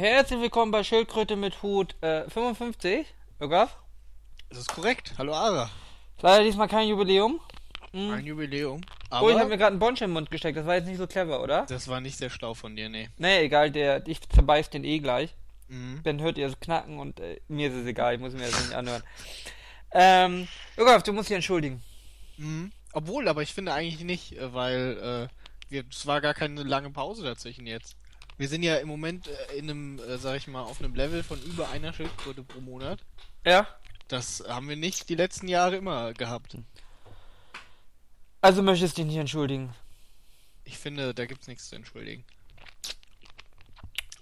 Herzlich willkommen bei Schildkröte mit Hut äh, 55. Irgendwas? Das ist korrekt. Hallo Ara. Leider diesmal kein Jubiläum. Hm. Ein Jubiläum. oh, ich habe Aber mir gerade einen Bonsch im Mund gesteckt. Das war jetzt nicht so clever, oder? das war nicht sehr schlau von dir, nee. Nee, egal, der, ich zerbeiß den eh gleich. Mhm. Dann hört ihr es knacken und äh, mir ist es egal, ich muss mir das nicht anhören. Ähm, Irgendwas, du musst dich entschuldigen. Mhm. Obwohl, aber ich finde eigentlich nicht, äh, weil äh, wir, es war gar keine lange Pause dazwischen jetzt. Wir sind ja im Moment äh, in einem, äh, sag ich mal, auf einem Level von über einer Schildkröte pro Monat. Ja? Das haben wir nicht die letzten Jahre immer gehabt. Also möchtest du dich nicht entschuldigen. Ich finde, da gibt's nichts zu entschuldigen.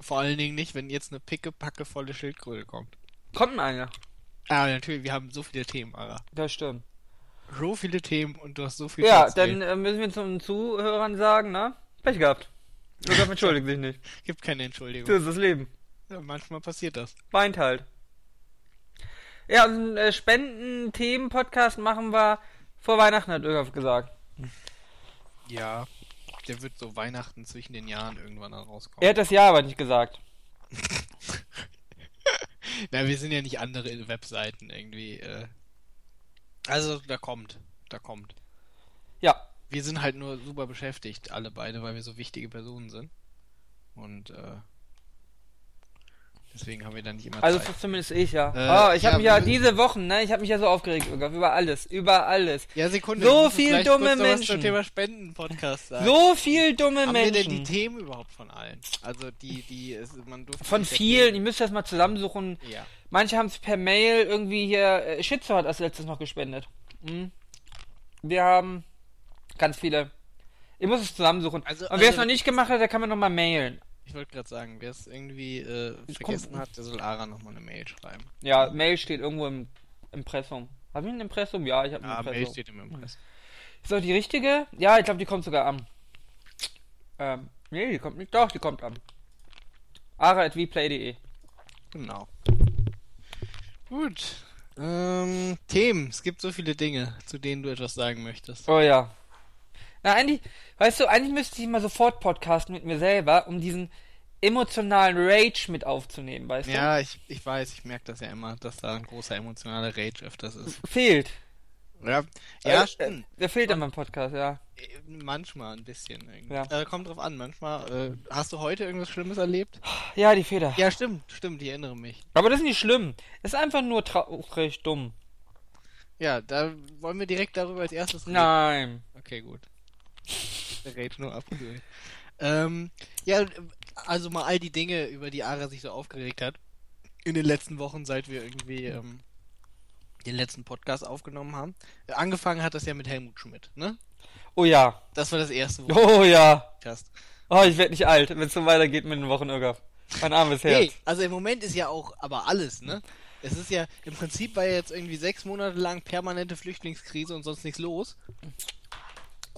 Vor allen Dingen nicht, wenn jetzt eine picke-packe volle Schildkröte kommt. Kommt einer. Ah, natürlich, wir haben so viele Themen, Ara. Das stimmt. So viele Themen und du hast so viel Ja, zu dann äh, müssen wir zum Zuhörern sagen, ne? Pech gehabt. Irgendwas entschuldigt sich nicht. Gibt keine Entschuldigung. Das ist das Leben. Ja, manchmal passiert das. Weint halt. Ja, und einen äh, Spenden-Themen-Podcast machen wir vor Weihnachten, hat Irgaf gesagt. Ja. Der wird so Weihnachten zwischen den Jahren irgendwann dann rauskommen. Er hat das Jahr aber nicht gesagt. Na, wir sind ja nicht andere Webseiten irgendwie. Äh... Also, da kommt. Da kommt. Ja. Wir sind halt nur super beschäftigt, alle beide, weil wir so wichtige Personen sind. Und, äh. Deswegen haben wir da nicht immer Also Zeit. zumindest ich, ja. Äh, oh, ich ja, habe mich ja diese Wochen, ne, ich habe mich ja so aufgeregt, über alles, über alles. Ja, Sekunde. So viel dumme was Menschen. zum Thema Spenden-Podcast sagen. So viel dumme haben wir denn die Menschen. Themen überhaupt von allen? Also, die, die, es, man durfte Von vielen, erzählen. ihr müsst das mal zusammensuchen. Ja. Manche haben es per Mail irgendwie hier. Äh, Shitzo hat als letztes noch gespendet. Mhm. Wir haben ganz viele. Ihr müsst es zusammensuchen. Also- Und wer es also- noch nicht gemacht hat, der kann mir nochmal mailen. Ich wollte gerade sagen, wer es irgendwie äh, Ich vergessen hat, der soll Ara nochmal eine Mail schreiben. Ja, Mail steht irgendwo im Impressum. Haben wir ein Impressum? Ja, ich habe ein Ah, Impressum. Mail steht im Impress. Ist doch die richtige? Ja, ich glaube, die kommt sogar an. Ähm, nee, die kommt nicht. Doch, die kommt an. ara.vplay.de Genau. Gut. Ähm, Themen. Es gibt so viele Dinge, zu denen du etwas sagen möchtest. Oh ja. Na, eigentlich, weißt du, eigentlich müsste ich mal sofort podcasten mit mir selber, um diesen emotionalen Rage mit aufzunehmen, weißt Ja, ich, ich weiß, ich merke das ja immer, dass da ein großer emotionaler Rage öfters ist. du? Fehlt. Ja, ja Äh, stimmt. Äh, der fehlt in meinem Podcast, ja. Äh, Manchmal ein bisschen. Irgendwie. Ja. Äh, kommt drauf an, manchmal. Äh, hast du heute irgendwas Schlimmes erlebt? Ja, die Feder. Ja, stimmt, stimmt, ich erinnere mich. Aber das ist nicht schlimm. Das ist einfach nur traurig dumm. Ja, da wollen wir direkt darüber als erstes reden. Nein. Okay, gut. Der Rage nur abgehört. Ähm, ja, also mal all die Dinge, über die Ara sich so aufgeregt hat. In den letzten Wochen, seit wir irgendwie ähm, den letzten Podcast aufgenommen haben. Angefangen hat das ja mit Helmut Schmidt, ne? Oh ja. Das war das erste, wo Oh ja. hast. Oh, ich werde nicht alt, wenn es so weitergeht mit den Wochen Irgaf. Mein armes Herz. Hey, also im Moment ist ja auch aber alles, ne? Es ist ja, im Prinzip war ja jetzt irgendwie sechs Monate lang permanente Flüchtlingskrise und sonst nichts los.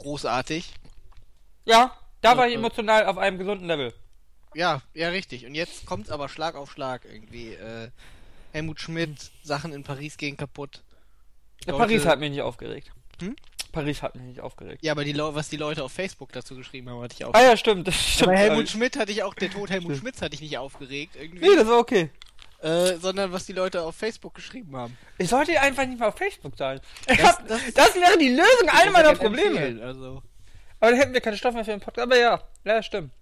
Großartig. Ja, da war ich Äh, emotional auf einem gesunden Level. Ja, ja, richtig. Und jetzt kommt's aber Schlag auf Schlag irgendwie. Äh, Helmut Schmidt, Sachen in Paris gehen kaputt. Ja, Leute- Paris hat mich nicht aufgeregt. Hm? Paris hat mich nicht aufgeregt. Ja, aber die was die Leute auf Facebook dazu geschrieben haben, hatte ich auch. Ah ja, stimmt. Das stimmt. Bei Helmut Schmidt hatte ich auch, der Tod Helmut Schmidts hatte ich nicht aufgeregt irgendwie. Nee, das war okay. Äh, sondern was die Leute auf Facebook geschrieben haben. Ich sollte einfach nicht mal auf Facebook sein. Das- Das, das- das, wäre die Lösung all meiner Probleme. Also, Aber dann hätten wir keinen Stoff mehr für den Podcast. Aber ja, ja, stimmt.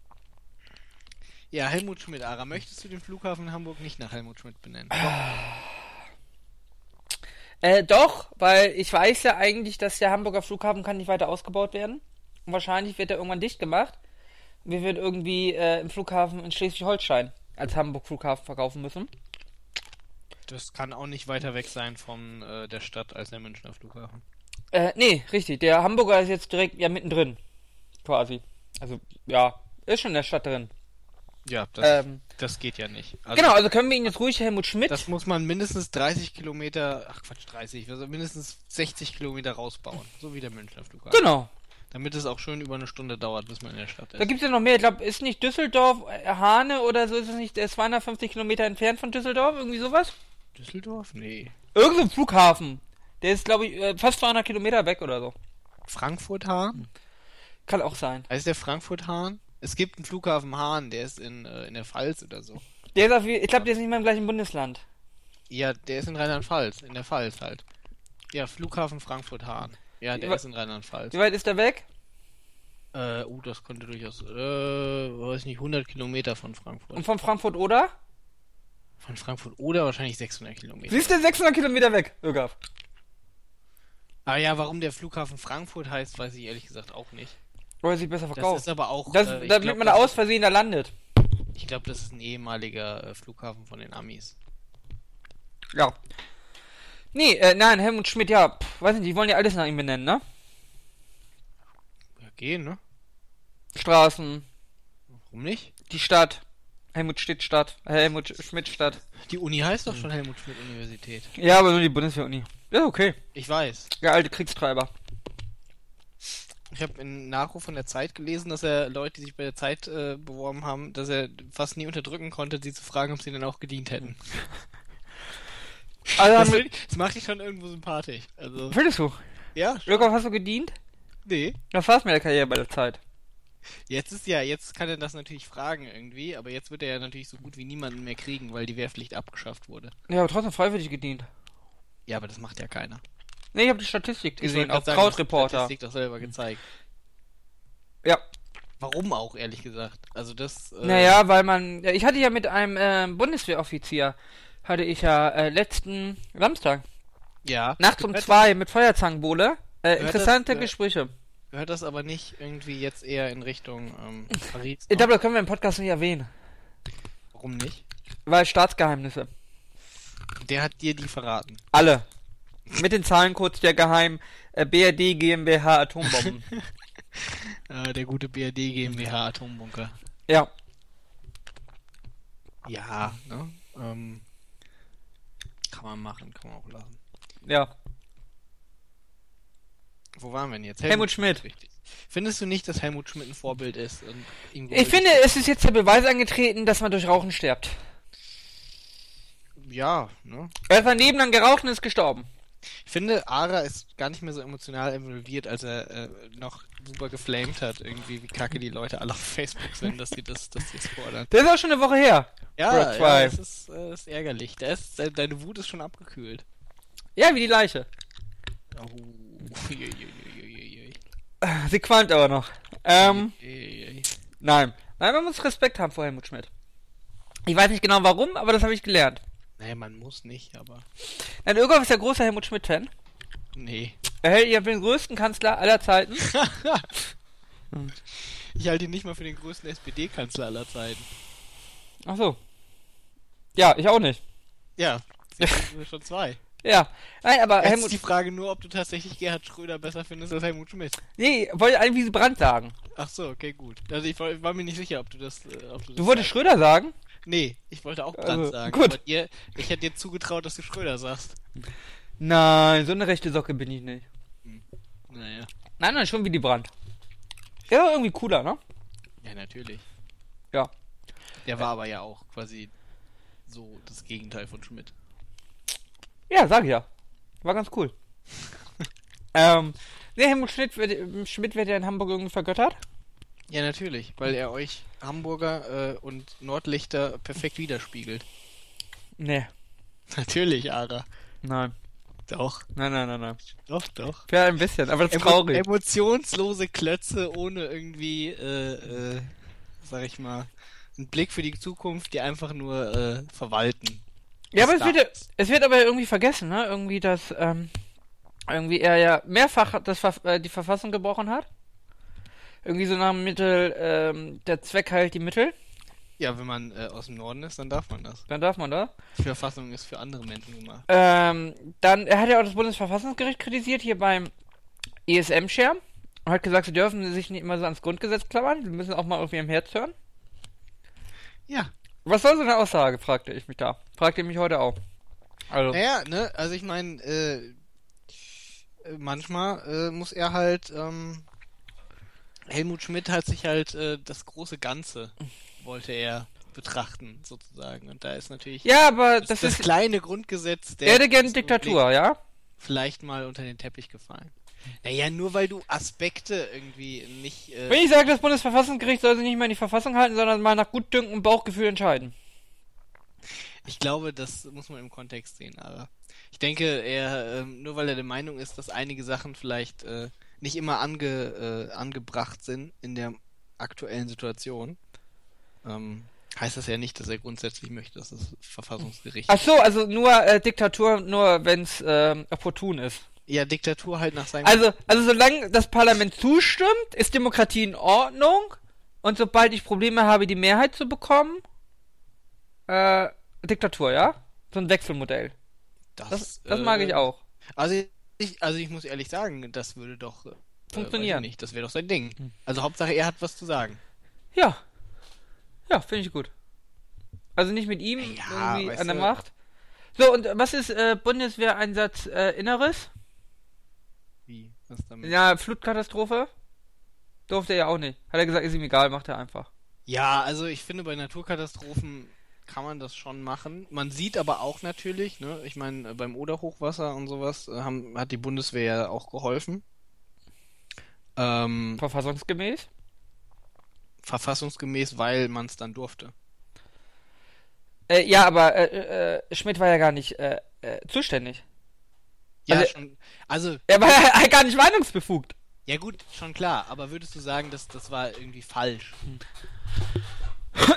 ja, Helmut Schmidt, Ara, möchtest du den Flughafen in Hamburg nicht nach Helmut Schmidt benennen? Äh, doch, weil ich weiß ja eigentlich, dass der Hamburger Flughafen kann nicht weiter ausgebaut werden. Und wahrscheinlich wird er irgendwann dicht gemacht. Wir werden irgendwie äh, im Flughafen in Schleswig-Holstein als Hamburg Flughafen verkaufen müssen. Das kann auch nicht weiter weg sein von äh, der Stadt als der Münchner Flughafen. Äh, nee, richtig. Der Hamburger ist jetzt direkt ja mittendrin. Quasi. Also, ja, ist schon in der Stadt drin. Ja, das, Ähm, das geht ja nicht. Also, genau, also können wir ihn jetzt ruhig Helmut Schmidt. Das muss man mindestens 30 Kilometer, ach Quatsch, 30, also mindestens 60 Kilometer rausbauen. So wie der Münchner Flughafen. genau. Damit es auch schön über eine Stunde dauert, bis man in der Stadt Da ist. gibt's ja noch mehr. Ich glaube, ist nicht Düsseldorf, äh, Hane oder so, ist es nicht der ist 250 Kilometer entfernt von Düsseldorf? Irgendwie sowas? Düsseldorf? Nee. Irgend so ein Flughafen. Der ist, glaube ich, äh, fast 200 Kilometer weg oder so. Frankfurt Hahn? Kann auch sein. Heißt der Frankfurt Hahn? Es gibt einen Flughafen Hahn, der ist in, äh, in der Pfalz oder so. Der ist auf, ich glaube, der ist nicht mal im gleichen Bundesland. Ja, der ist in Rheinland-Pfalz, in der Pfalz halt. Ja, Flughafen Frankfurt-Hahn. Ja, der ist in Rheinland-Pfalz. Wie weit ist der weg? Äh, uh, das könnte durchaus, äh, weiß nicht, 100 Kilometer von Frankfurt. Und von Frankfurt oder? Von Frankfurt oder wahrscheinlich 600 Kilometer. Siehst du, 600 Kilometer weg, Ögaf. Aber ja, warum der Flughafen Frankfurt heißt, weiß ich ehrlich gesagt auch nicht. Oder sich besser Das verkauft. ist aber auch, Das, äh, damit glaub, man da das aus Versehen da landet. Ich glaube, das ist ein ehemaliger äh, Flughafen von den Amis. Ja. Nee, äh, nein, Helmut Schmidt, ja, pff, weiß nicht, die wollen ja alles nach ihm benennen, ne? Ja, gehen, ne? Straßen, Warum nicht? die Stadt, Helmut Schmidt Stadt, äh, Helmut Schmidt Stadt. Die Uni heißt doch schon Helmut Schmidt Universität. Ja, aber nur die Bundeswehr-Uni. Ja, okay. Ich weiß. Der alte Kriegstreiber. Ich habe in Nachruf von der Zeit gelesen, dass er Leute, die sich bei der Zeit äh, beworben haben, dass er fast nie unterdrücken konnte, sie zu fragen, ob sie denn auch gedient hätten. Also, Das, das macht dich schon irgendwo sympathisch. Also, findest du? ja, Ögaf, hast du gedient? nee. Was war's mit der Karriere bei der Zeit? Jetzt ist ja, jetzt kann er das natürlich fragen irgendwie, aber jetzt wird er ja natürlich so gut wie niemanden mehr kriegen, weil die Wehrpflicht abgeschafft wurde. Ja, aber trotzdem freiwillig gedient. Ja, aber das macht ja keiner. Nee, ich habe die Statistik gesehen auf Krautreporter. Statistik doch selber gezeigt. Ja. Warum auch, ehrlich gesagt? Also das. Äh, Naja, weil man. Ich hatte ja mit einem äh, Bundeswehroffizier, hatte ich ja äh, letzten Samstag, Ja. nachts um zwei mit Feuerzangenbowle, äh, interessante das, äh, Gespräche. Gehört das aber nicht irgendwie jetzt eher in Richtung ähm, Paris? Ich glaube, das können wir im Podcast nicht erwähnen. Warum nicht? Weil Staatsgeheimnisse. Der hat dir die verraten. Alle. Mit den Zahlencodes der geheimen äh, BRD GmbH Atombomben. Äh, der gute BRD GmbH Atombunker. ja. Ja, ne? Ähm, kann man machen, kann man auch lassen. Ja. Wo waren wir denn jetzt? Helmut Schmidt. Richtig. Findest du nicht, dass Helmut Schmidt ein Vorbild ist? Ich finde, es ist jetzt der Beweis angetreten, dass man durch Rauchen stirbt. Ja, ne? Er hat sein Leben lang geraucht und ist gestorben. Ich finde, Ara ist gar nicht mehr so emotional involviert, als er äh, noch super geflamed hat, irgendwie, wie kacke die Leute alle auf Facebook sind, dass die das, dass es fordern. Das ist auch schon eine Woche her. Ja, ja das ist, äh, das ist ärgerlich. Ist, de deine Wut ist schon abgekühlt. Ja, wie die Leiche. Oh. Sie qualmt aber noch. Ähm, nein. Nein, man muss Respekt haben vor Helmut Schmidt. Ich weiß nicht genau warum, aber das habe ich gelernt. Naja, man muss nicht, aber. Nein, Ögolf ist der große Helmut Schmidt-Fan. Nee. Er hält ihn für den größten Kanzler aller Zeiten. Ich halte ihn nicht mal für den größten SPD-Kanzler aller Zeiten. Ach so. Ja, ich auch nicht. Ja, schon zwei. Ja. Nein, aber Jetzt ist Helmut... die Frage nur, ob du tatsächlich Gerhard Schröder besser findest als Helmut Schmidt. Nee, wollte eigentlich Wiese Brandt sagen. Ach so, okay, gut. Also ich war, war mir nicht sicher, ob du das. Äh, ob du, das Du wolltest sagst. Schröder sagen? Nee, ich wollte auch Brandt Also, sagen. gut. Dir, ich hätte dir zugetraut, dass du Schröder sagst. Nein, so eine rechte Socke bin ich nicht. Naja. Nein, nein, schon wie die Brandt. Der war irgendwie cooler, ne? Ja, natürlich. Ja. Der war aber ja auch quasi so das Gegenteil von Schmidt. Ja, sag ich ja. War ganz cool. ähm, nee, Helmut Schmidt wird, Schmidt wird ja in Hamburg irgendwie vergöttert. Ja, natürlich, weil er euch Hamburger äh, und Nordlichter perfekt widerspiegelt. Nee. Natürlich, Ara. Nein. Doch, Nein, nein, nein, nein. doch, doch. Ja, ein bisschen, aber das ist Emo traurig. emotionslose Klötze ohne irgendwie, äh, äh, sag ich mal, einen Blick für die Zukunft, die einfach nur äh, verwalten. Ja, aber es wird, es wird aber irgendwie vergessen, ne? Irgendwie, dass ähm, irgendwie er ja mehrfach das, äh, die Verfassung gebrochen hat. Irgendwie so nach dem Mittel, ähm, der Zweck heilt die Mittel. Ja, wenn man äh, aus dem Norden ist, dann darf man das. Dann darf man das. Die Verfassung ist für andere Menschen gemacht. Ähm, dann, er hat ja auch das Bundesverfassungsgericht kritisiert, hier beim ESM-Schirm. Und hat gesagt, sie dürfen sich nicht immer so ans Grundgesetz klammern. Sie müssen auch mal auf ihrem Herz hören. Ja. Was soll so eine Aussage, fragte ich mich da. Fragte mich heute auch. Also, Naja, ne, also ich meine, äh, manchmal äh, muss er halt, ähm, Helmut Schmidt hat sich halt äh, das große Ganze, wollte er betrachten, sozusagen. Und da ist natürlich ja, aber das, das, das ist kleine Grundgesetz der er hätte gerne Diktatur, ja? vielleicht mal unter den Teppich gefallen. Naja, nur weil du Aspekte irgendwie nicht. Wenn Äh, ich sage, das Bundesverfassungsgericht soll sich nicht mehr in die Verfassung halten, sondern mal nach Gutdünken und Bauchgefühl entscheiden. Ich glaube, das muss man im Kontext sehen, aber ich denke, er, ähm, nur weil er der Meinung ist, dass einige Sachen vielleicht äh, nicht immer ange, äh, angebracht sind in der aktuellen Situation, ähm, heißt das ja nicht, dass er grundsätzlich möchte, dass das Verfassungsgericht. Ach so, also nur äh, Diktatur, nur wenn es äh, opportun ist. Ja, Diktatur halt nach seinem. Also, also solange das Parlament zustimmt, ist Demokratie in Ordnung. Und sobald ich Probleme habe, die Mehrheit zu bekommen, äh, Diktatur, ja? So ein Wechselmodell. Das, das mag ich äh, auch. Also ich, also ich muss ehrlich sagen, das würde doch äh, Funktionieren. nicht, das wäre doch sein Ding. Hm. Also Hauptsache er hat was zu sagen. Ja. Ja, finde ich gut. Also nicht mit ihm Ja, irgendwie an der du- Macht. So, und was ist äh, Bundeswehreinsatz äh, Inneres? Wie? Was damit? Ja, Flutkatastrophe? Durfte er ja auch nicht. Hat er gesagt, ist ihm egal, macht er einfach. Ja, also ich finde, bei Naturkatastrophen kann man das schon machen. Man sieht aber auch natürlich, ne, ich meine, beim Oder-Hochwasser und sowas äh, haben, hat die Bundeswehr ja auch geholfen. Ähm, Verfassungsgemäß? verfassungsgemäß, weil man es dann durfte. Äh, ja, aber äh, äh, Schmidt war ja gar nicht äh, äh, zuständig. Ja, Also- schon. Also, Er war ja gar nicht meinungsbefugt. ja gut, schon klar, aber würdest du sagen, dass das war irgendwie falsch?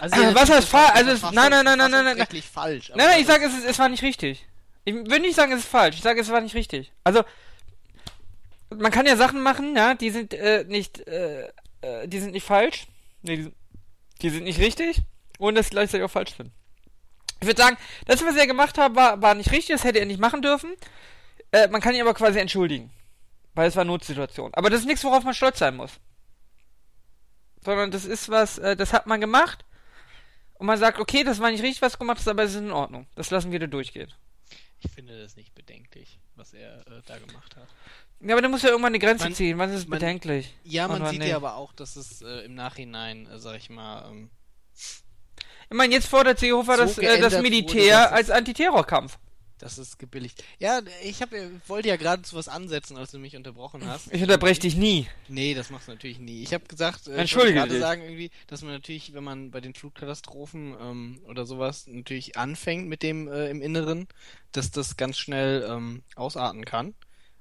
Also, Hm. Was heißt war falsch? Also es- verfassung- nein, nein, nein, nein, nein, nein. verfassungsrechtlich falsch. Nein, nein, ich das- sage, es, es war nicht richtig. Ich würde nicht sagen, es ist falsch. Ich sage, es war nicht richtig. Also, man kann ja Sachen machen, ja, die sind äh, nicht, äh, äh, die sind nicht falsch. Nee, die, sind- die sind nicht richtig. Und das gleichzeitig auch falsch sind. Ich würde sagen, das, was er gemacht hat, war, war nicht richtig. Das hätte er nicht machen dürfen. Äh, man kann ihn aber quasi entschuldigen. Weil es war Notsituation. Aber das ist nichts, worauf man stolz sein muss. Sondern das ist was, äh, das hat man gemacht. Und man sagt, okay, das war nicht richtig, was du gemacht hast, aber es ist in Ordnung. Das lassen wir da durchgehen. Ich finde das nicht bedenklich, was er äh, da gemacht hat. Ja, aber da muss ja irgendwann eine Grenze Man- ziehen. Wann ist man- bedenklich? Ja, man sieht nicht? ja aber auch, dass es äh, im Nachhinein, äh, sag ich mal, ähm, Ich meine, jetzt fordert Seehofer So das, äh, das wurde, Militär es- als Antiterrorkampf. Dass es gebilligt. Ja, ich hab, ja- wollte ja gerade zu was ansetzen, als du mich unterbrochen hast. Ich unterbreche dich nie. Nee, das machst du natürlich nie. Ich habe gesagt, äh, Entschuldige ich wollte gerade sagen irgendwie, dass man natürlich, wenn man bei den Flutkatastrophen ähm, oder sowas natürlich anfängt mit dem äh, im Inneren, dass das ganz schnell ähm, ausarten kann.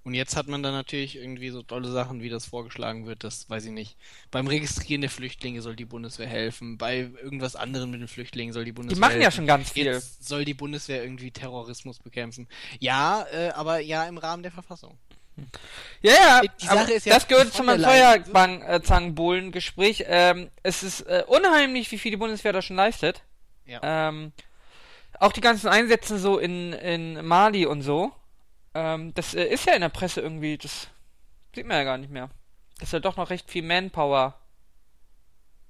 Und jetzt hat man dann natürlich irgendwie so tolle Sachen, wie das vorgeschlagen wird, das weiß ich nicht. Beim Registrieren der Flüchtlinge soll die Bundeswehr helfen, bei irgendwas anderem mit den Flüchtlingen soll die Bundeswehr Die machen ja helfen. schon ganz viel. Jetzt soll die Bundeswehr irgendwie Terrorismus bekämpfen. Ja, äh, aber ja im Rahmen der Verfassung. Ja, ja, Die aber Sache ist ja das gehört zu meinem Leyen- Feuerzangenbowlen-Gespräch. Ähm, es ist äh, unheimlich, wie viel die Bundeswehr da schon leistet. Ja. Ähm, auch die ganzen Einsätze so in, in Mali und so. Ähm, das äh, ist ja in der Presse irgendwie, das sieht man ja gar nicht mehr. Dass ja doch noch recht viel Manpower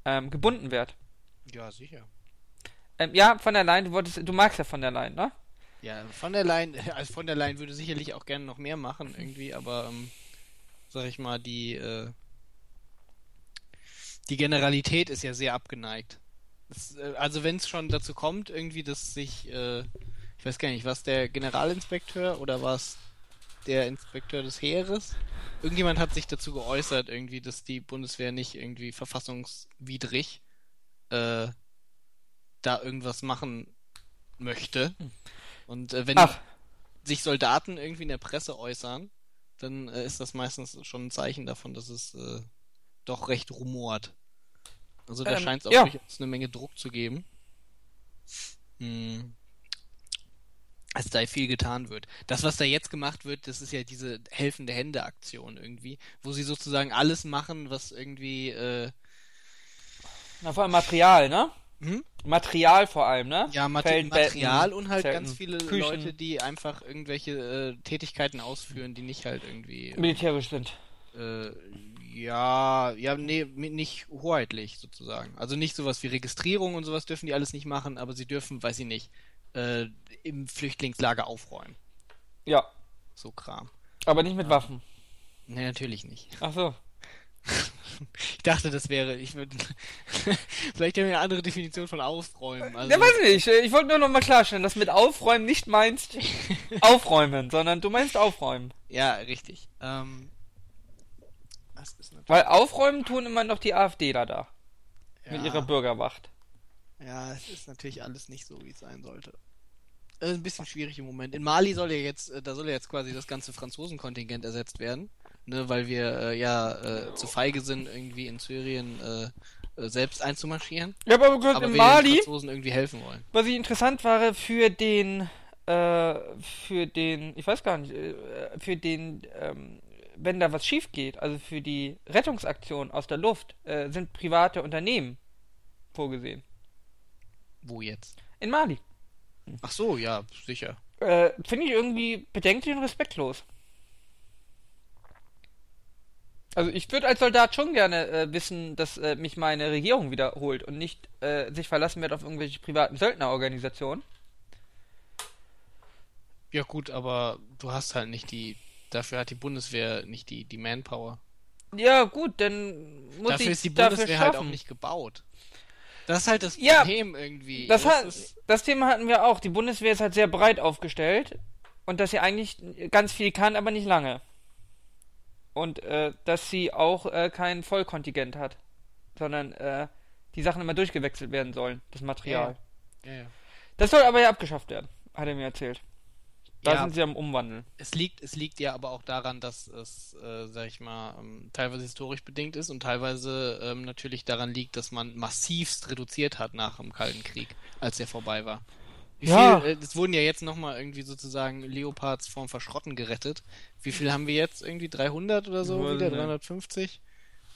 ähm, gebunden wird. ja, sicher. Ähm, ja, von der Leyen, du wolltest, du magst ja von der Leyen, ne? Ja, von der Leyen, also von der Leyen würde sicherlich auch gerne noch mehr machen irgendwie, aber ähm, sag ich mal, die äh, die Generalität ist ja sehr abgeneigt. Das, äh, also wenn es schon dazu kommt, irgendwie, dass sich, äh, ich weiß gar nicht, was der Generalinspekteur oder was der Inspekteur des Heeres? Irgendjemand hat sich dazu geäußert, irgendwie, dass die Bundeswehr nicht irgendwie verfassungswidrig äh, da irgendwas machen möchte. Und äh, wenn Ach, sich Soldaten irgendwie in der Presse äußern, dann äh, ist das meistens schon ein Zeichen davon, dass es äh, doch recht rumort. Also da Ähm, scheint es auch ja. durchaus eine Menge Druck zu geben. Hm. Als da viel getan wird. Das, was da jetzt gemacht wird, das ist ja diese helfende Hände-Aktion irgendwie, wo sie sozusagen alles machen, was irgendwie äh, na, vor allem Material, ne? hm? Material vor allem, ne? Ja, Mate Feldbetten, Material und halt Zelten, ganz viele Küchen. Leute, die einfach irgendwelche äh, Tätigkeiten ausführen, die nicht halt irgendwie militärisch sind. äh, ja, ja, nee, nicht hoheitlich sozusagen. Also nicht sowas wie Registrierung und sowas dürfen die alles nicht machen, aber sie dürfen, weiß ich nicht, äh, im Flüchtlingslager aufräumen. Ja, So Kram. aber nicht mit Waffen. Nee, natürlich nicht. Ach so. Ich dachte, das wäre, ich würde, vielleicht haben wir eine andere Definition von aufräumen. Also, Ja, weiß nicht. Ich wollte nur noch mal klarstellen, dass mit aufräumen nicht meinst aufräumen, sondern du meinst aufräumen. ja, richtig. Ähm, Weil aufräumen tun immer noch die AfDler da. Mit ja. ihrer Bürgerwacht. Ja, es ist natürlich alles nicht so, wie es sein sollte. äh, ein bisschen schwierig im Moment. In Mali soll ja jetzt, äh, da soll ja jetzt quasi das ganze Franzosenkontingent ersetzt werden, ne, weil wir äh, ja äh, zu feige sind, irgendwie in Syrien äh, äh, selbst einzumarschieren. Ja, aber gehört Aber in wir Mali, den Franzosen irgendwie helfen wollen. was ich interessant war, für den, äh, für den, ich weiß gar nicht, für den, ähm, wenn da was schief geht, also für die Rettungsaktion aus der Luft, äh, sind private Unternehmen vorgesehen. Wo jetzt? In Mali. Ach so, ja, sicher. Äh, Finde ich irgendwie bedenklich und respektlos. Also ich würde als Soldat schon gerne äh, wissen, dass äh, mich meine Regierung wiederholt und nicht äh, sich verlassen wird auf irgendwelche privaten Söldnerorganisationen. Ja gut, aber du hast halt nicht die, dafür hat die Bundeswehr nicht die, die Manpower. Ja gut, dann muss dafür ich ist die Bundeswehr halt auch nicht gebaut. Das ist halt das Ja, Problem irgendwie. Das, hat, das Thema hatten wir auch. Die Bundeswehr ist halt sehr breit aufgestellt und dass sie eigentlich ganz viel kann, aber nicht lange. Und äh, dass sie auch äh, kein Vollkontingent hat, sondern äh, die Sachen immer durchgewechselt werden sollen, das Material. ja, ja. Das soll aber ja abgeschafft werden, hat er mir erzählt. Da Ja. sind sie am Umwandeln. Es liegt, es liegt ja aber auch daran, dass es, äh, sag ich mal, ähm, teilweise historisch bedingt ist und teilweise ähm, natürlich daran liegt, dass man massivst reduziert hat nach dem Kalten Krieg, als er vorbei war. Wie Ja. viel, äh, es wurden ja jetzt nochmal irgendwie sozusagen Leopards vom Verschrotten gerettet. Wie viel haben wir jetzt? Irgendwie 300 oder so wieder? nicht. 350?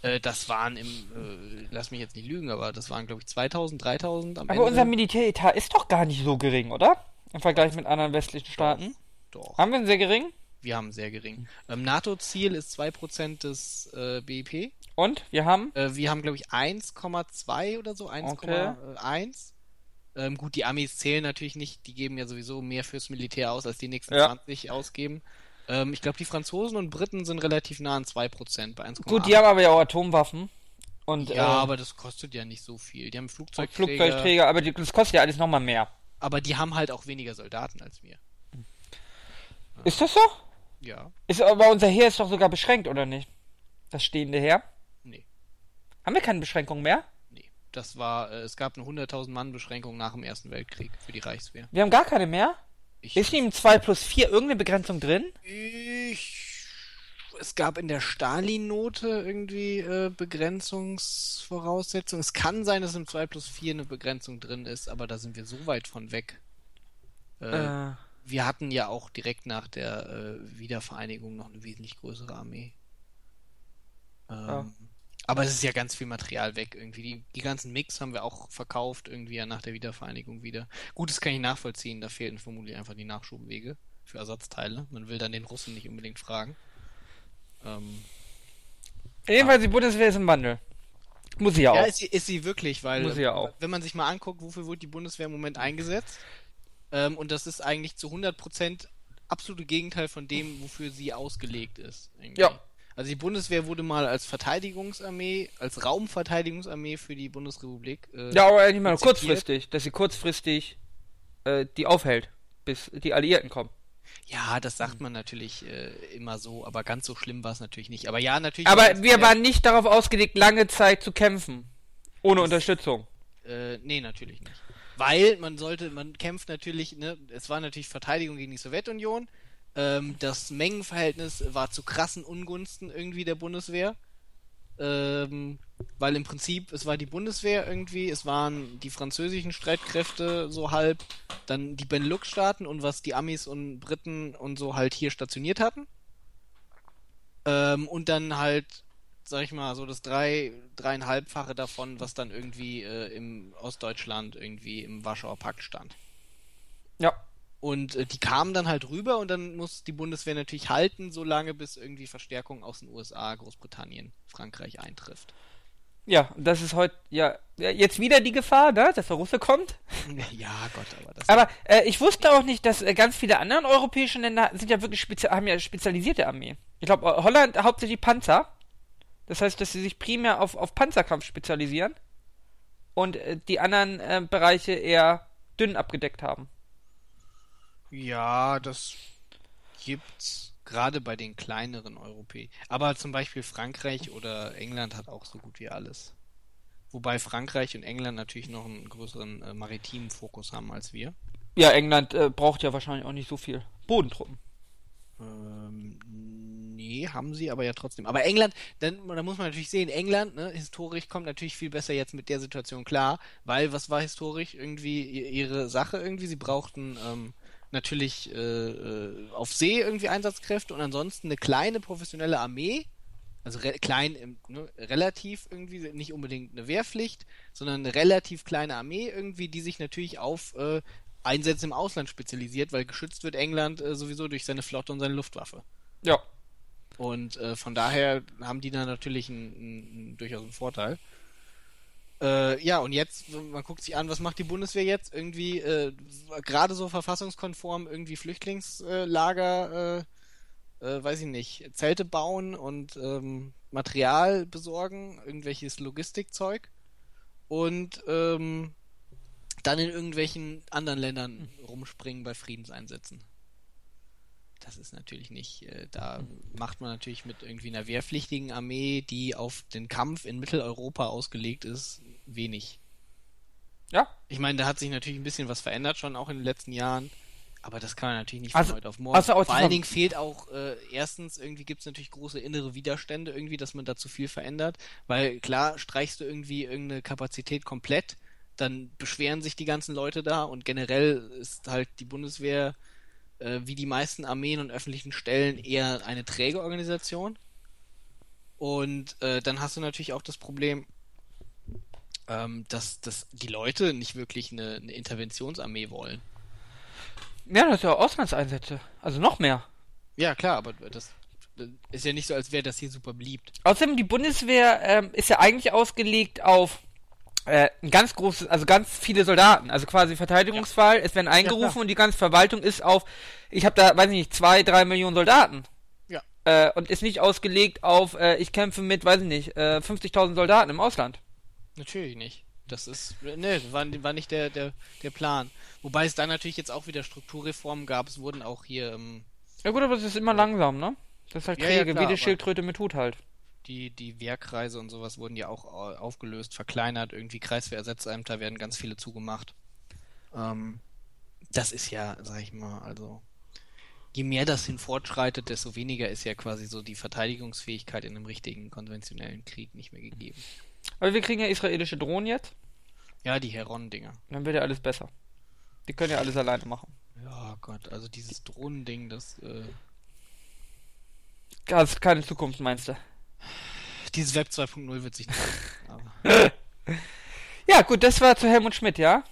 Äh, das waren im, äh, lass mich jetzt nicht lügen, aber das waren glaube ich 2000, 3000 am Aber Ende. unser Militäretat ist doch gar nicht so gering, oder? Im Vergleich mit anderen westlichen Staaten. Doch. Haben wir einen sehr gering? Wir haben sehr gering. Ähm, NATO-Ziel ist 2% des äh, BIP. Und wir haben Äh, wir haben, glaube ich, 1,2 oder so, 1,1. Ähm, gut, die Amis zählen natürlich nicht, die geben ja sowieso mehr fürs Militär aus, als die nächsten Ja. 20 ausgeben. Ähm, ich glaube, die Franzosen und Briten sind relativ nah an 2%, bei 1,8. Gut, die haben aber ja auch Atomwaffen. Und, Ja, äh, aber das kostet ja nicht so viel. Die haben Flugzeugträger, Flugzeugträger, aber die, das kostet ja alles nochmal mehr. Aber die haben halt auch weniger Soldaten als wir. Ist das so? Ja, Ist aber unser Heer ist doch sogar beschränkt, oder nicht? Das stehende Heer? nee, Haben wir keine Beschränkung mehr? nee. Das war, äh, es gab eine 100.000 Mann Beschränkung nach dem Ersten Weltkrieg für die Reichswehr. Wir haben gar keine mehr? Ich, Ist in dem 2 plus 4 irgendeine Begrenzung drin? Ich, es gab in der Stalin-Note irgendwie äh, Begrenzungsvoraussetzungen. Es kann sein, dass im 2 plus 4 eine Begrenzung drin ist, aber da sind wir so weit von weg. Äh, Äh, Wir hatten ja auch direkt nach der äh, Wiedervereinigung noch eine wesentlich größere Armee. Ähm, Ja. Aber es ist ja ganz viel Material weg irgendwie. Die, die ganzen Mix haben wir auch verkauft irgendwie ja nach der Wiedervereinigung wieder. Gut, das kann ich nachvollziehen. Da fehlten vermutlich einfach die Nachschubwege für Ersatzteile. Man will dann den Russen nicht unbedingt fragen. Ähm, jedenfalls, die Bundeswehr ist im Wandel. Muss sie ja auch. ja, ist sie, ist sie wirklich, weil Muss sie ja auch. wenn man sich mal anguckt, wofür wird die Bundeswehr im Moment eingesetzt, ähm, und das ist eigentlich zu 100% absolute Gegenteil von dem, wofür sie ausgelegt ist. irgendwie. Ja. Also die Bundeswehr wurde mal als Verteidigungsarmee, als Raumverteidigungsarmee für die Bundesrepublik. Äh, ja, aber eigentlich mal kurzfristig, dass sie kurzfristig äh, die aufhält, bis die Alliierten kommen. Ja, das sagt man natürlich äh, immer so, aber ganz so schlimm war es natürlich nicht. Aber ja, natürlich. Aber wir waren nicht darauf ausgelegt, lange Zeit zu kämpfen. Ohne Unterstützung. Äh, nee, natürlich nicht. Weil man sollte, man kämpft natürlich, ne, es war natürlich Verteidigung gegen die Sowjetunion. Ähm, das Mengenverhältnis war zu krassen Ungunsten irgendwie der Bundeswehr. Ähm, weil im Prinzip, es war die Bundeswehr irgendwie, es waren die französischen Streitkräfte so halb, dann die Benelux-Staaten und was die Amis und Briten und so halt hier stationiert hatten. Ähm, und dann halt, sag ich mal, so das drei, dreieinhalbfache davon, was dann irgendwie äh, im Ostdeutschland irgendwie im Warschauer Pakt stand. Ja. Und äh, die kamen dann halt rüber und dann muss die Bundeswehr natürlich halten, solange bis irgendwie Verstärkung aus den USA, Großbritannien, Frankreich eintrifft. Ja, das ist heute, ja, jetzt wieder die Gefahr, ne, dass der Russe kommt. Ja, Gott, aber das. Aber äh, ich wusste auch nicht, dass äh, ganz viele andere europäische Länder sind ja wirklich spezi haben ja spezialisierte Armee. Ich glaube, äh, Holland hauptsächlich Panzer. Das heißt, dass sie sich primär auf, auf Panzerkampf spezialisieren und äh, die anderen äh, Bereiche eher dünn abgedeckt haben. Ja, das gibt's gerade bei den kleineren Europäern. Aber zum Beispiel Frankreich oder England hat auch so gut wie alles. Wobei Frankreich und England natürlich noch einen größeren äh, maritimen Fokus haben als wir. Ja, England äh, braucht ja wahrscheinlich auch nicht so viel Bodentruppen. Ähm, nee, haben sie aber ja trotzdem. Aber England, dann, da muss man natürlich sehen, England, ne, historisch kommt natürlich viel besser jetzt mit der Situation klar, weil was war historisch irgendwie ihre Sache irgendwie? Sie brauchten ähm, natürlich äh, äh, auf See irgendwie Einsatzkräfte und ansonsten eine kleine professionelle Armee. Also re klein, ne, relativ irgendwie, nicht unbedingt eine Wehrpflicht, sondern eine relativ kleine Armee irgendwie, die sich natürlich auf äh, Einsätze im Ausland spezialisiert, weil geschützt wird England äh, sowieso durch seine Flotte und seine Luftwaffe. Ja. Und äh, von daher haben die da natürlich einen, einen, durchaus einen Vorteil. Äh, ja, und jetzt, man guckt sich an, was macht die Bundeswehr jetzt? Irgendwie äh, gerade so verfassungskonform irgendwie Flüchtlingslager, äh, äh, weiß ich nicht, Zelte bauen und ähm, Material besorgen, irgendwelches Logistikzeug und ähm, dann in irgendwelchen anderen Ländern rumspringen bei Friedenseinsätzen. Das ist natürlich nicht, äh, da macht man natürlich mit irgendwie einer wehrpflichtigen Armee, die auf den Kampf in Mitteleuropa ausgelegt ist, wenig. Ja. Ich meine, da hat sich natürlich ein bisschen was verändert schon auch in den letzten Jahren. Aber das kann man natürlich nicht Also- von heute auf morgen. also auch Vor allen Dingen fehlt auch, äh, erstens, irgendwie gibt es natürlich große innere Widerstände, irgendwie, dass man da zu viel verändert. Weil klar, streichst du irgendwie irgendeine Kapazität komplett, dann beschweren sich die ganzen Leute da und generell ist halt die Bundeswehr, äh, wie die meisten Armeen und öffentlichen Stellen, eher eine träge Organisation. Und äh, dann hast du natürlich auch das Problem, ähm, dass, dass die Leute nicht wirklich eine, eine Interventionsarmee wollen. Ja, das ist ja Auslandseinsätze. Also noch mehr. Ja, klar, aber das, ist ja nicht so, als wäre das hier super beliebt. Außerdem, die Bundeswehr ähm, ist ja eigentlich ausgelegt auf äh, ein ganz großes, also ganz viele Soldaten. Also quasi Verteidigungsfall, es werden eingerufen klar. und die ganze Verwaltung ist auf, ich habe da, weiß ich nicht, zwei, drei Millionen Soldaten. Ja. Äh, und ist nicht ausgelegt auf, äh, ich kämpfe mit, weiß ich nicht, äh, 50.000 Soldaten im Ausland. Natürlich nicht. Das ist, ne, war, war nicht der, der, der Plan. Wobei es da natürlich jetzt auch wieder Strukturreformen gab. Es wurden auch hier ähm, Ja gut, aber es ist immer langsam, ne? Das ist halt Ja, ja, klar, wie die Schildkröte mit Hut halt. Die, die Wehrkreise und sowas wurden ja auch äh, aufgelöst, verkleinert. Irgendwie Kreiswehrersatzämter werden ganz viele zugemacht. Ähm, das ist ja, sag ich mal, also je mehr das hin fortschreitet, desto weniger ist ja quasi so die Verteidigungsfähigkeit in einem richtigen konventionellen Krieg nicht mehr gegeben. Aber wir kriegen ja israelische Drohnen jetzt, Ja, die Heron-Dinger. dann wird ja alles besser. Die können ja alles alleine machen. Ja, Gott, also dieses Drohnending, das, äh, Das ist keine Zukunft, meinst du? Dieses Web 2.0 wird sich nicht. aber, Ja, gut, das war zu Helmut Schmidt, ja?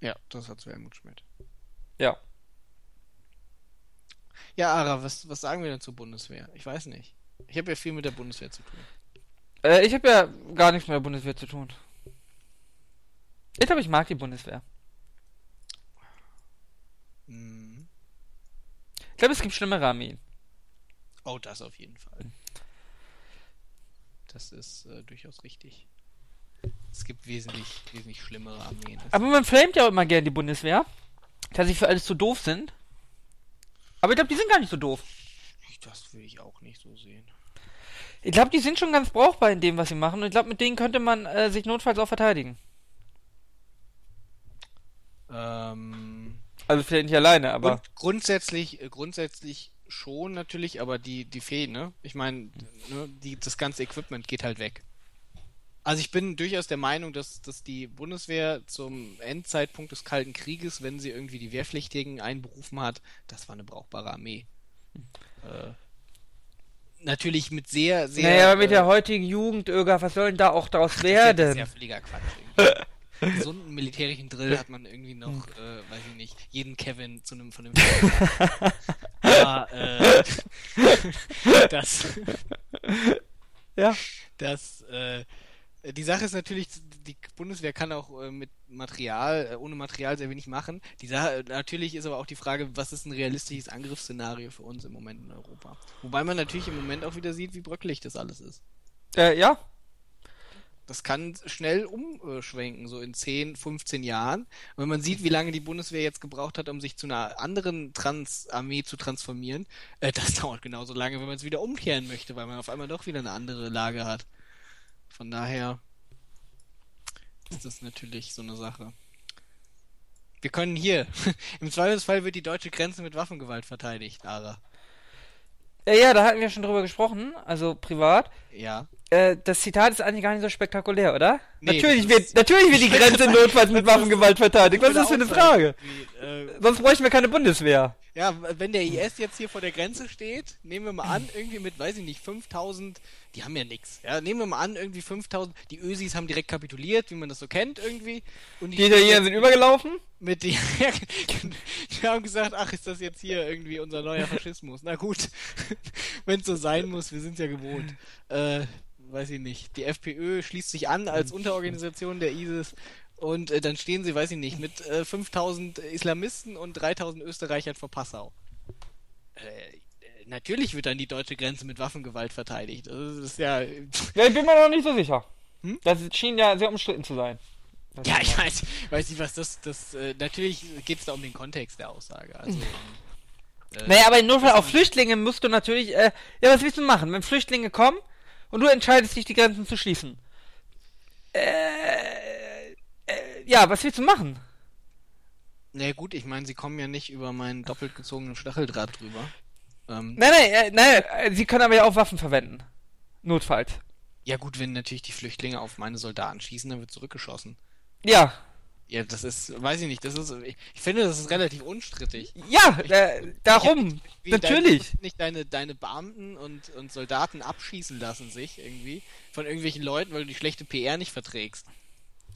ja, das hat zu Helmut Schmidt. Ja. Ja, Ara, was, was sagen wir denn zur Bundeswehr? Ich weiß nicht. Ich habe ja viel mit der Bundeswehr zu tun. Äh, ich habe ja gar nichts mit der Bundeswehr zu tun. Ich glaube, ich mag die Bundeswehr. Mhm. Ich glaube, es gibt schlimmere Armeen. Oh, das auf jeden Fall. Das ist äh, durchaus richtig. Es gibt wesentlich, wesentlich schlimmere Armeen. Aber man flamet ja auch immer gern die Bundeswehr, dass sie für alles zu doof sind. Aber ich glaube, die sind gar nicht so doof. Das will ich auch nicht so sehen. Ich glaube, die sind schon ganz brauchbar in dem, was sie machen. Und ich glaube, mit denen könnte man äh, sich notfalls auch verteidigen. Ähm, Also vielleicht nicht alleine, aber. Grund, grundsätzlich, äh, grundsätzlich schon natürlich, aber die, die Fee, ne? Ich meine, ne, die, das ganze Equipment geht halt weg. Also ich bin durchaus der Meinung, dass, dass die Bundeswehr zum Endzeitpunkt des Kalten Krieges, wenn sie irgendwie die Wehrpflichtigen einberufen hat, das war eine brauchbare Armee. Äh, natürlich mit sehr, sehr... naja, aber mit äh, der heutigen Jugend, Öger, was soll denn da auch draus Das werden? ist ja völliger Quatsch. irgendwie. Gesunden militärischen Drill hat man irgendwie noch, äh, weiß ich nicht, jeden Kevin zu einem vernünftigen. Aber äh, das, Ja. das, äh, die Sache ist natürlich, die Bundeswehr kann auch äh, mit Material, äh, ohne Material sehr wenig machen. Die Sache, natürlich ist aber auch die Frage, was ist ein realistisches Angriffsszenario für uns im Moment in Europa? Wobei man natürlich im Moment auch wieder sieht, wie bröckelig das alles ist. Äh, ja. Das kann schnell umschwenken, so in 10, 15 Jahren. Und wenn man sieht, wie lange die Bundeswehr jetzt gebraucht hat, um sich zu einer anderen Trans-Armee zu transformieren, äh, das dauert genauso lange, wenn man es wieder umkehren möchte, weil man auf einmal doch wieder eine andere Lage hat. Von daher ist das natürlich so eine Sache. Wir können hier. Im Zweifelsfall wird die deutsche Grenze mit Waffengewalt verteidigt, Ara. Äh, ja, da hatten wir schon drüber gesprochen, also privat. Ja. Äh, das Zitat ist eigentlich gar nicht so spektakulär, oder? Nee, natürlich, wird, natürlich wird die Grenze notfalls mit Waffengewalt verteidigt. Was ist das für eine Frage? Äh, Sonst bräuchten wir keine Bundeswehr. Ja, wenn der IS jetzt hier vor der Grenze steht, nehmen wir mal an, irgendwie mit, weiß ich nicht, 5000, die haben ja nix. Ja, nehmen wir mal an, irgendwie 5000, die Ösis haben direkt kapituliert, wie man das so kennt irgendwie. Und Die Italiener sind übergelaufen. mit die, die haben gesagt, ach, ist das jetzt hier irgendwie unser neuer Faschismus? Na gut, wenn es so sein muss, wir sind ja gewohnt. Äh, weiß ich nicht. Die FPÖ schließt sich an als Unterorganisation der ISIS und äh, dann stehen sie, weiß ich nicht, mit äh, 5000 Islamisten und 3000 Österreichern vor Passau. Äh, äh, natürlich wird dann die deutsche Grenze mit Waffengewalt verteidigt. Das ist ja. Ja, ich bin mir noch nicht so sicher. Hm? Das schien ja sehr umstritten zu sein. Das Ja, ich weiß, weiß nicht, was das. das äh, natürlich geht es da um den Kontext der Aussage. Also, äh, Naja, aber im Notfall auf Flüchtlinge musst du natürlich, äh, ja, was willst du machen, wenn Flüchtlinge kommen und du entscheidest dich, die Grenzen zu schließen? Äh, äh, ja, was willst du machen? Na gut, ich meine, sie kommen ja nicht über meinen doppelt gezogenen Stacheldraht drüber. Ähm, Nein, nein, äh, nein, äh, sie können aber ja auch Waffen verwenden. Notfalls. ja gut, wenn natürlich die Flüchtlinge auf meine Soldaten schießen, dann wird zurückgeschossen. Ja, Ja, das ist, weiß ich nicht, das ist, ich, ich finde, das ist relativ unstrittig. ja, äh, darum, Wie natürlich. Deine, nicht deine, deine Beamten und, und Soldaten abschießen lassen sich irgendwie von irgendwelchen Leuten, weil du die schlechte PR nicht verträgst.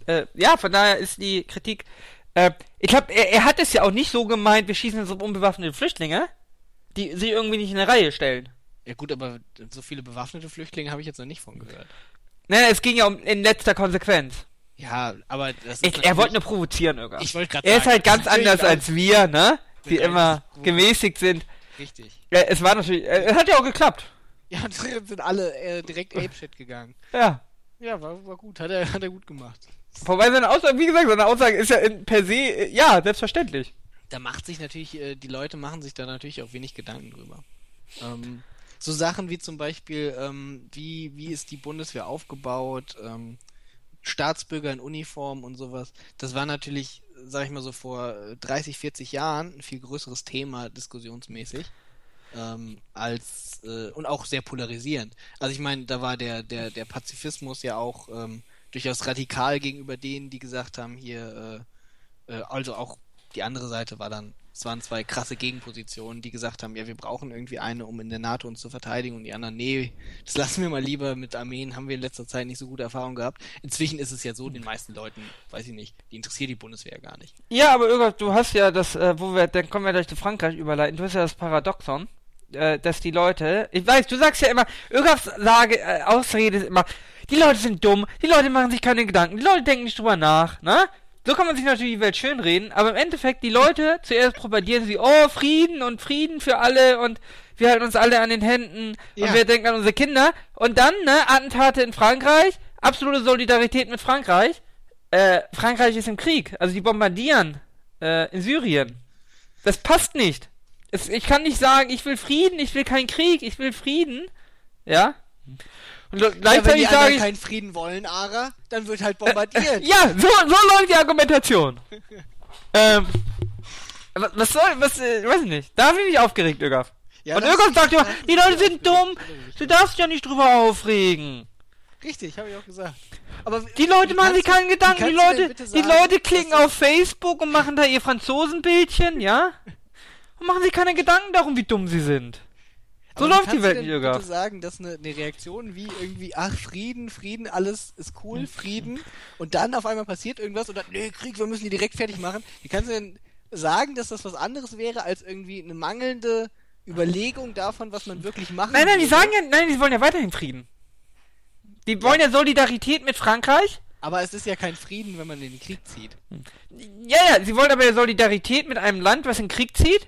Äh, ja, von daher ist die Kritik, äh, ich glaube, er, er hat es ja auch nicht so gemeint, wir schießen jetzt auf unbewaffnete Flüchtlinge, die sich irgendwie nicht in eine Reihe stellen. Ja gut, aber so viele bewaffnete Flüchtlinge habe ich jetzt noch nicht von gehört. Nein, es ging ja um in letzter Konsequenz. Ja, aber das ist Ich, er wollte nur provozieren, Irga. Ich wollte gerade Er ist halt ganz anders als wir, ne? Die immer gemäßigt sind. Richtig. Äh, es war natürlich, äh, es hat ja auch geklappt. Ja, sind alle äh, direkt Apeshit gegangen. Ja. Ja, war, war gut, hat er, hat er gut gemacht. Wobei seine Aussage, wie gesagt, seine Aussage ist ja per se, äh, ja, selbstverständlich. Da macht sich natürlich, äh, die Leute machen sich da natürlich auch wenig Gedanken drüber. Ähm, so Sachen wie zum Beispiel, ähm, wie, wie ist die Bundeswehr aufgebaut, ähm, Staatsbürger in Uniform und sowas. Das war natürlich, sag ich mal so, vor äh, 30, 40 Jahren ein viel größeres Thema diskussionsmäßig. Ähm, als äh, und auch sehr polarisierend. Also ich meine, da war der, der, der Pazifismus ja auch ähm, durchaus radikal gegenüber denen, die gesagt haben, hier, äh, äh, also auch die andere Seite war dann, es waren zwei krasse Gegenpositionen, die gesagt haben, ja, wir brauchen irgendwie eine, um in der NATO uns zu verteidigen und die anderen, nee, das lassen wir mal lieber mit Armeen, haben wir in letzter Zeit nicht so gute Erfahrungen gehabt. Inzwischen ist es ja so, den meisten Leuten, weiß ich nicht, die interessiert die Bundeswehr gar nicht. Ja, aber Irga, du hast ja das, äh, wo wir, dann kommen wir gleich zu Frankreich überleiten, du hast ja das Paradoxon, äh, dass die Leute, ich weiß, du sagst ja immer, Irgas Sage, äh, Ausrede ist immer, die Leute sind dumm, die Leute machen sich keine Gedanken, die Leute denken nicht drüber nach, ne? So kann man sich natürlich die Welt schönreden, aber im Endeffekt, die Leute, zuerst propagieren sie, oh, Frieden und Frieden für alle und wir halten uns alle an den Händen Ja. und wir denken an unsere Kinder und dann, ne, Attentate in Frankreich, absolute Solidarität mit Frankreich, äh, Frankreich ist im Krieg, also die bombardieren äh, in Syrien. Das passt nicht. Es, ich kann nicht sagen, ich will Frieden, ich will keinen Krieg, ich will Frieden. Ja? Und lo- Ja, wenn gleichzeitig die sage ich. keinen Frieden wollen, Ara, dann wird halt bombardiert. Ja, so, so läuft die Argumentation. ähm. Was, soll, was, äh, weiß ich nicht. Da bin ich aufgeregt, Ögaf. Ja, Und Ögaf sagt immer, die Leute sind dumm, du darfst ja nicht drüber aufregen. Richtig, habe ich auch gesagt. Aber Die Leute machen sich keinen Gedanken, die Leute, bitte die sagen, Leute klicken auf Facebook und machen da ihr Franzosenbildchen, ja? Und machen sich keine Gedanken darum, wie dumm sie sind. So Aber läuft die kannst Welt denn bitte Ögaf. sagen, dass eine, eine Reaktion wie irgendwie, ach, Frieden, Frieden, alles ist cool, Frieden, und dann auf einmal passiert irgendwas und dann, nee, Krieg, wir müssen die direkt fertig machen. Wie kannst du denn sagen, dass das was anderes wäre, als irgendwie eine mangelnde Überlegung davon, was man wirklich machen Nein, nein, die würde? sagen ja, nein, die wollen ja weiterhin Frieden. Die wollen ja Solidarität mit Frankreich. Aber es ist ja kein Frieden, wenn man in den Krieg zieht. Ja, ja, sie wollen aber ja Solidarität mit einem Land, was in den Krieg zieht.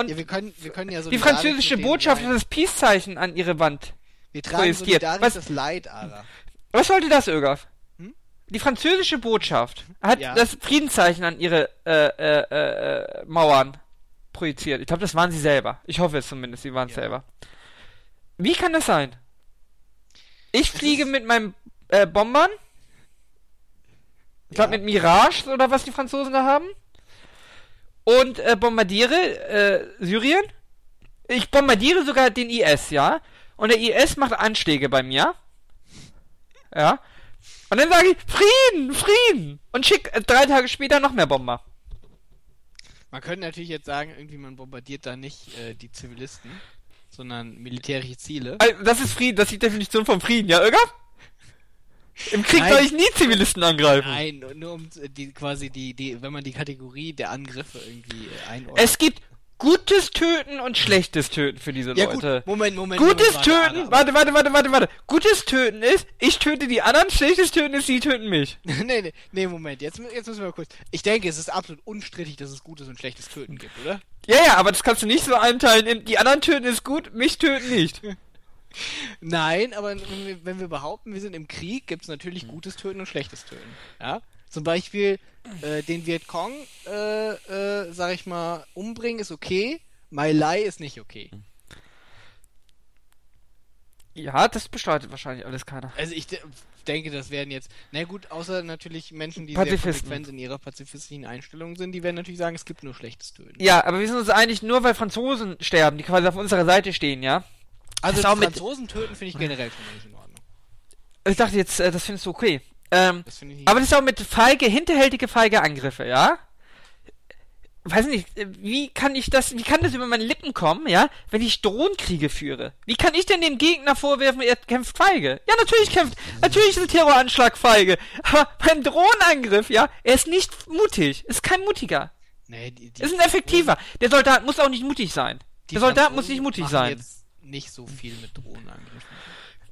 Und Ja, wir können, wir können ja so die französische Botschaft hat das Peace-Zeichen an ihre Wand. Wir tragen projiziert. Was- das Leid, Ara. Was sollte das, Ögaf? Hm? Die französische Botschaft hat Ja. das Friedenszeichen an ihre äh, äh, äh, Mauern projiziert. Ich glaube, das waren sie selber. Ich hoffe es zumindest, sie waren es Ja. selber. Wie kann das sein? Ich fliege mit meinem äh, Bombern. Ich glaube Ja. mit Mirage oder was die Franzosen da haben. Und äh, bombardiere äh, Syrien. Ich bombardiere sogar den IS, ja. Und der IS macht Anschläge bei mir. Ja. Und dann sage ich, Frieden, Frieden. Und schick äh, drei Tage später noch mehr Bomber. Man könnte natürlich jetzt sagen, irgendwie man bombardiert da nicht äh, die Zivilisten, sondern militärische Ziele. Also, das ist Frieden, das ist die Definition von Frieden, ja, Irga? Im Krieg Nein. soll ich nie Zivilisten angreifen. Nein, nur- um die quasi die, die, wenn man die Kategorie der Angriffe irgendwie äh, einordnet. Es gibt gutes Töten und schlechtes Töten für diese ja Leute. gut, Moment, Moment. Gutes Moment, warte, Töten, warte, warte, warte, warte, warte. Gutes Töten ist, ich töte die anderen, schlechtes Töten ist, sie töten mich. nee, nee, nee, Moment, jetzt, jetzt müssen wir kurz. Ich denke, es ist absolut unstrittig, dass es gutes und schlechtes Töten gibt, oder? Ja, ja, aber das kannst du nicht so einteilen in, die anderen töten ist gut, mich töten nicht. Nein, aber wenn wir, wenn wir behaupten, wir sind im Krieg, gibt es natürlich gutes Töten und schlechtes Töten. Ja? Zum Beispiel äh, den Vietcong, äh, äh, sag ich mal, umbringen ist okay, My Lai ist nicht okay. Ja, das bestreitet wahrscheinlich alles keiner. Also ich de denke, das werden jetzt, na gut, außer natürlich Menschen, die sehr konsequent in ihrer pazifistischen Einstellung sind, die werden natürlich sagen, es gibt nur schlechtes Töten. Ja, aber wir sind uns einig, nur weil Franzosen sterben, die quasi auf unserer Seite stehen, ja? Also Franzosen töten finde ich generell schon mal nicht in Ordnung. Ich dachte jetzt, äh, das findest du okay. Ähm, Das nicht. aber das ist auch mit feige, hinterhältige, feige Angriffe, ja? Weiß nicht, äh, wie kann ich das, wie kann das über meine Lippen kommen, ja, wenn ich Drohnenkriege führe? Wie kann ich denn dem Gegner vorwerfen, er kämpft feige? Ja, natürlich kämpft, natürlich ist ein Terroranschlag feige, aber beim Drohnenangriff, ja, er ist nicht mutig, ist kein mutiger, nee, die, die ist ein effektiver. Der Soldat muss auch nicht mutig sein. Der Soldat muss nicht mutig sein. Nicht so viel mit Drohnenangriffen.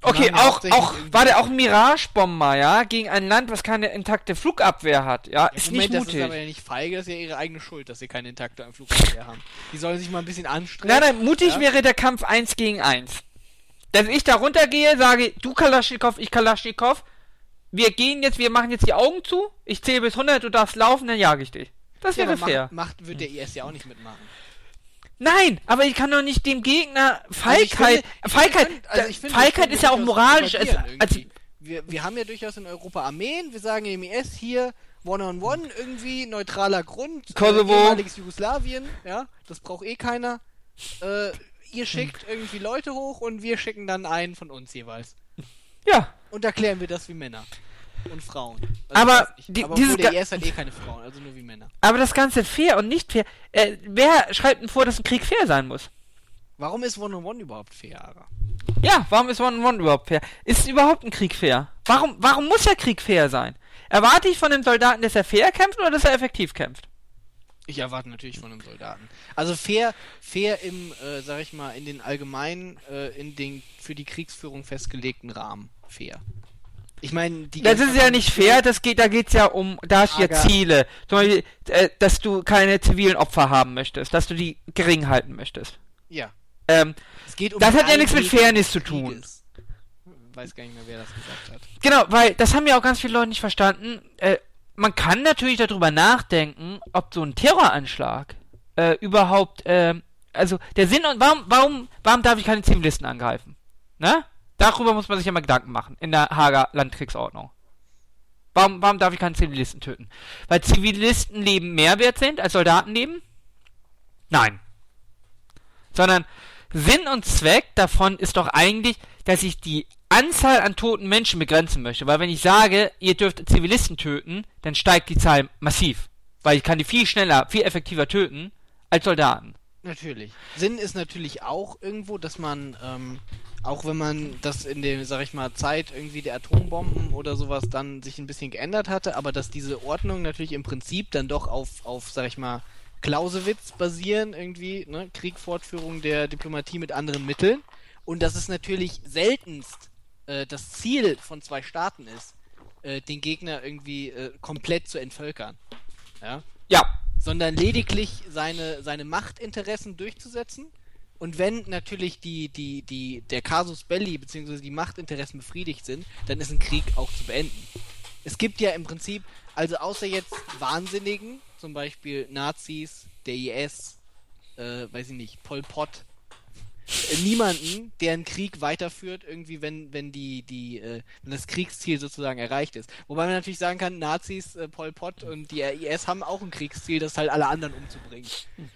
Die Okay, ja auch, auch, der auch ein Mirage-Bomber, ja, gegen ein Land, was keine intakte Flugabwehr hat, ja, ist Moment, nicht das mutig. ist aber ja nicht feige, das ist ja ihre eigene Schuld, dass sie keine intakte am Flugverkehr haben. Die sollen sich mal ein bisschen anstrengen. Nein, nein, mutig Ja? wäre der Kampf 1 gegen 1. Dass ich da runtergehe, sage, du Kalaschnikow, ich Kalaschnikow, wir gehen jetzt, wir machen jetzt die Augen zu, ich zähle bis 100, du darfst laufen, dann jage ich dich. Das Ja, wäre aber fair. macht, macht, wird der IS ja auch nicht mitmachen. Nein, aber ich kann doch nicht dem Gegner Also Feigheit, Feigheit, also Feigheit das können ist ja auch moralisch, als, als, irgendwie. wir, wir haben ja durchaus in Europa Armeen, wir sagen im IS hier One-on-One irgendwie, neutraler Grund, Kosovo. Äh, ehemaliges Jugoslawien, ja, das braucht eh keiner. Äh, ihr schickt irgendwie Leute hoch und wir schicken dann einen von uns jeweils. ja, Und erklären wir das wie Männer. Und Frauen. Also Aber die- aber dieses der IS hat eh keine Frauen, also nur wie Männer. aber das Ganze fair und nicht fair, äh, wer schreibt denn vor, dass ein Krieg fair sein muss? Warum ist One-on-One überhaupt fair, Ara? Ja, warum ist One on One überhaupt fair? Ist überhaupt ein Krieg fair? Warum, warum muss der Krieg fair sein? Erwarte ich von dem Soldaten, dass er fair kämpft oder dass er effektiv kämpft? Ich erwarte natürlich von einem Soldaten. Also fair, fair im, äh, sag ich mal, in den allgemeinen, äh, in den für die Kriegsführung festgelegten Rahmen. Fair. Ich meine, die Das ist ja nicht fair, das geht, da geht's ja um, da hast du ja Ziele. Zum Beispiel, äh, dass du keine zivilen Opfer haben möchtest, dass du die gering halten möchtest. Ja. Ähm, um Das hat ja nichts mit Fairness zu tun. Weiß gar nicht mehr, wer das gesagt hat. Genau, weil das haben ja auch ganz viele Leute nicht verstanden. Äh, man kann natürlich darüber nachdenken, ob so ein Terroranschlag äh, überhaupt, äh, also der Sinn und warum, warum, warum darf ich keine Zivilisten angreifen? Ne? Darüber muss man sich ja mal Gedanken machen in der Hager Landkriegsordnung. Warum, warum darf ich keine Zivilisten töten? Weil Zivilistenleben mehr wert sind als Soldatenleben? Nein. Sondern Sinn und Zweck davon ist doch eigentlich, dass ich die Anzahl an toten Menschen begrenzen möchte. Weil wenn ich sage, ihr dürft Zivilisten töten, dann steigt die Zahl massiv. Weil ich kann die viel schneller, viel effektiver töten als Soldaten. Natürlich. Sinn ist natürlich auch irgendwo, dass man, ähm, auch wenn man das in der, sag ich mal, Zeit irgendwie der Atombomben oder sowas dann sich ein bisschen geändert hatte, aber dass diese Ordnung natürlich im Prinzip dann doch auf, auf sag ich mal, Clausewitz basieren irgendwie, ne? Kriegfortführung der Diplomatie mit anderen Mitteln. Und dass es natürlich seltenst äh, das Ziel von zwei Staaten ist, äh, den Gegner irgendwie äh, komplett zu entvölkern. Ja Ja, sondern lediglich seine, seine Machtinteressen durchzusetzen. Und wenn natürlich die, die, die, der Casus Belli bzw. die Machtinteressen befriedigt sind, dann ist ein Krieg auch zu beenden. Es gibt ja im Prinzip, also außer jetzt Wahnsinnigen, zum Beispiel Nazis, der IS, äh, weiß ich nicht, Pol Pot, niemanden, der einen Krieg weiterführt, irgendwie, wenn, wenn die, die, äh, wenn das Kriegsziel sozusagen erreicht ist. Wobei man natürlich sagen kann, Nazis, äh, Pol Pot und die IS haben auch ein Kriegsziel, das halt alle anderen umzubringen.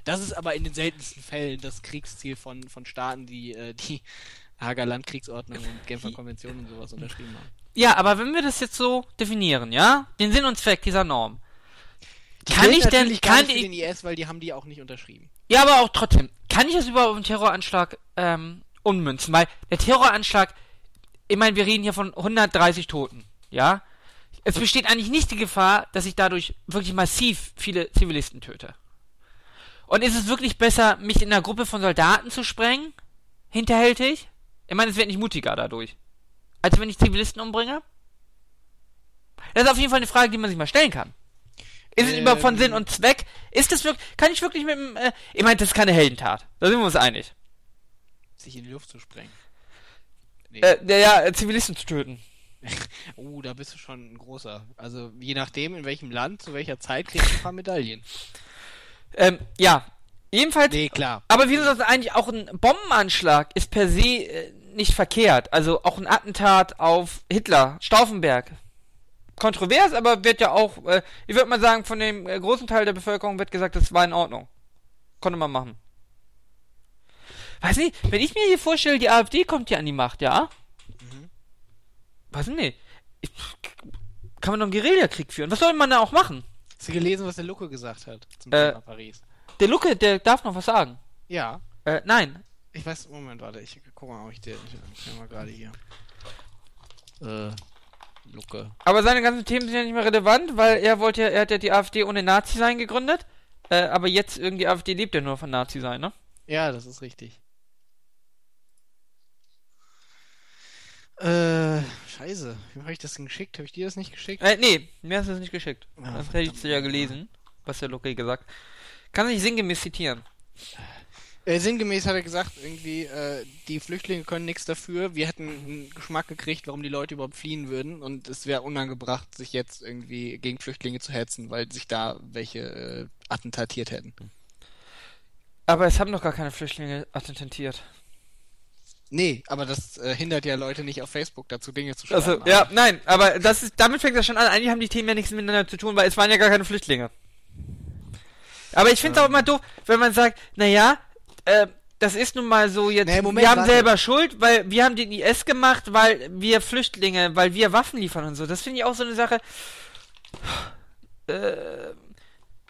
Das ist aber in den seltensten Fällen das Kriegsziel von, von Staaten, die, äh, die Hager Landkriegsordnung und Genfer Konvention und sowas unterschrieben haben. Ja, aber wenn wir das jetzt so definieren, ja, den Sinn und Zweck dieser Norm, Die kann ich denn, kann ich, den IS, weil die haben die auch nicht unterschrieben. Ja, aber auch trotzdem, kann ich das überhaupt auf einen Terroranschlag ähm, ummünzen? Weil der Terroranschlag, ich meine, wir reden hier von 130 Toten, ja. Es besteht eigentlich nicht die Gefahr, dass ich dadurch wirklich massiv viele Zivilisten töte. Und ist es wirklich besser, mich in einer Gruppe von Soldaten zu sprengen? Hinterhältig? Ich meine, es wird nicht mutiger dadurch. Als wenn ich Zivilisten umbringe? Das ist auf jeden Fall eine Frage, die man sich mal stellen kann. Ist es Ähm. überhaupt von Sinn und Zweck? Ist das wirklich, kann ich wirklich mit dem, äh, ich meine, das ist keine Heldentat. Da sind wir uns einig. Sich in die Luft zu sprengen. Nee. Äh, ja, ja, äh, Zivilisten zu töten. Oh, da bist du schon ein großer. Also je nachdem, in welchem Land, zu welcher Zeit, kriegst du ein paar Medaillen. Ähm, ja. Jedenfalls, Nee, klar. aber wieso das eigentlich auch ein Bombenanschlag ist per se äh, nicht verkehrt. Also auch ein Attentat auf Hitler, Stauffenberg. Kontrovers, aber wird ja auch, äh, ich würde mal sagen, von dem äh, großen Teil der Bevölkerung wird gesagt, das war in Ordnung. Konnte man machen. Weiß nicht, wenn ich mir hier vorstelle, die AfD kommt hier an die Macht, ja? Mhm. Weiß nicht. Ich, kann man doch einen Guerillakrieg führen? Was soll man da auch machen? Hast du gelesen, was der Lucke gesagt hat zum Äh. Thema Paris? Der Lucke, der darf noch was sagen. Ja. Äh, nein. Ich weiß, Moment, warte, ich guck mal, ob ich den. Ich kann mal gerade hier. Äh. Lucke. Aber seine ganzen Themen sind ja nicht mehr relevant, weil er wollte ja, er hat ja die AfD ohne Nazi sein gegründet. Äh, aber jetzt irgendwie AfD lebt ja nur von Nazi sein, ne? Ja, das ist richtig. Äh, scheiße. Wie habe ich das denn geschickt? Habe ich dir das nicht geschickt? Äh, nee, mir hast du das nicht geschickt. Ah, das hätte ich dir ja gelesen, was der Lucke gesagt. Kann sich sinngemäß zitieren. Äh, sinngemäß hat er gesagt, irgendwie, äh, die Flüchtlinge können nichts dafür. Wir hätten einen Geschmack gekriegt, warum die Leute überhaupt fliehen würden. Und es wäre unangebracht, sich jetzt irgendwie gegen Flüchtlinge zu hetzen, weil sich da welche äh, attentatiert hätten. Aber es haben doch gar keine Flüchtlinge attentiert. Nee, aber das äh, hindert ja Leute nicht auf Facebook dazu, Dinge zu schreiben. Also, ja, nein, aber das ist, damit fängt das schon an. Eigentlich haben die Themen ja nichts miteinander zu tun, weil es waren ja gar keine Flüchtlinge. Aber ich finde es auch immer doof, wenn man sagt, naja, äh, das ist nun mal so jetzt, Nee, Moment, wir haben warte. selber Schuld, weil wir haben den IS gemacht, weil wir Flüchtlinge, weil wir Waffen liefern und so. Das finde ich auch so eine Sache. Äh,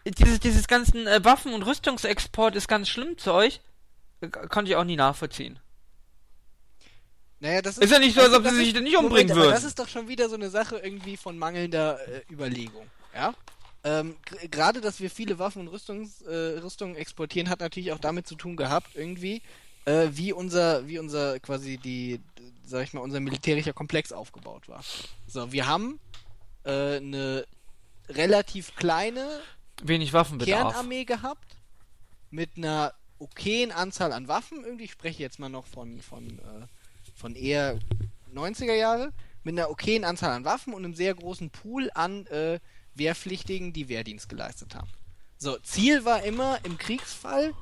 dieses, dieses ganzen äh, Waffen- und Rüstungsexport ist ganz schlimm zu euch. Äh, konnte ich auch nie nachvollziehen. Naja, das Ist ja nicht so, als ob sie ist- sich denn nicht umbringen Moment, würden. Das ist doch schon wieder so eine Sache irgendwie von mangelnder äh, Überlegung. Ja? Ähm, Gerade, dass wir viele Waffen und Rüstungs, äh, Rüstungen exportieren, hat natürlich auch damit zu tun gehabt, irgendwie, äh, wie unser, wie unser quasi die, sag ich mal, unser militärischer Komplex aufgebaut war. So, wir haben äh, eine relativ kleine Wenig Waffenbedarf. Kernarmee gehabt mit einer okayen Anzahl an Waffen. Irgendwie ich spreche jetzt mal noch von von äh, von eher 90er Jahre mit einer okayen Anzahl an Waffen und einem sehr großen Pool an äh, Wehrpflichtigen, die Wehrdienst geleistet haben. So Ziel war immer im Kriegsfall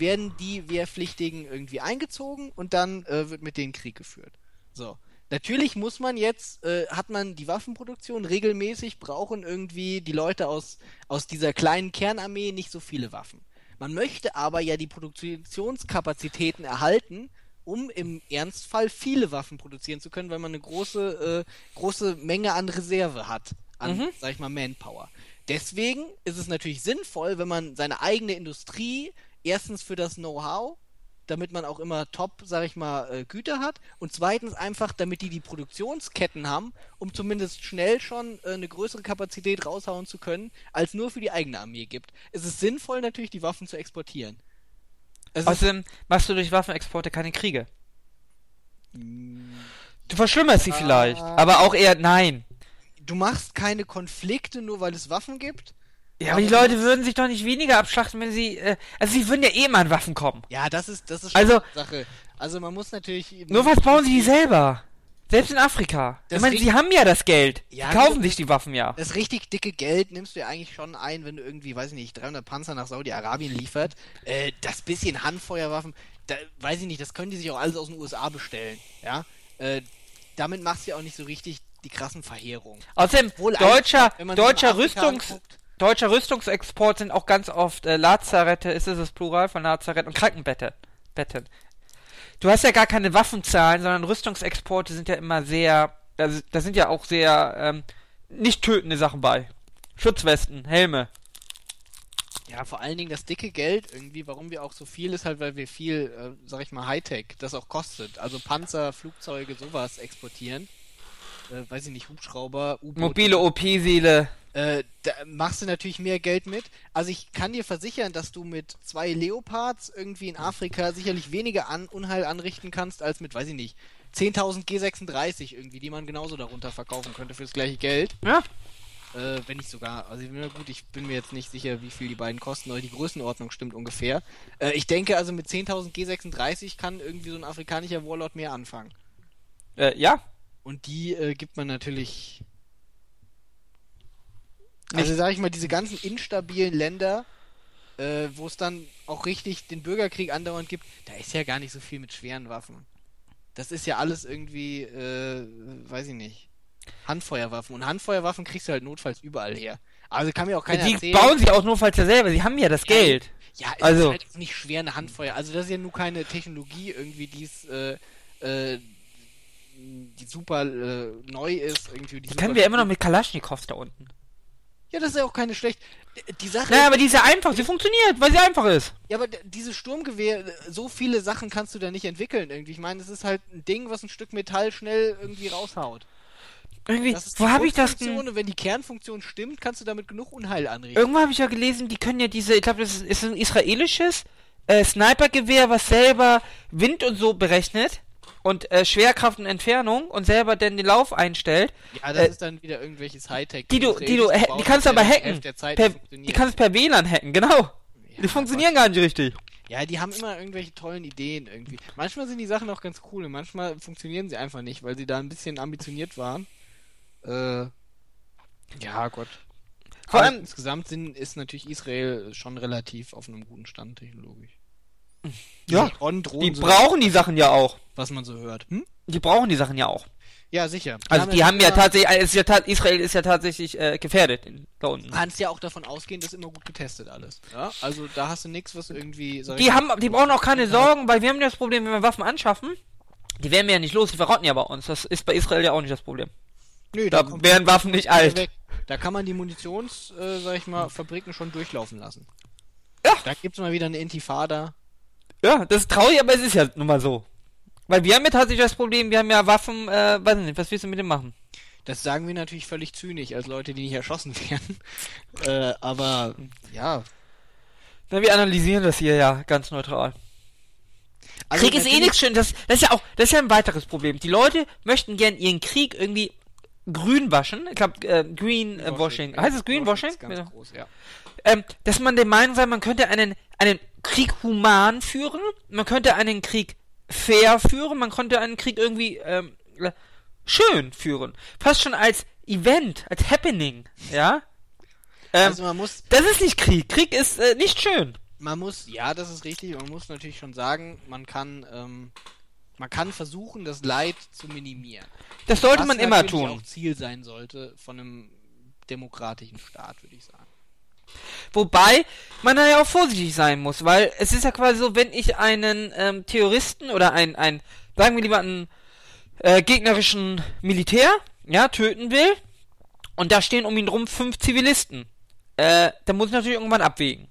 werden die Wehrpflichtigen irgendwie eingezogen und dann äh, wird mit denen Krieg geführt. So. Natürlich muss man jetzt, äh, hat man die Waffenproduktion regelmäßig, brauchen irgendwie die Leute aus, aus dieser kleinen Kernarmee nicht so viele Waffen. Man möchte aber ja die Produktionskapazitäten erhalten, um im Ernstfall viele Waffen produzieren zu können, weil man eine große, äh, große Menge an Reserve hat, an, Mhm. sag ich mal, Manpower. Deswegen ist es natürlich sinnvoll, wenn man seine eigene Industrie erstens für das Know-how, damit man auch immer top, sag ich mal, äh, Güter hat und zweitens einfach, damit die die Produktionsketten haben, um zumindest schnell schon äh, eine größere Kapazität raushauen zu können, als nur für die eigene Armee gibt. Es ist sinnvoll natürlich, die Waffen zu exportieren. Es Außerdem machst du durch Waffenexporte keine Kriege. Du verschlimmerst sie vielleicht, Ah. aber auch eher nein. Du machst keine Konflikte nur, weil es Waffen gibt. Ja, aber die Leute würden sich doch nicht weniger abschlachten, wenn sie. Äh, also sie würden ja eh mal an Waffen kommen. Ja, das ist das ist schon Also- eine Sache. Also man muss natürlich Nur was bauen sie die selber? Selbst in Afrika. Das ich meine, sie haben ja das Geld. Ja, die kaufen sich die Waffen ja. Das richtig dicke Geld nimmst du ja eigentlich schon ein, wenn du irgendwie, weiß ich nicht, 300 Panzer nach Saudi-Arabien liefert. Äh, das bisschen Handfeuerwaffen, da, weiß ich nicht, das können die sich auch alles aus den USA bestellen. Ja, äh, damit machst du ja auch nicht so richtig die krassen Verheerungen. Außerdem, Obwohl deutscher, deutscher, Rüstungs, anguckt- deutscher Rüstungsexport sind auch ganz oft äh, Lazarette, ist es das Plural von Lazarett und Krankenbetten. Betten. Du hast ja gar keine Waffenzahlen, sondern Rüstungsexporte sind ja immer sehr, da, da sind ja auch sehr ähm, nicht tötende Sachen bei. Schutzwesten, Helme. Ja, vor allen Dingen das dicke Geld irgendwie, warum wir auch so viel ist halt, weil wir viel, äh, sag ich mal, Hightech, das auch kostet. Also Panzer, Flugzeuge, sowas exportieren. Äh, weiß ich nicht, Hubschrauber, U-Boote. Mobile OP-Seele. Äh, da machst du natürlich mehr Geld mit. Also ich kann dir versichern, dass du mit zwei Leopards irgendwie in Afrika sicherlich weniger an Unheil anrichten kannst, als mit, weiß ich nicht, 10.000 G36 irgendwie, die man genauso darunter verkaufen könnte für das gleiche Geld. Ja. Äh, wenn nicht sogar. Also na gut, ich bin mir jetzt nicht sicher, wie viel die beiden kosten, aber die Größenordnung stimmt ungefähr. Äh, ich denke also mit 10.000 G36 kann irgendwie so ein afrikanischer Warlord mehr anfangen. Äh, ja. Und die äh, gibt man natürlich. Nicht- Also sag ich mal, diese ganzen instabilen Länder, äh, wo es dann auch richtig den Bürgerkrieg andauernd gibt, da ist ja gar nicht so viel mit schweren Waffen. Das ist ja alles irgendwie, äh, weiß ich nicht, Handfeuerwaffen. Und Handfeuerwaffen kriegst du halt notfalls überall her. Also kann mir auch keiner die erzählen. bauen sie auch nur falls ja selber. Sie haben ja das Ja, Geld. Ja, es Also- ist halt nicht schwer eine Handfeuer. Also das ist ja nur keine Technologie irgendwie, die es, äh, äh, die super äh, neu ist. Irgendwie, die Die können wir immer noch mit Kalaschnikows da unten. Ja, das ist ja auch keine schlecht. Die Sache Naja, aber die ist ja einfach. Sie funktioniert, weil sie einfach ist. ja, aber d- dieses Sturmgewehr, so viele Sachen kannst du da nicht entwickeln irgendwie. Ich meine, es ist halt ein Ding, was ein Stück Metall schnell irgendwie raushaut. Irgendwie, wo habe ich das denn? und wenn die Kernfunktion stimmt, kannst du damit genug Unheil anrichten. Irgendwo habe ich ja gelesen, die können ja diese, ich glaube, das ist, ist ein israelisches äh, Snipergewehr, was selber Wind und so berechnet und äh, Schwerkraft und Entfernung und selber dann den Lauf einstellt. ja, das äh, ist dann wieder irgendwelches Hightech. Die du, die du, die kannst du aber hacken. Per, die kannst du per WLAN hacken, genau. Ja, Die funktionieren gar nicht richtig. Ja, die haben immer irgendwelche tollen Ideen irgendwie. Manchmal sind die Sachen auch ganz cool und manchmal funktionieren sie einfach nicht, weil sie da ein bisschen ambitioniert waren. Äh, ja, Gott. Vor allem- insgesamt sind, ist natürlich Israel schon relativ auf einem guten Stand technologisch. Ja, Die brauchen die Sachen ja auch. was man so hört. Hm? Die brauchen die Sachen ja auch. Ja, sicher. Also die haben ja tatsächlich, es ist ja ta Israel ist ja tatsächlich äh, gefährdet in, da unten. Du kannst ja auch davon ausgehen, dass immer gut getestet alles. Ja? Also da hast du nichts, was irgendwie. ich Die mal, haben, die brauchen auch keine Sorgen, weil wir haben das Problem, wenn wir Waffen anschaffen, die werden wir ja nicht los, die verrotten ja bei uns. Das ist bei Israel ja auch nicht das Problem. Nö, Da kommt wären Waffen nicht alt. weg. Da kann man die Munitions, äh, sag ich mal, Fabriken schon durchlaufen lassen. Ja. Da gibt's mal wieder eine Intifada. Ja, das ist traurig, aber es ist ja nun mal so. Weil wir haben ja tatsächlich das Problem, wir haben ja Waffen, äh, weiß nicht, was willst du mit dem machen? Das sagen wir natürlich völlig zynisch, als Leute, die nicht erschossen werden. äh, aber ja. Na, wir analysieren das hier ja ganz neutral. Also Krieg ist eh nichts schön, das, das ist ja auch, das ist ja ein weiteres Problem. Die Leute möchten gern ihren Krieg irgendwie grün waschen. Ich glaube, äh, Green äh, Washing. Heißt es Greenwashing? Ist ganz Ja. groß, ja. Ähm, dass man der Meinung sei, man könnte einen, einen Krieg human führen, man könnte einen Krieg fair führen, man könnte einen Krieg irgendwie ähm, äh, schön führen. Fast schon als Event, als Happening, ja? Ähm, Also man muss, das ist nicht Krieg. Krieg ist äh, nicht schön. man muss, ja, das ist richtig. Man muss natürlich schon sagen, man kann, ähm, man kann versuchen, das Leid zu minimieren. Das sollte Was man immer tun. auch Ziel sein sollte von einem demokratischen Staat, würde ich sagen. Wobei man da ja auch vorsichtig sein muss, weil es ist ja quasi so, wenn ich einen ähm, Terroristen oder ein, ein, sagen wir lieber einen äh, gegnerischen Militär, ja, töten will, und da stehen um ihn drum fünf Zivilisten, äh, dann muss ich natürlich irgendwann abwägen.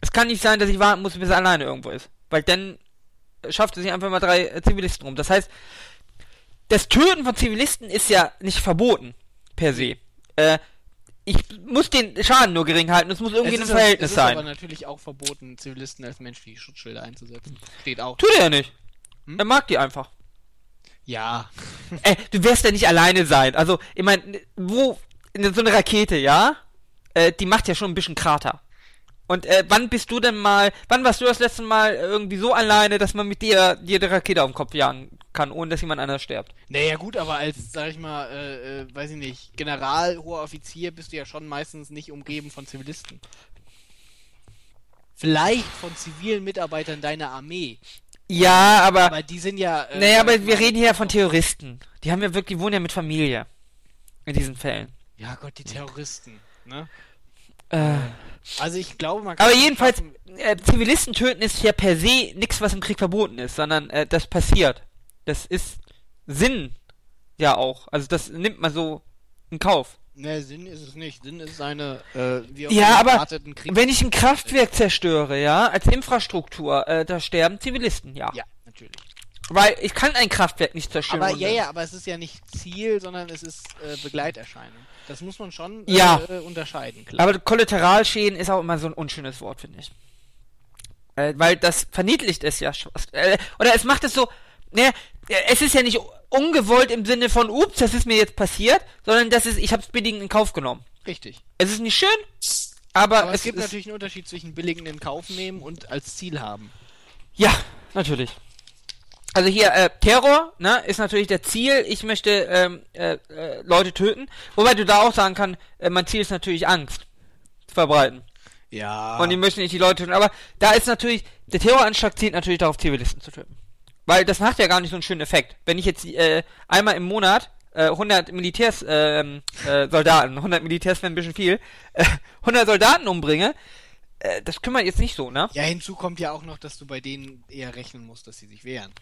Es kann nicht sein, dass ich warten muss, bis er alleine irgendwo ist, weil dann schafft er sich einfach mal drei äh, Zivilisten rum. Das heißt, das Töten von Zivilisten ist ja nicht verboten, per se. Äh, ich muss den Schaden nur gering halten, es muss irgendwie es in ist, einem Verhältnis es ist sein. aber natürlich auch verboten, Zivilisten als menschliche Schutzschilder einzusetzen. Steht auch. Tut er ja nicht. Hm? Er mag die einfach. Ja. Ey, du wirst ja nicht alleine sein. Also, ich meine, wo, so eine Rakete, ja? Äh, die macht ja schon ein bisschen Krater. Und äh, wann bist du denn mal, wann warst du das letzte Mal irgendwie so alleine, dass man mit dir jede Rakete auf den Kopf jagen kann, ohne dass jemand anders stirbt? Naja gut, aber als, sag ich mal, äh, äh, weiß ich nicht, General, hoher Offizier bist du ja schon meistens nicht umgeben von Zivilisten. Vielleicht von zivilen Mitarbeitern deiner Armee. Ja, aber, Aber die sind ja. Äh, naja, aber wir reden hier ja von Terroristen. Die haben ja wirklich, die wohnen ja mit Familie. In diesen Fällen. Ja Gott, die Terroristen. Ne? Äh, Also ich glaube, man kann. aber jedenfalls, schaffen- äh, Zivilisten töten ist ja per se nichts, was im Krieg verboten ist, sondern äh, das passiert. Das ist Sinn ja auch. Also das nimmt man so in Kauf. Ne, Sinn ist es nicht. Sinn ist eine, äh, wie auch Ja, aber Kriegs- wenn ich ein Kraftwerk zerstöre, ja, als Infrastruktur, äh, da sterben Zivilisten, ja. Ja, natürlich. Weil ich kann ein Kraftwerk nicht zerstören. Aber ja, ja, aber es ist ja nicht Ziel, sondern es ist äh, Begleiterscheinung. Das muss man schon äh, Ja. äh, unterscheiden, klar. Aber Kollateralschäden ist auch immer so ein unschönes Wort, finde ich. Äh, weil das verniedlicht es ja. schon. Äh, oder es macht es so. Ne, es ist ja nicht ungewollt im Sinne von, ups, das ist mir jetzt passiert, sondern das ist, ich habe es billigend in Kauf genommen. Richtig. Es ist nicht schön, aber, Aber es es gibt natürlich einen Unterschied zwischen billigen in Kauf nehmen und als Ziel haben. Ja, natürlich. Also hier, äh, Terror, ne, ist natürlich der Ziel. Ich möchte ähm, äh, äh, Leute töten. Wobei du da auch sagen kannst, äh, mein Ziel ist natürlich Angst zu verbreiten. Ja. Und die möchten nicht die Leute töten. Aber da ist natürlich, der Terroranschlag zielt natürlich darauf, Zivilisten zu töten. Weil das macht ja gar nicht so einen schönen Effekt. Wenn ich jetzt äh, einmal im Monat äh, 100 Militärs, ähm, äh, Soldaten, 100 Militärs wäre ein bisschen viel, äh, 100 Soldaten umbringe, äh, das kümmert jetzt nicht so, ne? ja, hinzu kommt ja auch noch, dass du bei denen eher rechnen musst, dass sie sich wehren.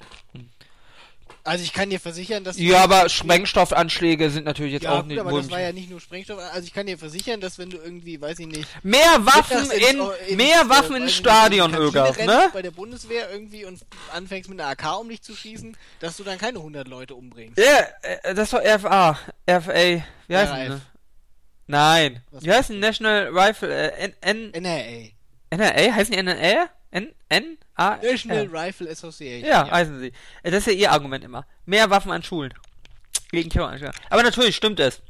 Also ich kann dir versichern, dass... Ja, aber Sprengstoffanschläge sind natürlich jetzt ja, auch gut, nicht. aber das war ja nicht nur Sprengstoff. Also ich kann dir versichern, dass wenn du irgendwie, weiß ich nicht... mehr Waffen mittags ins- in, ins, mehr äh, Waffen weiß ins Stadion, in Ögaf, ne? bei der Bundeswehr irgendwie und anfängst mit einer AK um dich zu schießen, dass du dann keine 100 Leute umbringst. Ja, äh, das war RFA, RFA, wie heißt RAF. Ne? Nein, Was wie heißt denn National Rifle, äh, N, N, NRA. NRA, heißen die NRA? N, N, A, National R. Rifle Association. Ja, heißen sie. Das ist ja ihr Argument immer. Mehr Waffen an Schulen. Gegen Terroranschläge. Aber natürlich stimmt es.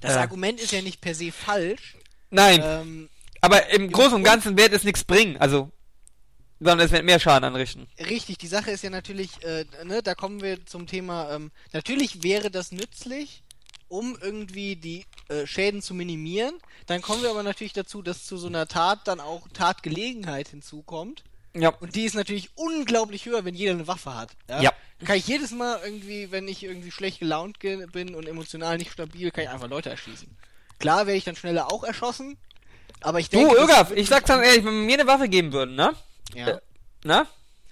Das Äh. Argument ist ja nicht per se falsch. Nein, Ähm, aber im Großen und Ganzen wird es nichts bringen, also, sondern es wird mehr Schaden anrichten. richtig, die Sache ist ja natürlich, äh, ne, da kommen wir zum Thema, ähm, natürlich wäre das nützlich, um irgendwie die äh, Schäden zu minimieren. Dann kommen wir aber natürlich dazu, dass zu so einer Tat dann auch Tatgelegenheit hinzukommt. Ja. Und die ist natürlich unglaublich höher, wenn jeder eine Waffe hat. Ja. Kann ich jedes Mal irgendwie, wenn ich irgendwie schlecht gelaunt ge- bin und emotional nicht stabil, kann ich einfach Leute erschießen. Klar werde ich dann schneller auch erschossen, aber ich Du, denke... Ögaf, wird ich sag's dann ehrlich, wenn mir eine Waffe geben würden, ne? Ja, Äh, Na?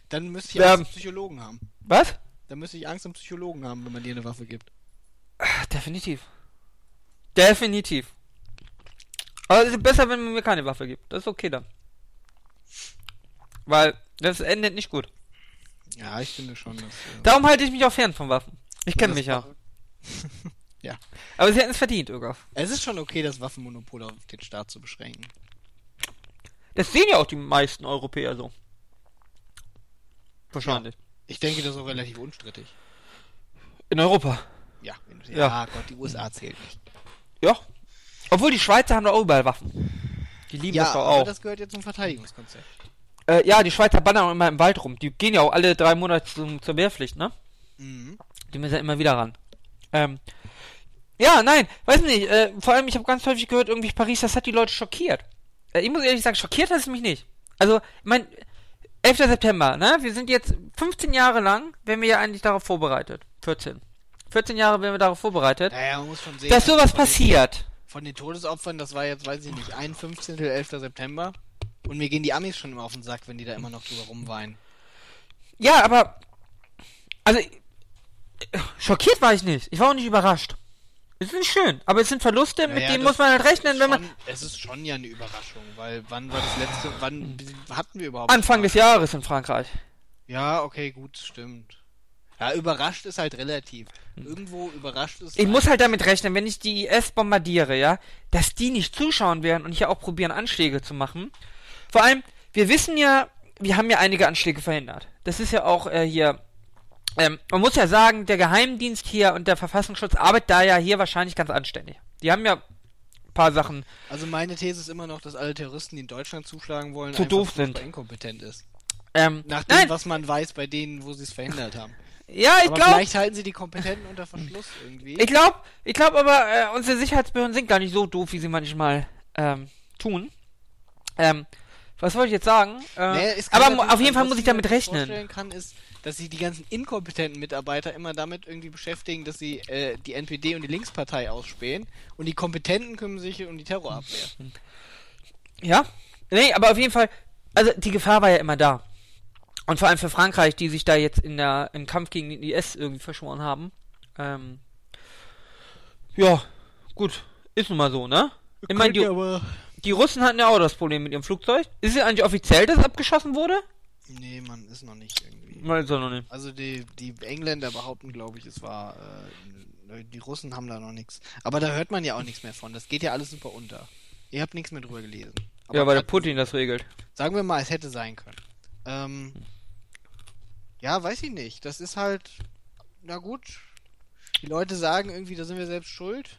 dann müsste ich wir Angst um Psychologen haben. Was? Dann müsste ich Angst um Psychologen haben, wenn man dir eine Waffe gibt. Definitiv. Definitiv. Aber es ist besser, wenn man mir keine Waffe gibt. Das ist okay dann. Weil das endet nicht gut. Ja, ich finde schon, dass... Äh, Darum halte ich mich auch fern von Waffen. Ich kenne mich ja. ja. Aber sie hätten es verdient, Ögaf. Es ist schon okay, das Waffenmonopol auf den Staat zu beschränken. Das sehen ja auch die meisten Europäer so. Wahrscheinlich. Ich denke, das ist auch relativ unstrittig. In Europa. Ja, Ja. ja. Gott, die USA zählt nicht. Ja. Obwohl die Schweizer haben doch auch überall Waffen. Die lieben Ja, das doch aber auch. das gehört ja zum Verteidigungskonzept. Äh, ja, die Schweizer auch immer im Wald rum. Die gehen ja auch alle drei Monate zum, zur Wehrpflicht, ne? Mhm. Die müssen ja immer wieder ran. Ähm, ja, nein, weiß nicht. Äh, vor allem, ich habe ganz häufig gehört, irgendwie Paris, das hat die Leute schockiert. Äh, ich muss ehrlich sagen, schockiert hat es mich nicht. Also, mein 11. September, ne? Wir sind jetzt 15 Jahre lang, werden wir ja eigentlich darauf vorbereitet. 14. 14 Jahre werden wir darauf vorbereitet, Naja, man muss schon sehen, dass sowas von den- passiert. Von den Todesopfern, das war jetzt, weiß ich nicht, ein Fünfzehntel 11. September. Und mir gehen die Amis schon immer auf den Sack, wenn die da immer noch drüber rumweinen. Ja, aber. Also. Schockiert war ich nicht. Ich war auch nicht überrascht. Es ist nicht schön, aber es sind Verluste, mit Naja, denen das muss man halt rechnen, wenn man. Es ist schon ja eine Überraschung, weil wann war das letzte, wann hatten wir überhaupt... Anfang des Jahres in Frankreich. Ja, okay, gut, stimmt. Ja, überrascht ist halt relativ. Irgendwo überrascht ist... Ich muss halt damit rechnen, wenn ich die IS bombardiere, ja, dass die nicht zuschauen werden und hier auch probieren, Anschläge zu machen. Vor allem, wir wissen ja, wir haben ja einige Anschläge verhindert. Das ist ja auch äh, hier. Ähm, man muss ja sagen, der Geheimdienst hier und der Verfassungsschutz arbeitet da ja hier wahrscheinlich ganz anständig. Die haben ja paar Sachen Also meine These ist immer noch, dass alle Terroristen, die in Deutschland zuschlagen wollen, Zu doof sind. inkompetent ist. ähm, Nach dem, nein, was man weiß bei denen, wo sie es verhindert haben. Ja, ich glaube, vielleicht halten sie die Kompetenten unter Verschluss irgendwie. ich glaube, ich glaube aber, äh, unsere Sicherheitsbehörden sind gar nicht so doof, wie sie manchmal ähm, tun. Ähm, was wollte ich jetzt sagen? Äh, Nee, aber auf jeden Fall was muss ich damit rechnen. vorstellen kann, ist, dass sich die ganzen inkompetenten Mitarbeiter immer damit irgendwie beschäftigen, dass sie äh, die NPD und die Linkspartei ausspähen und die Kompetenten kümmern sich um die Terrorabwehr. Ja? Nee, aber auf jeden Fall, also die Gefahr war ja immer da. Und vor allem für Frankreich, die sich da jetzt in der, im Kampf gegen den IS irgendwie verschworen haben. Ähm, ja, gut. Ist nun mal so, ne? Ich meine, die, aber... die Russen hatten ja auch das Problem mit ihrem Flugzeug. Ist es eigentlich offiziell, dass es abgeschossen wurde? Nee, man ist noch nicht irgendwie. Weiß er noch nicht. Also die, die Engländer behaupten, glaube ich, es war... Äh, die Russen haben da noch nichts. Aber da hört man ja auch nichts mehr von. Das geht ja alles super unter. Ihr habt nichts mehr drüber gelesen. Aber Ja, weil der Putin das regelt. Sagen wir mal, es hätte sein können. Ähm, ja, weiß ich nicht. Das ist halt, na gut. Die Leute sagen irgendwie, da sind wir selbst schuld.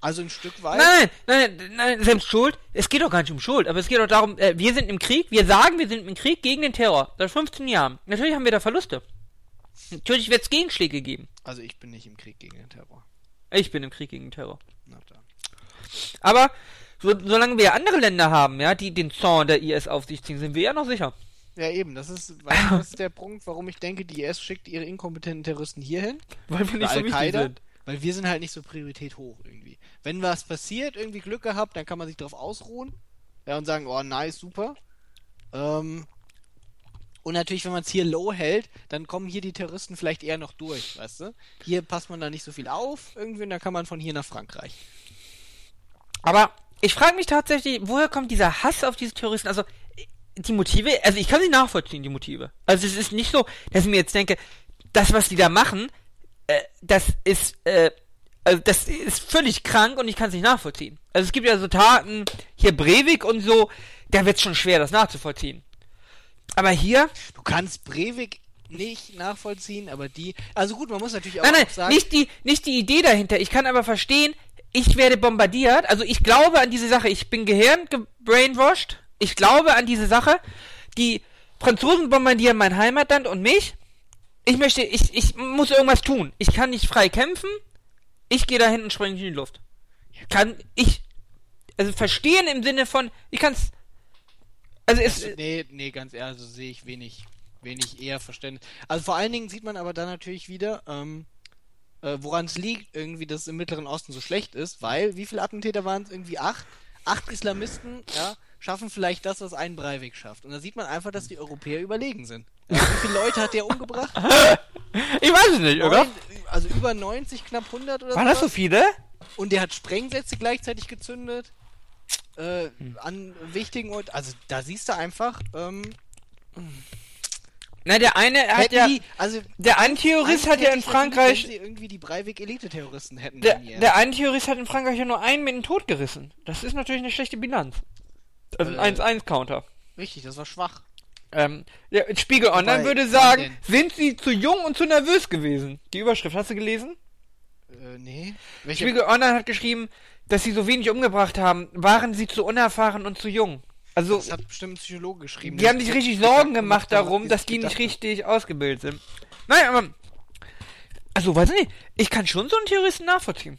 Also ein Stück weit. Nein, nein, nein, nein, selbst Schuld. Es geht doch gar nicht um Schuld, aber es geht doch darum, äh, wir sind im Krieg, wir sagen, wir sind im Krieg gegen den Terror. Seit 15 Jahren. Natürlich haben wir da Verluste. Natürlich wird es Gegenschläge geben. Also ich bin nicht im Krieg gegen den Terror. Ich bin im Krieg gegen den Terror. Na dann. Aber so, solange wir andere Länder haben, ja, die den Zorn der IS auf sich ziehen, sind wir ja noch sicher. Ja, eben. Das ist, weißt du, das ist der Punkt, warum ich denke, die IS schickt ihre inkompetenten Terroristen hierhin. Weil wir nicht so wichtig sind. Weil wir sind halt nicht so Priorität hoch irgendwie. Wenn was passiert, irgendwie Glück gehabt, dann kann man sich drauf ausruhen. Ja, und sagen, oh, nice, super. Ähm, und natürlich, wenn man es hier low hält, dann kommen hier die Terroristen vielleicht eher noch durch, weißt du? Hier passt man da nicht so viel auf, irgendwie, und dann kann man von hier nach Frankreich. Aber ich frage mich tatsächlich, woher kommt dieser Hass auf diese Terroristen? Also, die Motive, also ich kann sie nachvollziehen, die Motive. Also es ist nicht so, dass ich mir jetzt denke, das, was die da machen, äh, das ist, äh, also das ist völlig krank und ich kann es nicht nachvollziehen. Also es gibt ja so Taten, hier Breivik und so, da wird es schon schwer, das nachzuvollziehen. Aber hier, Du kannst Breivik nicht nachvollziehen, aber die. Also gut, man muss natürlich auch, nein, nein, auch sagen. nicht die, nicht die Idee dahinter. Ich kann aber verstehen, ich werde bombardiert. Also ich glaube an diese Sache. Ich bin Gehirn gebrainwashed. Ich glaube an diese Sache. Die Franzosen bombardieren mein Heimatland und mich. Ich möchte, ich, ich muss irgendwas tun. Ich kann nicht frei kämpfen. Ich gehe dahin und springe in die Luft. Kann ich, also verstehen im Sinne von, ich kann's, also es, Nee, nee, ganz ehrlich, also sehe ich wenig, wenig eher Verständnis. Also vor allen Dingen sieht man aber dann natürlich wieder, ähm, äh, woran es liegt, irgendwie, dass es im Mittleren Osten so schlecht ist, weil, wie viele Attentäter waren es? Irgendwie acht? Acht Islamisten, ja, schaffen vielleicht das, was ein Breivik schafft. Und da sieht man einfach, dass die Europäer überlegen sind. Ja, wie viele Leute hat der umgebracht? ich weiß es nicht, oder? Neun, also über 90, knapp 100 oder Waren das so viele? Und der hat Sprengsätze gleichzeitig gezündet. Äh, Hm. an wichtigen Orten. Also da siehst du einfach, ähm, Na, der eine hat hätten ja, die, also der Antiterrorist hat ja in Frankreich, wenn sie irgendwie die Breivik-Elite-Terroristen hätten. Der, der Antiterrorist hat in Frankreich ja nur einen mit dem Tod gerissen. Das ist natürlich eine schlechte Bilanz. Also Äh. ein 1-1-Counter. Richtig, das war schwach. Ähm, ja, Spiegel Online Wobei, würde sagen, sind sie zu jung und zu nervös gewesen? Die Überschrift hast du gelesen? Äh, nee. Welche, Spiegel Online hat geschrieben, dass sie so wenig umgebracht haben, waren sie zu unerfahren und zu jung. Also, das hat bestimmt ein Psychologe geschrieben. die haben sich richtig Sorgen gemacht darum, dass die nicht richtig ausgebildet sind. Nein, aber, also, weiß ich nicht, ich kann schon so einen Terroristen nachvollziehen.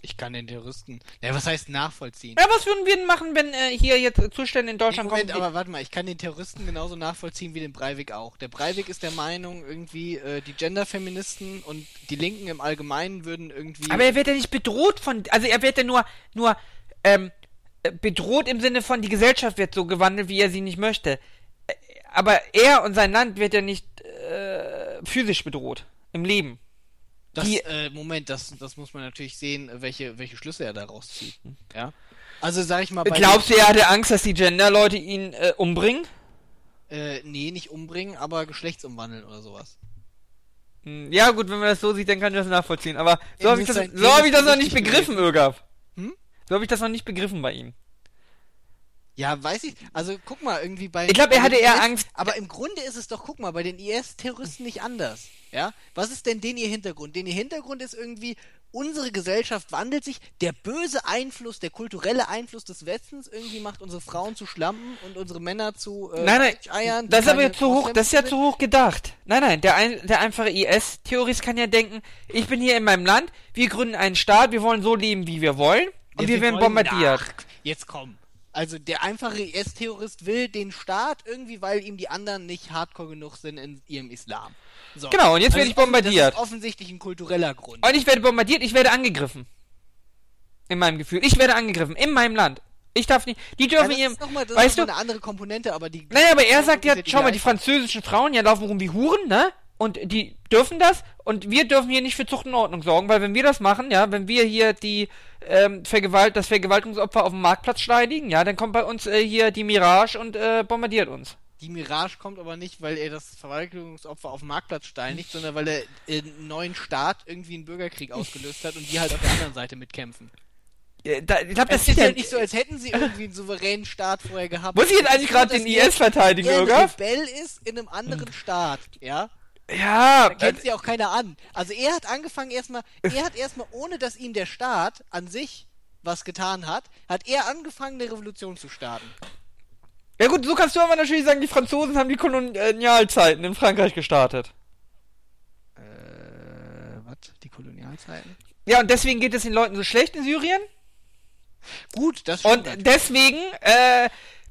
Ich kann den Terroristen. Ja, was heißt nachvollziehen? Ja, was würden wir denn machen, wenn äh, hier jetzt Zustände in Deutschland Moment, kommen? aber warte mal, ich kann den Terroristen genauso nachvollziehen wie den Breivik auch. Der Breivik ist der Meinung, irgendwie äh, die Genderfeministen und die Linken im Allgemeinen würden irgendwie. Aber er wird ja nicht bedroht von, also er wird ja nur, nur, ähm, äh, bedroht im Sinne von, die Gesellschaft wird so gewandelt, wie er sie nicht möchte. Äh, Aber er und sein Land wird ja nicht äh, physisch bedroht. Im Leben. Das, die- äh, Moment, das, das muss man natürlich sehen, welche, welche Schlüsse er daraus zieht. Ja. Also sag ich mal bei Glaubst du, er hatte Angst, dass die Gender-Leute ihn äh, umbringen? äh, nee, nicht umbringen, aber geschlechtsumwandeln oder sowas. Hm, Ja, gut, wenn man das so sieht, dann kann ich das nachvollziehen. Aber so habe ich das, so hab ich das noch nicht begriffen, Irgaf. Hm? So habe ich das noch nicht begriffen bei ihm. Ja, weiß ich. Also guck mal, irgendwie bei. Ich glaub, er hatte eher IS, Angst- Aber im Grunde ist es doch, guck mal, bei den IS-Terroristen nicht anders. Ja? Was ist denn den ihr Hintergrund? Den ihr Hintergrund ist irgendwie, unsere Gesellschaft wandelt sich, der böse Einfluss, der kulturelle Einfluss des Westens irgendwie macht unsere Frauen zu Schlampen und unsere Männer zu äh, Nein, nein, Eiern, das ist aber zu hoch, das ist ja zu hoch gedacht. Nein, nein, der, ein, der einfache IS-Terrorist kann ja denken, ich bin hier in meinem Land, wir gründen einen Staat, wir wollen so leben, wie wir wollen, und Ja, wir werden wollen- bombardiert. Ach, jetzt komm. Also der einfache IS-Terrorist will den Staat irgendwie, weil ihm die anderen nicht hardcore genug sind in ihrem Islam. So. Genau, und jetzt Also werde ich bombardiert. Das ist offensichtlich ein kultureller Grund. Und ich werde bombardiert, ich werde angegriffen. In meinem Gefühl. Ich werde angegriffen, in meinem Land. Ich darf nicht, die Ja, dürfen das ihrem, noch weißt mal du, eine andere Komponente, aber die. Naja, aber er sagt ja, schau mal, die französischen Frauen, ja, laufen rum wie Huren, ne? Und die dürfen das und wir dürfen hier nicht für Zucht und Ordnung sorgen, weil wenn wir das machen, ja, wenn wir hier die ähm, Vergewalt, das Vergewaltigungsopfer auf dem Marktplatz steigen, ja, dann kommt bei uns äh, hier die Mirage und äh, bombardiert uns. Die Mirage kommt aber nicht, weil er das Verwaltungsopfer auf dem Marktplatz steinigt, sondern weil er einen neuen Staat irgendwie einen Bürgerkrieg ausgelöst hat und die halt auf der anderen Seite mitkämpfen. Äh, da, ich glaube, das Es ist ja ja nicht so, als hätten sie irgendwie einen souveränen Staat vorher gehabt. Muss ich jetzt eigentlich gerade den IS verteidigen, er ein oder? Rebell ist in einem anderen Staat, ja? Ja, Da kennt sie auch keiner an. Also er hat angefangen erstmal, er hat erstmal, ohne dass ihm der Staat an sich was getan hat, hat er angefangen, eine Revolution zu starten. ja gut, so kannst du aber natürlich sagen, die Franzosen haben die Kolonialzeiten in Frankreich gestartet. Äh, was? Die Kolonialzeiten? Ja, und deswegen geht es den Leuten so schlecht in Syrien. Gut, das Und stimmt. deswegen äh,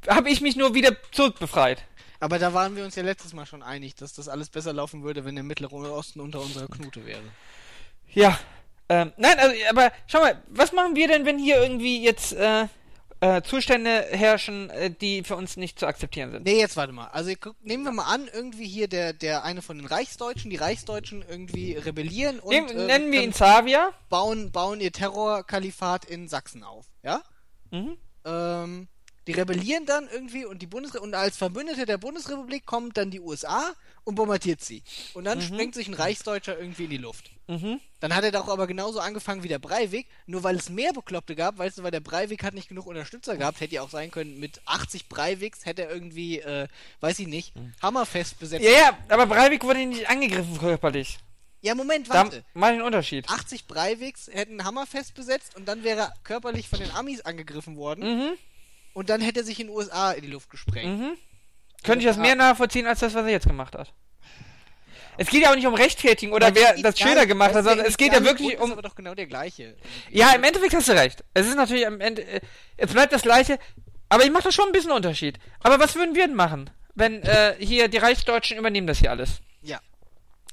habe ich mich nur wieder zurückbefreit. Aber da waren wir uns ja letztes Mal schon einig, dass das alles besser laufen würde, wenn der Mittlere Osten unter unserer Knute wäre. Ja. Ähm, nein, also, aber schau mal, was machen wir denn, wenn hier irgendwie jetzt äh, äh, Zustände herrschen, äh, die für uns nicht zu akzeptieren sind? Nee, jetzt warte mal. Also guck, nehmen wir mal an, irgendwie hier der, der eine von den Reichsdeutschen, die Reichsdeutschen irgendwie rebellieren und Nehm, äh, nennen wir ihn Xavier. bauen, bauen ihr Terrorkalifat in Sachsen auf, ja? Mhm. Ähm, die rebellieren dann irgendwie und die Bundesre und als Verbündete der Bundesrepublik kommt dann die USA und bombardiert sie. Und dann sprengt sich ein Reichsdeutscher irgendwie in die Luft. Mhm. Dann hat er doch aber genauso angefangen wie der Breivik, nur weil es mehr Bekloppte gab, weißt du, weil der Breivik hat nicht genug Unterstützer gehabt, hätte ja auch sein können, mit 80 Breiviks hätte er irgendwie, äh, weiß ich nicht, Hammerfest besetzt. Ja, ja, aber Breivik wurde nicht angegriffen körperlich. Ja, Moment, Da warte. mal den Unterschied. 80 Breiviks hätten Hammerfest besetzt und dann wäre er körperlich von den Amis angegriffen worden Mhm. Und dann hätte er sich in den USA in die Luft gesprengt. Mhm. Könnte ich das mehr nachvollziehen als das, was er jetzt gemacht hat. Es geht ja auch nicht um Rechtfertigung oder wer das schöner gemacht hat, sondern der es geht ja wirklich Grund um. ist aber doch genau der gleiche. Ja, im Endeffekt hast du recht. Es ist natürlich am Ende. äh, Es bleibt das gleiche. Aber ich mache da schon ein bisschen Unterschied. Aber was würden wir denn machen, wenn äh, hier die Reichsdeutschen übernehmen das hier alles? Ja,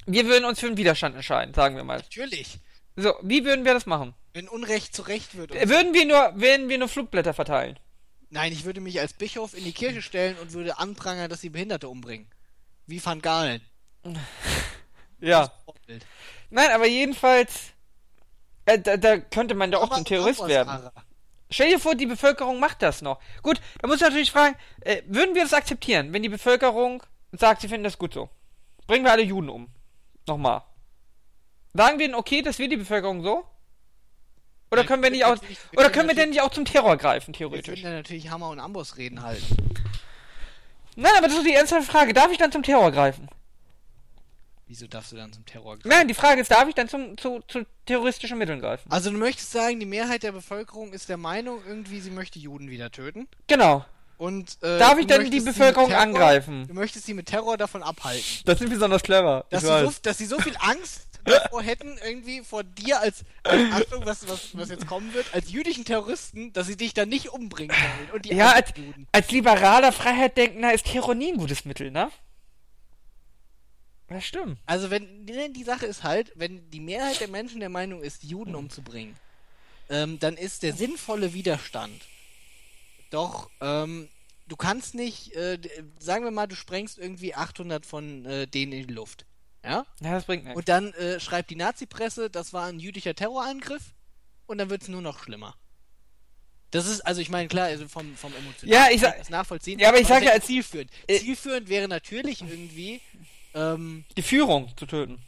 Wir würden uns für einen Widerstand entscheiden, sagen wir mal. natürlich. So, wie würden wir das machen? Wenn Unrecht zu Recht wird. Äh, Würden wir nur, würden wir nur Flugblätter verteilen? Nein, ich würde mich als Bischof in die Kirche stellen und würde anprangern, dass sie Behinderte umbringen. Wie Van Galen. Ja. Nein, aber jedenfalls. Äh, da, da könnte man ja auch zum Terrorist werden. Ara. Stell dir vor, die Bevölkerung macht das noch. Gut, da muss ich natürlich fragen, äh, würden wir das akzeptieren, wenn die Bevölkerung sagt, sie finden das gut so? Bringen wir alle Juden um. Nochmal. Sagen wir denn okay, dass wir die Bevölkerung so? Oder können wir wir nicht auch, wir oder können wir denn nicht auch zum Terror greifen, Wir theoretisch? dann natürlich Hammer und Amboss reden halt. Nein, aber das ist die ernsthafte Frage. Darf ich dann zum Terror greifen? Wieso darfst du dann zum Terror greifen? Nein, die Frage ist, darf ich dann zum, zu, zu terroristischen Mitteln greifen? Also du möchtest sagen, die Mehrheit der Bevölkerung ist der Meinung, irgendwie sie möchte Juden wieder töten. Genau. Und äh, Darf ich denn die Bevölkerung Terror- angreifen? Du möchtest sie mit Terror davon abhalten. Das ist besonders clever. Dass sie, so, dass sie so viel Angst davor hätten, irgendwie vor dir als, als Achtung, was, was, was jetzt kommen wird, als jüdischen Terroristen, dass sie dich dann nicht umbringen wollen. Und die Ja, als, als liberaler Freiheitdenkender ist Terror nie ein gutes Mittel, ne? Das stimmt. Also wenn ne, die Sache ist halt, wenn die Mehrheit der Menschen der Meinung ist, Juden umzubringen, ähm, dann ist der sinnvolle Widerstand. Doch ähm, du kannst nicht, äh, sagen wir mal, du sprengst irgendwie 800 von äh, denen in die Luft, ja? Ja, das bringt nichts. Und dann äh, schreibt die Nazi-Presse, das war ein jüdischer Terrorangriff und dann wird es nur noch schlimmer. Das ist, also ich meine, klar, also vom, vom emotionalen Ja, ich sag- das nachvollziehen. Ja, aber ich das sag ist ja als- zielführend. äh, zielführend wäre natürlich irgendwie ähm, Die Führung zu töten.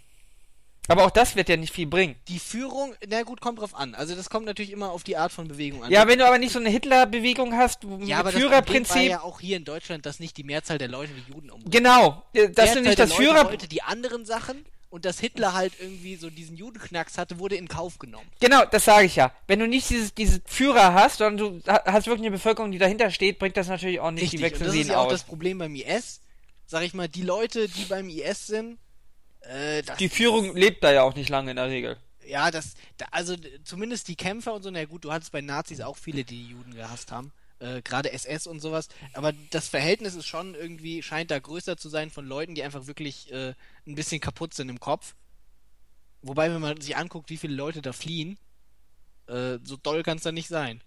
Aber auch das wird ja nicht viel bringen. die Führung, na gut, kommt drauf an. Also das kommt natürlich immer auf die Art von Bewegung an. Ja, wenn du aber nicht so eine Hitler-Bewegung hast, ja aber das Problem war Führerprinzip. ja auch hier in Deutschland, dass nicht die Mehrzahl der Leute die Juden umbringen. Genau, äh, dass du Mehrzahl nicht der das Leute Führer. wollte die anderen Sachen und dass Hitler halt irgendwie so diesen Judenknacks hatte, wurde in Kauf genommen. Genau, das sage ich ja. Wenn du nicht dieses, diese Führer hast, sondern du hast wirklich eine Bevölkerung, die dahinter steht, bringt das natürlich auch nicht Richtig, die und das ist ja auch aus. das Problem beim IS. Sag ich mal, die Leute, die beim IS sind, äh, Die Führung lebt da ja auch nicht lange in der Regel. Ja, das, da, also zumindest die Kämpfer und so, na gut, du hattest bei Nazis auch viele, die die Juden gehasst haben, äh, gerade SS und sowas, aber das Verhältnis ist schon irgendwie, scheint da größer zu sein von Leuten, die einfach wirklich äh, ein bisschen kaputt sind im Kopf. Wobei, wenn man sich anguckt, wie viele Leute da fliehen, äh, so doll kann es da nicht sein.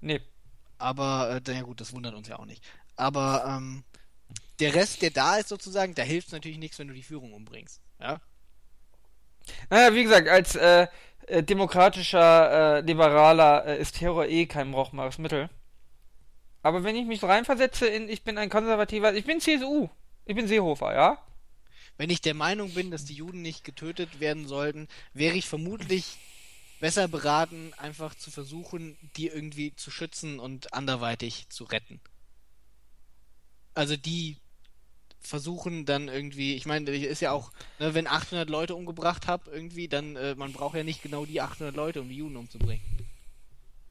Nee. Aber, äh, na gut, das wundert uns ja auch nicht. Aber, ähm, der Rest, der da ist sozusagen, da hilft natürlich nichts, wenn du die Führung umbringst. Ja? Naja, wie gesagt, als äh, äh, demokratischer, äh, liberaler äh, ist Terror eh kein brauchbares Mittel. Aber wenn ich mich so reinversetze in, ich bin ein konservativer, ich bin CSU, ich bin Seehofer, ja? Wenn ich der Meinung bin, dass die Juden nicht getötet werden sollten, wäre ich vermutlich besser beraten, einfach zu versuchen, die irgendwie zu schützen und anderweitig zu retten. Also die versuchen dann irgendwie, ich meine, ist ja auch, ne, wenn 800 Leute umgebracht hab irgendwie, dann äh, man braucht ja nicht genau die 800 Leute, um die Juden umzubringen.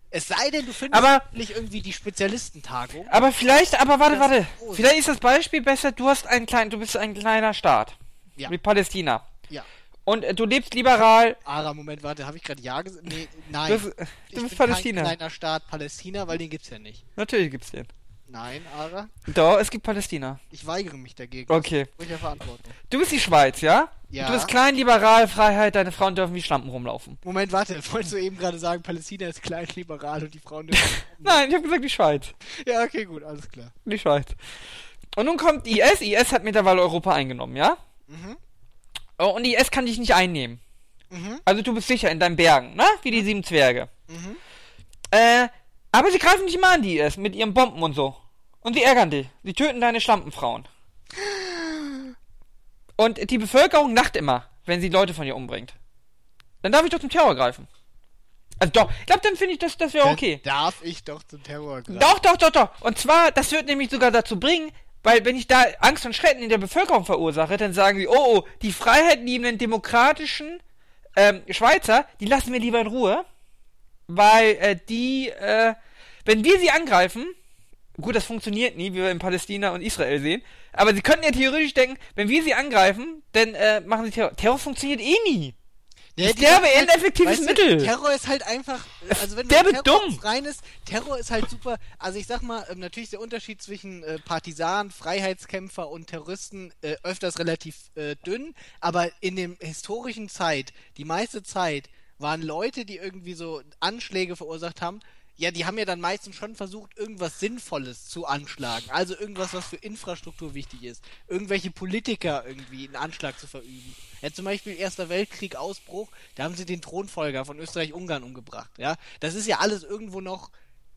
Es sei denn, du findest Aber- wirklich irgendwie die Spezialistentagung. Aber vielleicht, aber warte, Das warte. groß. Vielleicht ist das Beispiel besser, du hast einen kleinen, du bist ein kleiner Staat. Ja. Wie Palästina. Ja. Und äh, du lebst liberal. Ara, Moment, warte, habe ich gerade ja gesagt? Nee, nein. Du, bist- Ich du bist bin Palästina. Kein kleiner Staat Palästina, weil den gibt's ja nicht. Natürlich gibt's den. Nein, Ara, Doch, es gibt Palästina. ich weigere mich dagegen. Okay. Ich ja Verantwortung. Du bist die Schweiz, ja? Ja. Du bist klein, liberal, Freiheit, deine Frauen dürfen wie Schlampen rumlaufen. Moment, warte, wolltest du eben gerade sagen, Palästina ist klein, liberal und die Frauen dürfen. Nein, ich habe gesagt die Schweiz. ja, okay, gut, alles klar. Die Schweiz. Und nun kommt IS. IS hat mittlerweile Europa eingenommen, ja? Mhm. Oh, und IS kann dich nicht einnehmen. Mhm. Also du bist sicher in deinen Bergen, ne? Wie die sieben Zwerge. Mhm. Äh, aber sie greifen nicht mal an, die IS, mit ihren Bomben und so. Und sie ärgern dich. Sie töten deine Schlampenfrauen. Und die Bevölkerung lacht immer, wenn sie Leute von ihr umbringt. Dann darf ich doch zum Terror greifen. Also doch, ich glaube, dann finde ich, das, das wäre okay. Darf ich doch zum Terror greifen. Doch, doch, doch, doch. Und zwar, das wird nämlich sogar dazu bringen, weil wenn ich da Angst und Schrecken in der Bevölkerung verursache, dann sagen sie, oh, oh, die freiheitliebenden, demokratischen ähm, Schweizer, die lassen wir lieber in Ruhe, weil äh, die, äh, wenn wir sie angreifen, gut, das funktioniert nie, wie wir in Palästina und Israel sehen, aber sie könnten ja theoretisch denken, wenn wir sie angreifen, dann äh, machen sie Terror. Terror funktioniert eh nie. Ja, Sache ist ein halt, effektives weißt du, Mittel. Terror ist halt einfach, also wenn Der Terror dumm. rein ist, Terror ist halt super. Also ich sag mal, ähm, natürlich ist der Unterschied zwischen äh, Partisanen, Freiheitskämpfer und Terroristen äh, öfters relativ äh, dünn, aber in dem historischen Zeit, die meiste Zeit, waren Leute, die irgendwie so Anschläge verursacht haben, ja, die haben ja dann meistens schon versucht, irgendwas Sinnvolles zu anschlagen. Also irgendwas, was für Infrastruktur wichtig ist. Irgendwelche Politiker irgendwie einen Anschlag zu verüben. Ja, zum Beispiel Erster Weltkrieg, Ausbruch, da haben sie den Thronfolger von Österreich-Ungarn umgebracht. Ja, das ist ja alles irgendwo noch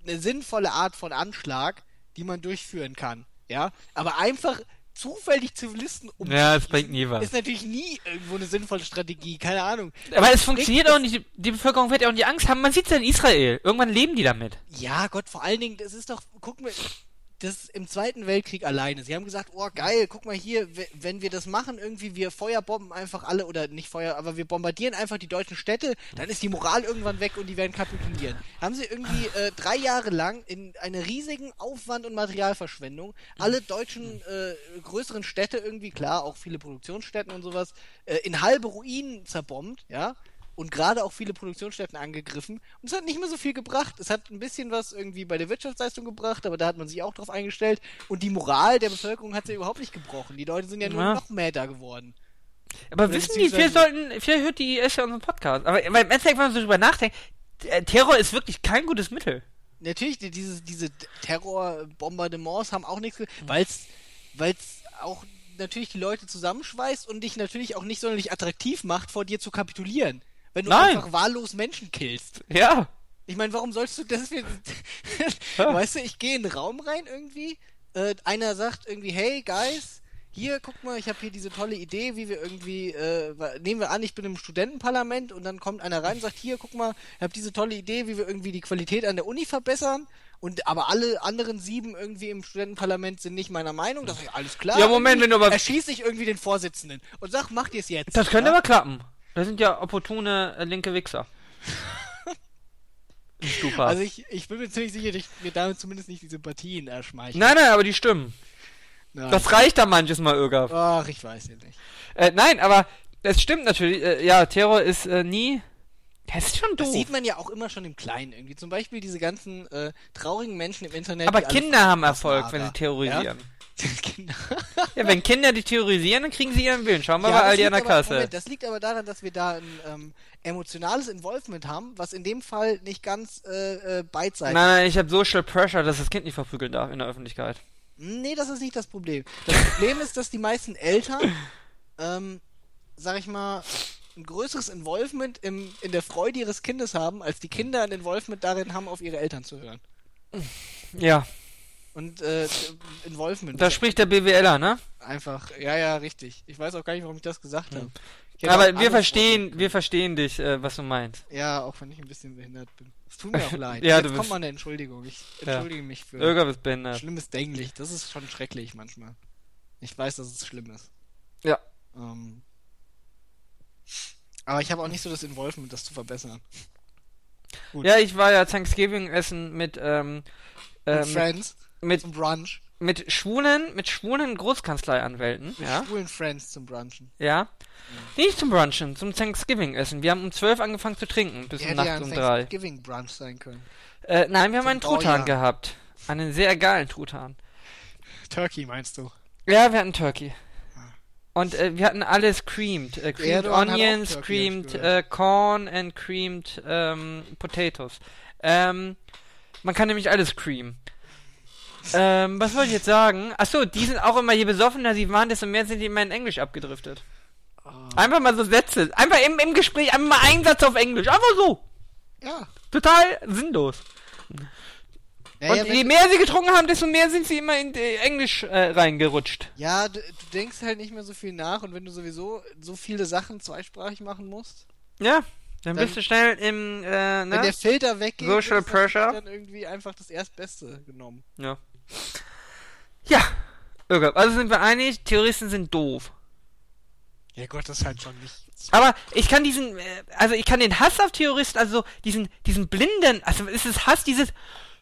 eine sinnvolle Art von Anschlag, die man durchführen kann. Ja, aber einfach zufällig Zivilisten um Ja, das bringt nie was. ist natürlich nie irgendwo eine sinnvolle Strategie, keine Ahnung. Aber es funktioniert auch nicht, die Bevölkerung wird ja auch nicht Angst haben. Man sieht's ja in Israel. Irgendwann leben die damit. Ja, Gott, vor allen Dingen, das ist doch, guck mal, das im Zweiten Weltkrieg alleine. Sie haben gesagt, oh geil, guck mal hier, we- wenn wir das machen, irgendwie, wir Feuerbomben einfach alle, oder nicht Feuer, aber wir bombardieren einfach die deutschen Städte, dann ist die Moral irgendwann weg und die werden kapitulieren. Haben sie irgendwie äh, drei Jahre lang in einer riesigen Aufwand- und Materialverschwendung alle deutschen äh, größeren Städte irgendwie, klar, auch viele Produktionsstätten und sowas, äh, in halbe Ruinen zerbombt, ja, und gerade auch viele Produktionsstätten angegriffen. Und es hat nicht mehr so viel gebracht. Es hat ein bisschen was irgendwie bei der Wirtschaftsleistung gebracht, aber da hat man sich auch drauf eingestellt. Und die Moral der Bevölkerung hat sie überhaupt nicht gebrochen. Die Leute sind ja nur Ja. noch mäder geworden. Aber Oder wissen die, wir beziehungsweise- sollten, vielleicht hört die IS ja unseren Podcast. Aber im Endeffekt, wenn man so drüber nachdenkt, äh, Terror ist wirklich kein gutes Mittel. Natürlich, die- diese, diese Terrorbombardements haben auch nichts, weil es weil's auch natürlich die Leute zusammenschweißt und dich natürlich auch nicht sonderlich attraktiv macht, vor dir zu kapitulieren. Wenn du Nein. einfach wahllos Menschen killst. Ja. Ich meine, warum sollst du das. Weißt du, ich gehe in den Raum rein irgendwie, äh, einer sagt irgendwie, hey, Guys, hier, guck mal, ich habe hier diese tolle Idee, wie wir irgendwie, äh, nehmen wir an, ich bin im Studentenparlament und dann kommt einer rein und sagt, hier, guck mal, ich habe diese tolle Idee, wie wir irgendwie die Qualität an der Uni verbessern und aber alle anderen sieben irgendwie im Studentenparlament sind nicht meiner Meinung, das ist alles klar. Ja, Moment, wenn du aber- Erschieße ich irgendwie den Vorsitzenden und sag, macht ihr es jetzt. Das könnte ja? aber klappen. Das sind ja opportune äh, linke Wichser. Also ich, ich bin mir ziemlich sicher, dass ich mir damit zumindest nicht die Sympathien erschmeicheln. nein, nein, aber die stimmen. Nein. Das reicht da manches Mal, Irga. Ach, ich weiß ja nicht. Äh, nein, aber es stimmt natürlich. Äh, ja, Terror ist äh, nie. Das ist schon Das doof. sieht man ja auch immer schon im Kleinen irgendwie. Zum Beispiel diese ganzen äh, traurigen Menschen im Internet. aber Kinder haben Erfolg, wenn sie terrorisieren. Ja? Kinder. Ja, wenn Kinder die terrorisieren, dann kriegen sie ihren Willen. Schauen wir Ja, mal das Aldi an der aber- Kasse. Moment, das liegt aber daran, dass wir da ein ähm, emotionales Involvement haben, was in dem Fall nicht ganz äh, äh, beidseitig Nein, nein, ich habe Social Pressure, dass das Kind nicht verprügeln darf in der Öffentlichkeit. Nee, das ist nicht das Problem. Das Problem ist, dass die meisten Eltern, ähm, sag ich mal, ein größeres Involvement im, in der Freude ihres Kindes haben, als die Kinder ein Involvement darin haben, auf ihre Eltern zu hören. Ja, Und äh, Involvement. da ist spricht der BWLer, ne? einfach, ja, ja, richtig. Ich weiß auch gar nicht, warum ich das gesagt habe. Ich hätte auch Aber wir verstehen, wir verstehen dich, äh, was du meinst. Ja, auch wenn ich ein bisschen behindert bin. Es tut mir auch leid. Ja, Jetzt du kommt bist- mal eine Entschuldigung. Ich Ja. entschuldige mich für bist behindert. schlimmes Denglisch. Das ist schon schrecklich manchmal. Ich weiß, dass es schlimm ist. Ja. Ähm, aber ich habe auch nicht so das Involvement, das zu verbessern. Gut. Ja, ich war ja Thanksgiving essen mit, ähm, Mit ähm, Friends mit, zum Brunch. mit schwulen, mit schwulen Großkanzleianwälten, Mit ja, schwulen Friends zum Brunchen. ja. Nicht zum Brunchen, zum Thanksgiving essen. Wir haben um 12 angefangen zu trinken, bis um ja nachts ein um 3. Thanksgiving Brunch sein können. Äh, nein, wir haben Zum einen Truthahn gehabt. Einen sehr geilen Truthahn. Turkey meinst du? Ja, wir hatten Turkey. Und äh, wir hatten alles creamed. Äh, creamed Erdogan Onions, creamed äh, Corn and creamed ähm, Potatoes. Ähm, man kann nämlich alles creamen. Ähm, was wollte ich jetzt sagen? Achso, die sind auch immer, je besoffener sie waren, desto mehr sind die immer in Englisch abgedriftet. Ah. Einfach mal so Sätze. Einfach im, im Gespräch, einfach mal ein Satz auf Englisch. Einfach so. Ja. Total sinnlos. Ja, Und ja, je mehr sie getrunken haben, desto mehr sind sie immer in äh, Englisch äh, reingerutscht. ja du, du denkst halt nicht mehr so viel nach und wenn du sowieso so viele Sachen zweisprachig machen musst, Ja, dann, Dann- bist du schnell im, äh, wenn der ne? Filter weggeht, Social ist pressure. dann irgendwie einfach das Erstbeste genommen. Ja. Ja. Irga, also sind wir einig, Terroristen sind doof. Ja Gott, das ist halt schon nicht. Aber ich kann diesen, äh, also ich kann den Hass auf Terroristen, also diesen, diesen blinden, also es ist Hass, dieses,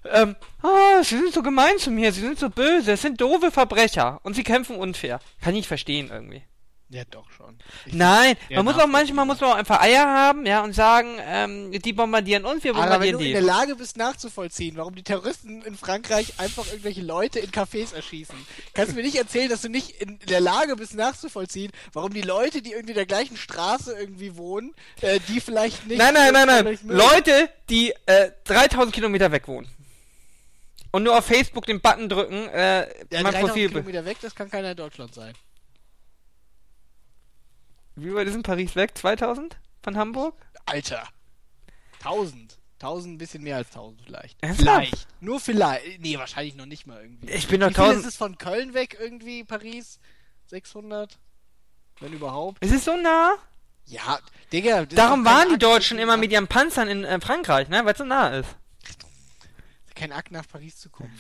ähm, oh, sie sind so gemein zu mir, sie sind so böse, es sind doofe Verbrecher und sie kämpfen unfair. Kann ich nicht verstehen irgendwie. Ja, doch schon. Ich Nein, man muss auch manchmal muss man auch einfach Eier haben, ja, und sagen, ähm, die bombardieren uns, wir Aber wenn bombardieren du in die. der Lage bist nachzuvollziehen, warum die Terroristen in Frankreich einfach irgendwelche Leute in Cafés erschießen, kannst du mir nicht erzählen, dass du nicht in der Lage bist nachzuvollziehen, warum die Leute, die irgendwie in der gleichen Straße irgendwie wohnen, äh, die vielleicht nicht... Nein, nein, nein, nein. Leute, die äh, 3000 Kilometer weg wohnen. Und nur auf Facebook den Button drücken, äh, Ja, mein 3000 Profil. Kilometer weg, das kann keiner in Deutschland sein. Wie weit ist in Paris weg? 2000? Von Hamburg? Alter. 1000. 1000, ein bisschen mehr als 1000 vielleicht. Ernsthaft? Vielleicht. Nur vielleicht. Nee, wahrscheinlich noch nicht mal irgendwie. Ich bin doch Wie viel 1000. ist es von Köln weg irgendwie, Paris? 600? Wenn überhaupt. Ist es so nah? Ja, Digga. Darum waren die Deutschen immer nach- mit ihren Panzern in äh, Frankreich, ne? Weil es so nah ist. Kein Akt nach Paris zu kommen.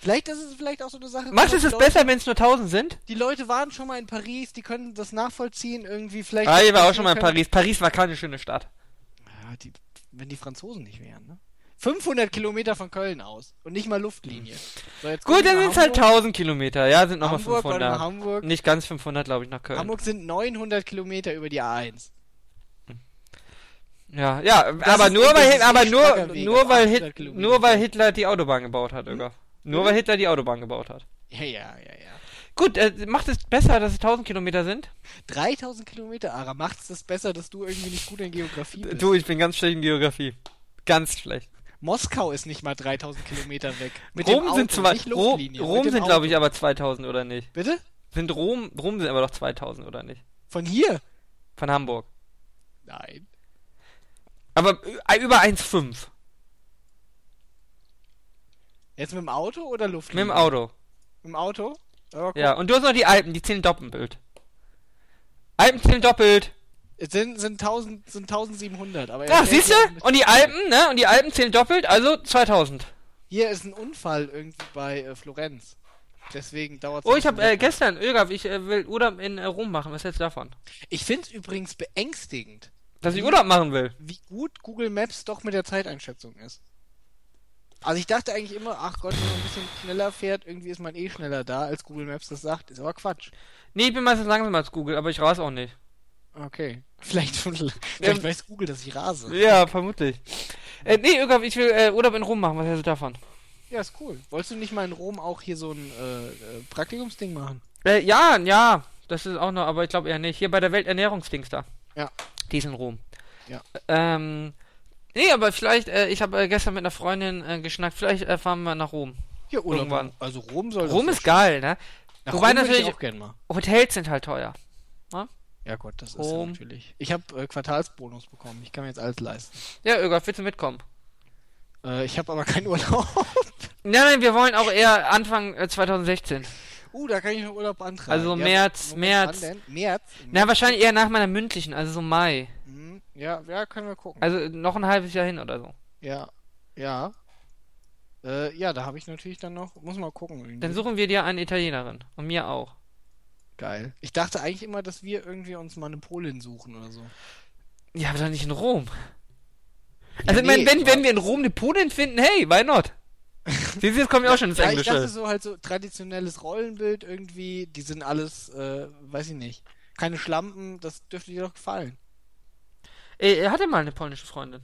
Vielleicht ist es vielleicht auch so eine Sache. Macht guck es besser, wenn es nur 1000 sind? Die Leute waren schon mal in Paris, die können das nachvollziehen irgendwie. Vielleicht. Ah, ich war auch schon mal in können- Paris. Paris war keine schöne Stadt. Ja, die, wenn die Franzosen nicht wären, ne? 500 Kilometer von Köln aus und nicht mal Luftlinie. So, Gut, dann sind es halt Hamburg. 1000 Kilometer. Ja, sind nochmal Hamburg, warte mal, 500. Hamburg. Nicht ganz 500, glaube ich, nach Köln. Hamburg sind 900 Kilometer über die A1. Ja, ja, Das aber nur weil, aber nur, nur weil 800 Hit, nur weil Hitler die Autobahn gebaut hat, Irga. Nur weil Hitler die Autobahn gebaut hat. Ja, ja, ja, ja. Gut, äh, macht es besser, dass es 1000 Kilometer sind? 3000 Kilometer, Ara, macht es das besser, dass du irgendwie nicht gut in Geografie bist? Du, ich bin ganz schlecht in Geografie. Ganz schlecht. Moskau ist nicht mal 3000 Kilometer weg. Mit Rom Auto, sind nicht Rom, Rom sind glaube ich aber 2000 oder nicht? Bitte? Sind Rom, Rom sind aber doch 2000 oder nicht? Von hier? Von Hamburg. Nein. Aber äh, über 1,5. Jetzt mit dem Auto oder Mit Luftlinie? dem Auto. Mit dem Auto? Ja, Ja, und du hast noch die Alpen, die zählen doppelt. Alpen zählen doppelt. Es sind, sind, 1000, sind 1700, aber... Ja, er siehst du? mit- Und die Alpen, ne? Und die Alpen zählen doppelt, also 2000. Hier ist ein Unfall irgendwie bei äh, Florenz. Deswegen dauert es. Oh, ich habe äh, gestern, Ögaf, ich äh, will Urlaub in äh, Rom machen. Was hältst du davon? Ich finde es übrigens beängstigend, Dass ich Urlaub machen will. wie gut Google Maps doch mit der Zeiteinschätzung ist. Also ich dachte eigentlich immer, ach Gott, wenn man ein bisschen schneller fährt, irgendwie ist man eh schneller da, als Google Maps das sagt. Ist aber Quatsch. Nee, ich bin meistens langsamer als Google, aber ich rase auch nicht. Okay. Vielleicht, vielleicht Ähm, weiß Google, dass ich rase. Ja, vermutlich. Äh, nee, Ögaf, ich will äh, Urlaub in Rom machen. Was hältst du davon? Ja, ist cool. Wolltest du nicht mal in Rom auch hier so ein äh, äh, Praktikumsding machen? Äh, ja, ja, das ist auch noch, aber ich glaube eher nicht. Hier bei der Welternährungsdings da. Ja. Die ist in Rom. Ja. Ähm, nee, aber vielleicht, äh, ich habe äh, gestern mit einer Freundin äh, geschnackt, vielleicht äh, fahren wir nach Rom. Ja, Urlaub. Irgendwann. Also Rom soll Rom ist geil, ne? Nach Wobei Rom würde natürlich- ich auch gern mal. Hotels sind halt teuer. Ja Gott, das ist ja Rom. natürlich. Ich habe äh, Quartalsbonus bekommen. Ich kann mir jetzt alles leisten. Ja, Ögaf, willst du mitkommen? Äh, ich habe aber keinen Urlaub. Nein, nein, wir wollen auch eher Anfang äh, 2016. uh, da kann ich noch Urlaub beantragen. Also März, Moment, März. denn? März? Na, wahrscheinlich eher nach meiner mündlichen, also so Mai. Hm, ja, ja, können wir gucken. Also noch ein halbes Jahr hin oder so. Ja, ja. Äh, ja, da habe ich natürlich dann noch, muss mal gucken. Irgendwie. Dann suchen wir dir eine Italienerin. Und mir auch. Geil. Ich dachte eigentlich immer, dass wir irgendwie uns mal eine Polin suchen oder so. Ja, aber doch nicht in Rom. Also, ich nee, meine, wenn, wenn wir in Rom eine Polin finden, hey, why not? Siehst du, jetzt kommen wir auch schon ins Ja, ich dachte Englische. so halt so traditionelles Rollenbild irgendwie, die sind alles, äh, weiß ich nicht. Keine Schlampen, das dürfte dir doch gefallen. Ey, er hatte mal eine polnische Freundin.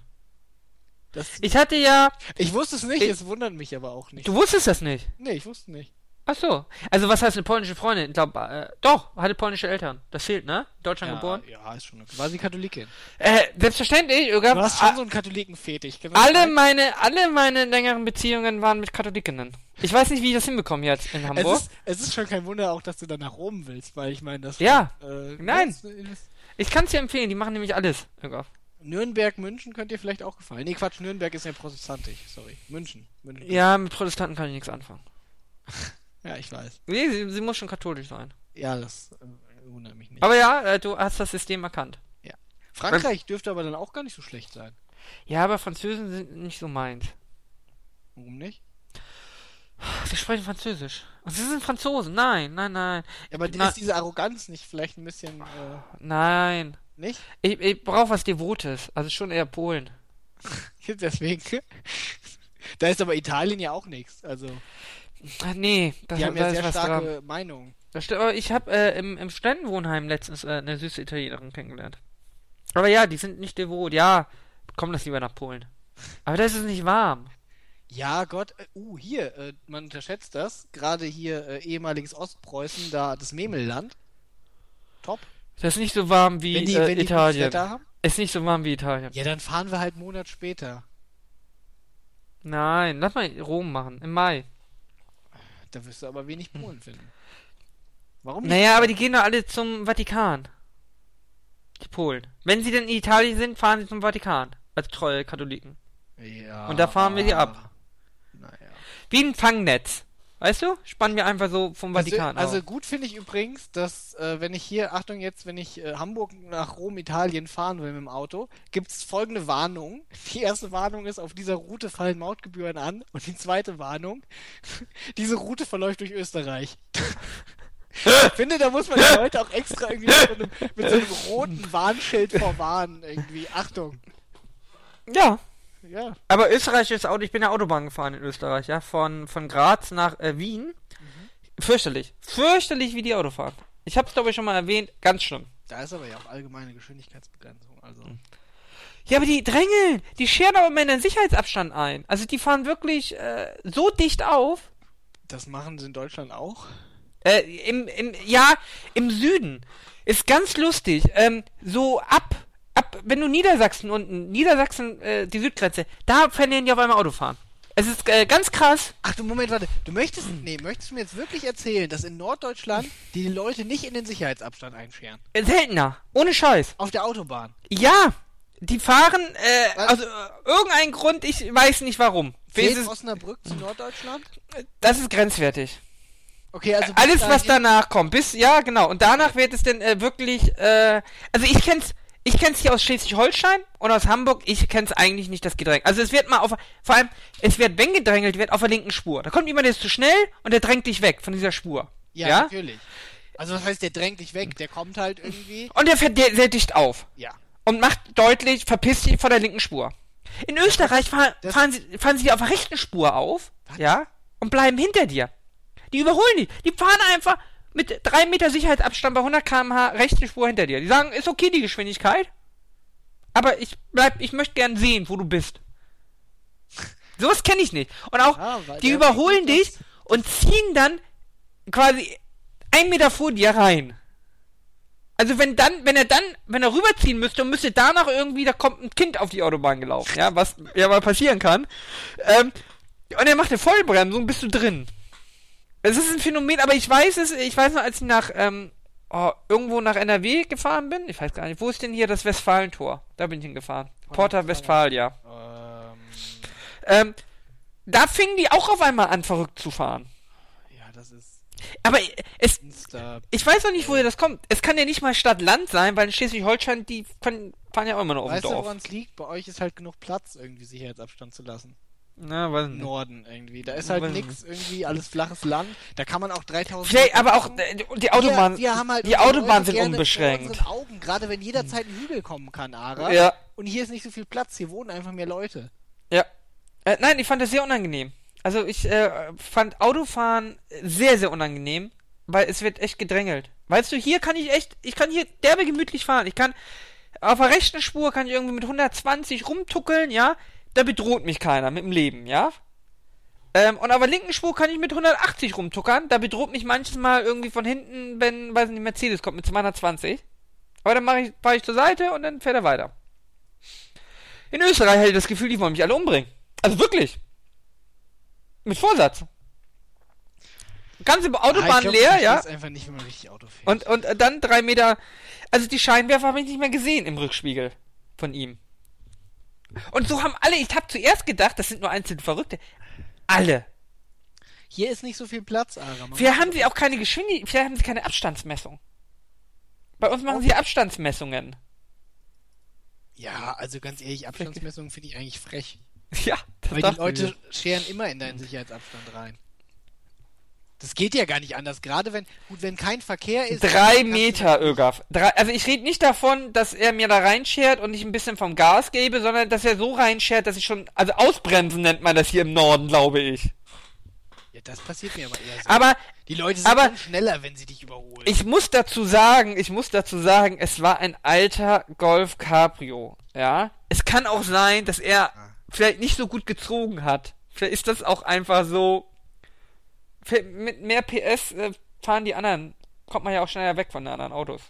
Das, Ich hatte ja. ich wusste es nicht, Ich- es wundert mich aber auch nicht. Du wusstest das nicht. Nee, ich wusste nicht. Ach so. Also, was heißt eine polnische Freundin? Ich glaube, äh, doch, hatte polnische Eltern. Das fehlt, ne? In Deutschland geboren. Ja, ist schon okay. War sie Katholikin? Äh, selbstverständlich. Du hast schon so einen Katholikenfetisch. das alle meine, alle meine längeren Beziehungen waren mit Katholikinnen. Ich weiß nicht, wie ich das hinbekomme jetzt in es Hamburg. ist, es ist schon kein Wunder auch, dass du dann nach Rom willst, weil ich meine, das. Ja. Äh, Nein. ist- Ich kann es dir empfehlen, die machen nämlich alles. Ögaf. Nürnberg, München könnte dir vielleicht auch gefallen. Nee, Quatsch, Nürnberg ist ja protestantisch. Sorry. München. München. Ja, mit Protestanten kann ich nichts anfangen. Ja, ich weiß. Nee, sie, sie muss schon katholisch sein. Ja, das äh, wundert mich nicht. Aber ja, äh, du hast das System erkannt. Frankreich dürfte aber dann auch gar nicht so schlecht sein. Ja, aber Französen sind nicht so meins. Warum nicht? Sie sprechen Französisch. Und sie sind Franzosen. Nein, nein, nein. Ja, aber Na- ist diese Arroganz nicht vielleicht ein bisschen, äh, Nein. nicht? Ich, ich brauche was Devotes. Also schon eher Polen. Deswegen. da ist aber Italien ja auch nichts. Also, Nee, das, die haben ja ist sehr was dran. starke Meinungen. Das stimmt, aber ich habe äh, im, im Studentenwohnheim letztens äh, eine süße Italienerin kennengelernt. Aber ja, die sind nicht devot. Ja, komm das lieber nach Polen. Aber da ist es nicht warm. Ja, Gott. Äh, uh, hier, äh, man unterschätzt das. Gerade hier äh, ehemaliges Ostpreußen, da das Memelland. Top. Das ist nicht so warm wie wenn die, äh, wenn die Italien. Ist nicht so warm wie Italien. Ja, dann fahren wir halt einen Monat später. Nein, lass mal Rom machen. Im Mai. Da wirst du aber wenig Polen finden. Warum nicht? Naja, aber die gehen doch alle zum Vatikan. Die Polen. Wenn sie denn in Italien sind, fahren sie zum Vatikan. Als treue Katholiken. Ja. Und da fahren wir die ab. Naja. Wie ein Fangnetz. Weißt du? Spannen wir einfach so vom Vatikan Also, also gut finde ich übrigens, dass äh, wenn ich hier, Achtung jetzt, wenn ich äh, Hamburg nach Rom, Italien fahren will mit dem Auto, gibt es folgende Warnung. Die erste Warnung ist, auf dieser Route fallen Mautgebühren an. Und die zweite Warnung, diese Route verläuft durch Österreich. ich finde, da muss man die Leute auch extra irgendwie mit so einem, mit so einem roten Warnschild vorwarnen. Irgendwie, Achtung. Ja. Ja. Aber Österreich ist auch, ich bin ja Autobahn gefahren in Österreich, ja, von, von Graz nach äh, Wien. Fürchterlich. Fürchterlich, wie die Auto fahren. Ich hab's, glaube ich, schon mal erwähnt. Ganz schlimm. Da ist aber ja auch allgemeine Geschwindigkeitsbegrenzung. Also. Ja, aber die drängeln. Die scheren aber immer in den Sicherheitsabstand ein. Also die fahren wirklich äh, so dicht auf. Das machen sie in Deutschland auch. Äh, im, im, ja, im Süden. Ist ganz lustig. Ähm, so ab, ab, wenn du Niedersachsen unten, Niedersachsen, äh, die Südgrenze, da verlieren die auf einmal Autofahren. Es ist äh, ganz krass. Ach du Moment, warte. Du möchtest, nee, möchtest du mir jetzt wirklich erzählen, dass in Norddeutschland die Leute nicht in den Sicherheitsabstand einscheren? Äh, seltener. Ohne Scheiß. Auf der Autobahn. Ja, die fahren, äh, also äh, irgendein Grund, ich weiß nicht warum. Fehlt Osnabrück zu Norddeutschland? das ist grenzwertig. Okay, also Alles, was danach kommt, bis, ja, genau. Und danach wird es dann äh, wirklich, äh, also ich kenn's, ich kenn's hier aus Schleswig-Holstein und aus Hamburg, ich kenn's eigentlich nicht, das Gedränge. Also es wird mal auf, vor allem, es wird, wenn gedrängelt wird, auf der linken Spur. Da kommt jemand, der ist zu schnell und der drängt dich weg von dieser Spur. Ja, Ja? natürlich. Also was heißt, der drängt dich weg, der kommt halt irgendwie. Und der fährt der, sehr dicht auf. Ja. und macht deutlich, verpisst dich von der linken Spur. In Österreich fahren, das- fahren, sie, fahren sie auf der rechten Spur auf, Was? ja, und bleiben hinter dir. Die überholen dich. Die fahren einfach mit 3 Meter Sicherheitsabstand bei 100 km/h rechte Spur hinter dir. Die sagen, ist okay die Geschwindigkeit, aber ich bleib, ich möchte gern sehen, wo du bist. Sowas kenne ich nicht. Und auch, Ja, die überholen dich und ziehen dann quasi ein Meter vor dir rein. Also wenn dann, wenn er dann, wenn er rüberziehen müsste und müsste danach irgendwie, da kommt ein Kind auf die Autobahn gelaufen, ja, was ja mal passieren kann. Ähm, und er macht eine Vollbremsung, bist du drin. Es ist ein Phänomen, aber ich weiß es, ich weiß noch, als ich nach, ähm, oh, irgendwo nach NRW gefahren bin, ich weiß gar nicht, wo ist denn hier das Westfalentor? Da bin ich hingefahren. Porta Westfalia. Ähm, Ähm, da fingen die auch auf einmal an, verrückt zu fahren. ja, das ist Aber es, Insta. ich weiß noch nicht, woher das kommt. Es kann ja nicht mal Stadt-Land sein, weil in Schleswig-Holstein, die können, fahren ja auch immer noch auf dem Weißt du, Dorf. woran es liegt? Bei euch ist halt genug Platz, irgendwie Sicherheitsabstand zu lassen. Na, weiß Im nicht. Norden irgendwie. Da ist halt nix, irgendwie alles flaches Land. Da kann man auch 3000. Vielleicht, aber auch äh, die Autobahnen, wir, wir haben halt die Autobahnen sind unbeschränkt. Augen, gerade wenn jederzeit ein Hügel kommen kann, Ara. Ja, Und hier ist nicht so viel Platz, hier wohnen einfach mehr Leute. ja. Äh, nein, ich fand das sehr unangenehm. Also ich äh, fand Autofahren sehr, sehr unangenehm, weil es wird echt gedrängelt. Weißt du, hier kann ich echt, ich kann hier derbe gemütlich fahren. Ich kann auf der rechten Spur kann ich irgendwie mit 120 rumtuckeln, ja. Da bedroht mich keiner mit dem Leben, ja. Ähm, und auf der linken Spur kann ich mit 180 rumtuckern. Da bedroht mich manches Mal irgendwie von hinten, wenn, weiß nicht, Mercedes kommt mit 220. Aber dann mache ich, fahre ich zur Seite und dann fährt er weiter. In Österreich hätte ich das Gefühl, die wollen mich alle umbringen. Also wirklich. Mit Vorsatz. Ganze Ah, Autobahn ich glaub, leer, ja. einfach nicht, wie man richtig Auto fährt. Und, und dann drei Meter. Also die Scheinwerfer habe ich nicht mehr gesehen im Rückspiegel von ihm. Und so haben alle, ich habe zuerst gedacht, das sind nur einzelne Verrückte. Alle. hier ist nicht so viel Platz, Ara. Man Vielleicht muss- haben sie auch keine Geschwindigkeit, vielleicht haben sie keine Abstandsmessung. Bei uns machen sie Abstandsmessungen. Ja, also ganz ehrlich, Abstandsmessungen finde ich eigentlich frech. Ja, das Weil die Leute wir. scheren immer in deinen Sicherheitsabstand rein. Das geht ja gar nicht anders. Gerade wenn, gut, wenn kein Verkehr ist. Drei Meter, Ögaf. Drei, also ich rede nicht davon, dass er mir da reinschert und ich ein bisschen vom Gas gebe, sondern dass er so reinschert, dass ich schon, also ausbremsen nennt man das hier im Norden, glaube ich. Ja, das passiert mir aber eher so. Aber die Leute sind aber- schneller, wenn sie dich überholen. ich muss dazu sagen, ich muss dazu sagen, es war ein alter Golf Cabrio, ja. Es kann auch sein, dass er vielleicht nicht so gut gezogen hat. Vielleicht ist das auch einfach so. Mit mehr PS äh, fahren die anderen, kommt man ja auch schneller weg von den anderen Autos.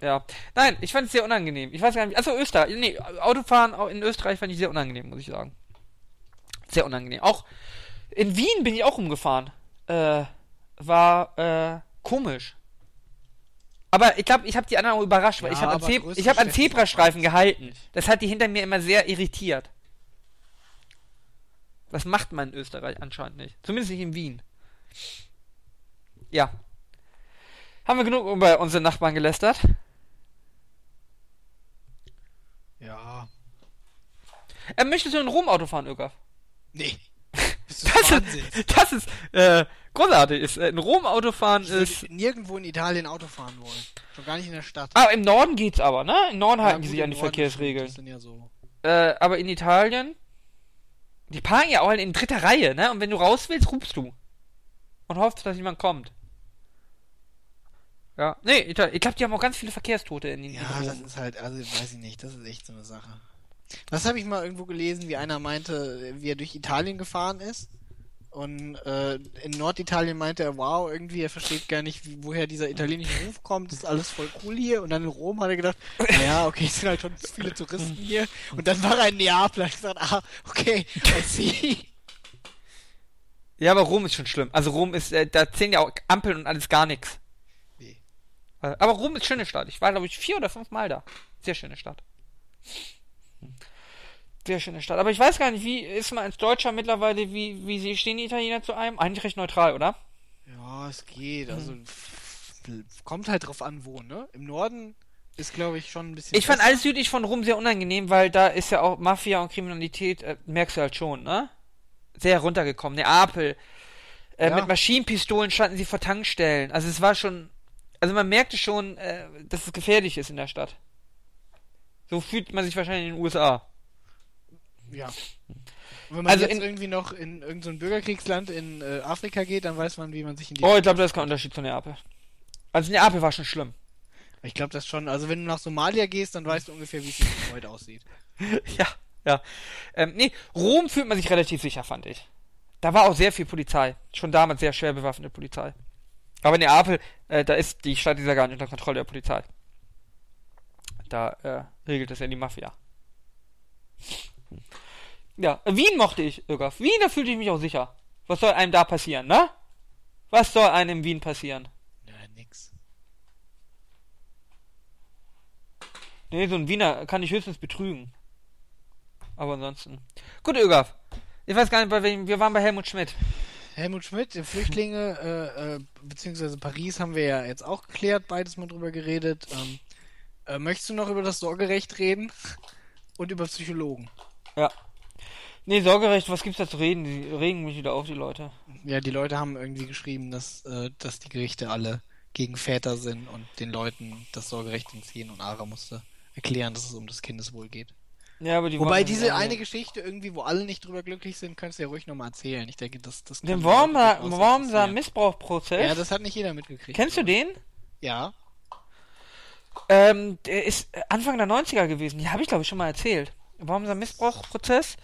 Ja. Nein, ich fand es sehr unangenehm. Ich weiß gar nicht, also Österreich, nee, Autofahren in Österreich fand ich sehr unangenehm, muss ich sagen. Sehr unangenehm. Auch in Wien bin ich auch rumgefahren. Äh, war äh, komisch. Aber ich glaube, ich habe die anderen auch überrascht, weil Ja, ich habe an, größere ich hab an Zebrastreifen gehalten. Das hat die hinter mir immer sehr irritiert. Das macht man in Österreich anscheinend nicht. Zumindest nicht in Wien. Ja. Haben wir genug über unsere Nachbarn gelästert? ja. Äh, möchtest du ein Rom-Auto fahren, Ögaf? Nee. Bist du Das ist, das ist äh, großartig. Ist, äh, ein Rom-Auto fahren Ich ist. nirgendwo in Italien Auto fahren wollen. Schon gar nicht in der Stadt. Ah, im Norden geht's aber, ne? Im Norden halten die sich an die Verkehrsregeln. Das ja so. Äh, aber in Italien, die parken ja auch in dritter Reihe, ne? Und wenn du raus willst, rufst du. Und hoffst, dass jemand kommt. Ja, nee, ich glaube, die haben auch ganz viele Verkehrstote in den Ja, in das ist halt, also weiß ich nicht, das ist echt so eine Sache. Das habe ich mal irgendwo gelesen, wie einer meinte, wie er durch Italien gefahren ist. Und äh, in Norditalien meinte er, wow, irgendwie, er versteht gar nicht, wie, woher dieser italienische Ruf kommt, das ist alles voll cool hier. Und dann in Rom hat er gedacht, naja, okay, es sind halt schon viele Touristen hier. Und dann war er in Neapel und gesagt, ah, okay, I see. Ja, aber Rom ist schon schlimm. Also Rom ist, äh, da zählen ja auch Ampeln und alles gar nichts. Nee. Äh, Aber Rom ist schöne Stadt. Ich war, glaube ich, vier oder fünf Mal da. Sehr schöne Stadt. Sehr schöne Stadt. Aber ich weiß gar nicht, wie ist man als Deutscher mittlerweile, wie, wie sie stehen die Italiener zu einem? Eigentlich recht neutral, oder? Ja, es geht, also f- kommt halt drauf an, wo, ne? Im Norden ist, glaube ich, schon ein bisschen. Ich fand alles südlich von Rom sehr unangenehm, weil da ist ja auch Mafia und Kriminalität, äh, merkst du halt schon, ne? Sehr runtergekommen. Neapel. Äh, Ja. Mit Maschinenpistolen standen sie vor Tankstellen. Also es war schon. Also man merkte schon, äh, dass es gefährlich ist in der Stadt. So fühlt man sich wahrscheinlich in den USA. Ja. Und wenn man Also jetzt in- irgendwie noch in irgendein so Bürgerkriegsland in äh, Afrika geht, dann weiß man, wie man sich in die. Oh, ich glaube, das ist kein Unterschied zu Neapel. Also Neapel war schon schlimm. Ich glaube das schon. Also wenn du nach Somalia gehst, dann weißt du ungefähr, wie es heute aussieht. ja, ja. Ähm, nee, Rom fühlt man sich relativ sicher, fand ich. Da war auch sehr viel Polizei. Schon damals sehr schwer bewaffnete Polizei. Aber in Neapel, äh, da ist die Stadt dieser gar nicht unter Kontrolle der Polizei. Da äh, regelt das ja die Mafia. Ja, Wien mochte ich, Irgaf. Wien, da fühlte ich mich auch sicher. Was soll einem da passieren, ne? Was soll einem in Wien passieren? Ja, nix. Nee, so ein Wiener kann ich höchstens betrügen. Aber ansonsten. Gut, Irgaf. Ich weiß gar nicht, bei wem. Wir waren bei Helmut Schmidt. Helmut Schmidt, die Flüchtlinge, äh, äh, beziehungsweise Paris haben wir ja jetzt auch geklärt, beides mal drüber geredet. Ähm, äh, möchtest du noch über das Sorgerecht reden? Und über Psychologen? Ja. Nee, Sorgerecht, was gibt's da zu reden? Die regen mich wieder auf, die Leute. Ja, die Leute haben irgendwie geschrieben, dass, äh, dass die Gerichte alle gegen Väter sind und den Leuten das Sorgerecht entziehen und Ara musste erklären, dass es um das Kindeswohl geht. Ja, aber die Wobei diese eine Geschichte irgendwie, wo alle nicht drüber glücklich sind, könntest du ja ruhig nochmal erzählen. Ich denke, das, das Den Wormser. Missbrauchprozess. Ja, das hat nicht jeder mitgekriegt. Kennst du den? Ja. Ähm, der ist Anfang der 90er gewesen. Die habe ich, glaube ich, schon mal erzählt. Missbrauchprozess.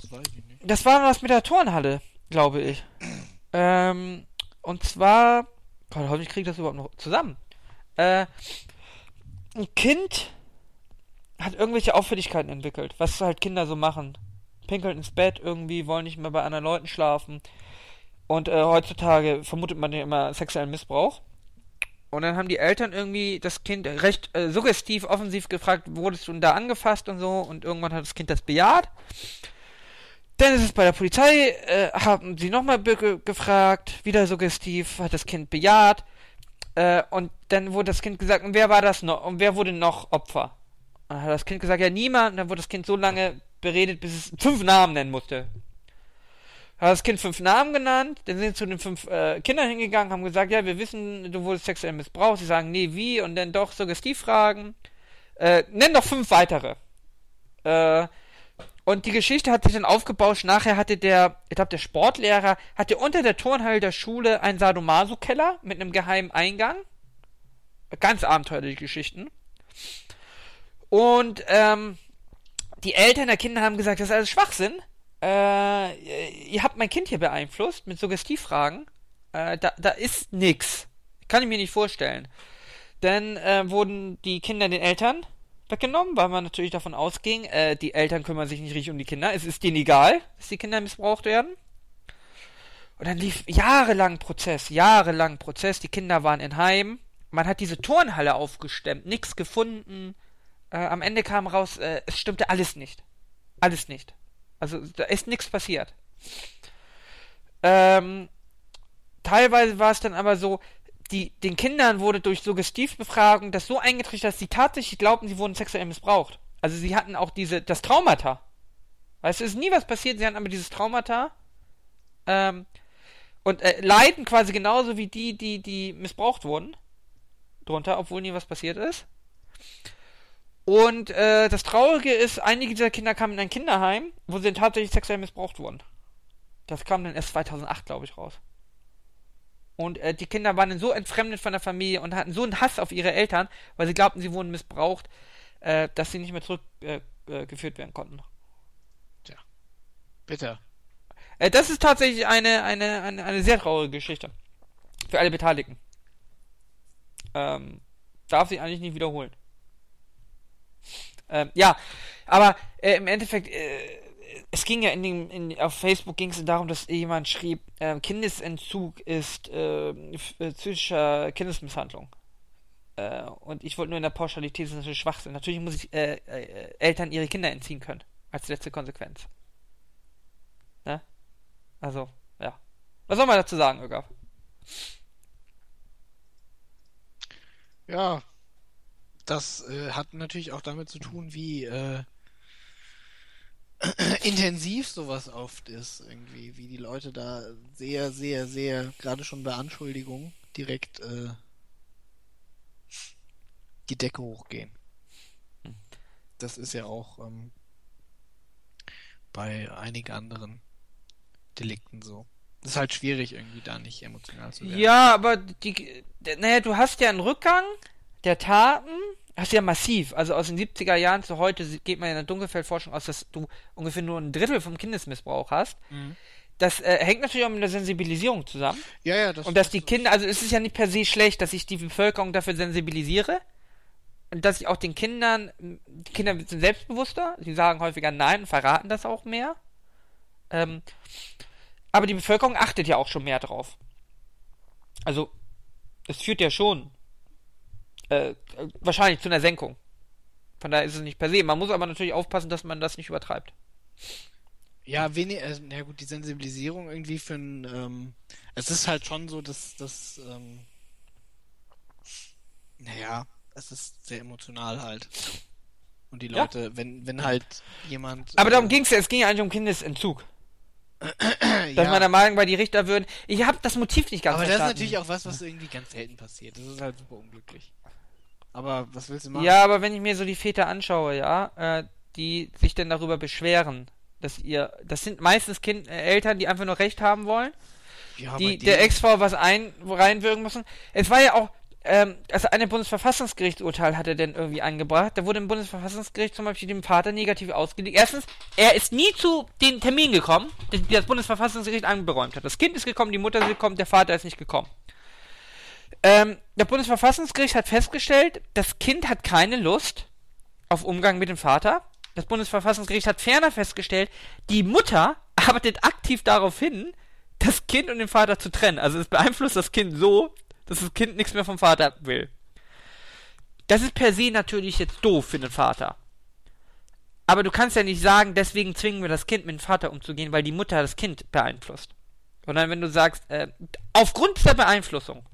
Das weiß ich nicht. Das war was mit der Turnhalle, glaube ich. Ähm, und zwar. Gott, hoffentlich kriege ich das überhaupt noch zusammen. Äh, ein Kind hat irgendwelche Auffälligkeiten entwickelt, was halt Kinder so machen. Pinkeln ins Bett irgendwie, wollen nicht mehr bei anderen Leuten schlafen. Und äh, heutzutage vermutet man ja immer sexuellen Missbrauch. Und dann haben die Eltern irgendwie das Kind recht äh, suggestiv, offensiv gefragt, wurdest du denn da angefasst und so. Und irgendwann hat das Kind das bejaht. Dann ist es bei der Polizei, äh, haben sie nochmal ge gefragt, wieder suggestiv, hat das Kind bejaht. Äh, und dann wurde das Kind gesagt, und wer war das noch? Und wer wurde noch Opfer? Und dann hat das Kind gesagt, ja niemand. Und dann wurde das Kind so lange beredet, bis es fünf Namen nennen musste. Hat das Kind fünf Namen genannt, dann sind sie zu den fünf äh, Kindern hingegangen, haben gesagt, ja, wir wissen, du wurdest sexuell missbraucht. Sie sagen, nee, wie? Und dann doch Suggestivfragen. Äh, nenn doch fünf weitere. Äh, und die Geschichte hat sich dann aufgebauscht. Nachher hatte der, ich glaube, der Sportlehrer hatte unter der Turnhalle der Schule einen Sadomaso-Keller mit einem geheimen Eingang. Ganz abenteuerliche Geschichten. Und ähm, die Eltern der Kinder haben gesagt, das ist alles Schwachsinn. Äh, ihr habt mein Kind hier beeinflusst mit Suggestivfragen. Äh, da, da ist nix. Kann ich mir nicht vorstellen. Dann äh, wurden die Kinder den Eltern weggenommen, weil man natürlich davon ausging, äh, die Eltern kümmern sich nicht richtig um die Kinder. Es ist denen egal, dass die Kinder missbraucht werden. Und dann lief jahrelang Prozess, jahrelang Prozess. Die Kinder waren in Heim. Man hat diese Turnhalle aufgestemmt, nichts gefunden. Äh, am Ende kam raus, äh, es stimmte alles nicht. Alles nicht. Also da ist nichts passiert. Ähm, teilweise war es dann aber so, die, den Kindern wurde durch Suggestivbefragung das so eingetrichtert, dass sie tatsächlich glaubten, sie wurden sexuell missbraucht. Also sie hatten auch diese, das Traumata. Weißt du, es ist nie was passiert, sie hatten aber dieses Traumata. Ähm, und äh, leiden quasi genauso wie die, die, die missbraucht wurden. Drunter, obwohl nie was passiert ist. Und äh, das Traurige ist, einige dieser Kinder kamen in ein Kinderheim, wo sie dann tatsächlich sexuell missbraucht wurden. Das kam dann erst 2008, glaube ich, raus. Und äh, die Kinder waren dann so entfremdet von der Familie und hatten so einen Hass auf ihre Eltern, weil sie glaubten, sie wurden missbraucht, äh, dass sie nicht mehr zurückgeführt äh, äh, werden konnten. Bitte. Äh, das ist tatsächlich eine, eine, eine, eine sehr traurige Geschichte. Für alle Beteiligten. Ähm, darf sich eigentlich nicht wiederholen. Ähm, ja, aber äh, im Endeffekt, äh, es ging ja in dem, in, auf Facebook ging es darum, dass jemand schrieb, äh, Kindesentzug ist äh, f- äh, psychischer Kindesmisshandlung. Äh, und ich wollte nur in der Pauschalität, das ist natürlich Schwachsinn. Natürlich muss ich äh, äh, Eltern ihre Kinder entziehen können, als letzte Konsequenz. Ne? Also, ja. Was soll man dazu sagen, Ögaf? Ja. Das äh, hat natürlich auch damit zu tun, wie äh, intensiv sowas oft ist, irgendwie, wie die Leute da sehr, sehr, sehr, gerade schon bei Anschuldigungen, direkt äh, die Decke hochgehen. Das ist ja auch ähm, bei einigen anderen Delikten so. Das ist halt schwierig, irgendwie da nicht emotional zu werden. Ja, aber die, naja, du hast ja einen Rückgang der Taten, hast ja massiv. Also aus den 70er Jahren zu heute geht man in der Dunkelfeldforschung aus, dass du ungefähr nur ein Drittel vom Kindesmissbrauch hast. Mhm. Das äh, hängt natürlich auch mit der Sensibilisierung zusammen. Ja, ja, das Und dass die Kinder, also es ist ja nicht per se schlecht, dass ich die Bevölkerung dafür sensibilisiere. Und dass ich auch den Kindern, die Kinder sind selbstbewusster, sie sagen häufiger Nein und verraten das auch mehr. Ähm, aber die Bevölkerung achtet ja auch schon mehr drauf. Also, es führt ja schon äh, wahrscheinlich zu einer Senkung. Von daher ist es nicht per se. Man muss aber natürlich aufpassen, dass man das nicht übertreibt. Ja, wenig, äh, na gut, die Sensibilisierung irgendwie für ein, ähm, es ist halt schon so, dass, dass, ähm, naja, es ist sehr emotional halt. Und die Ja. Leute, wenn, wenn halt jemand. Aber darum äh, ging es ja, es ging ja eigentlich um Kindesentzug. Dass ja, man der Meinung war, die Richter würden. Ich habe das Motiv nicht ganz aber das ist verstanden. natürlich auch was, was irgendwie ganz selten passiert. Das ist halt super unglücklich. Aber was willst du machen? Ja, aber wenn ich mir so die Väter anschaue, ja, äh, die sich denn darüber beschweren, dass ihr, das sind meistens kind, äh, Eltern, die einfach nur Recht haben wollen, Ja, die der Ex-Frau was ein, reinwirken müssen. Es war ja auch, ähm, also eine Bundesverfassungsgerichtsurteil hat er denn irgendwie angebracht. Da wurde im Bundesverfassungsgericht zum Beispiel dem Vater negativ ausgelegt. Erstens, er ist nie zu den Termin gekommen, den das Bundesverfassungsgericht angeräumt hat. Das Kind ist gekommen, die Mutter ist gekommen, der Vater ist nicht gekommen. Ähm, das Bundesverfassungsgericht hat festgestellt, das Kind hat keine Lust auf Umgang mit dem Vater. Das Bundesverfassungsgericht hat ferner festgestellt, die Mutter arbeitet aktiv darauf hin, das Kind und den Vater zu trennen. Also es beeinflusst das Kind so, dass das Kind nichts mehr vom Vater will. Das ist per se natürlich jetzt doof für den Vater. Aber du kannst ja nicht sagen, deswegen zwingen wir das Kind mit dem Vater umzugehen, weil die Mutter das Kind beeinflusst. Sondern wenn du sagst, äh, aufgrund dieser Beeinflussung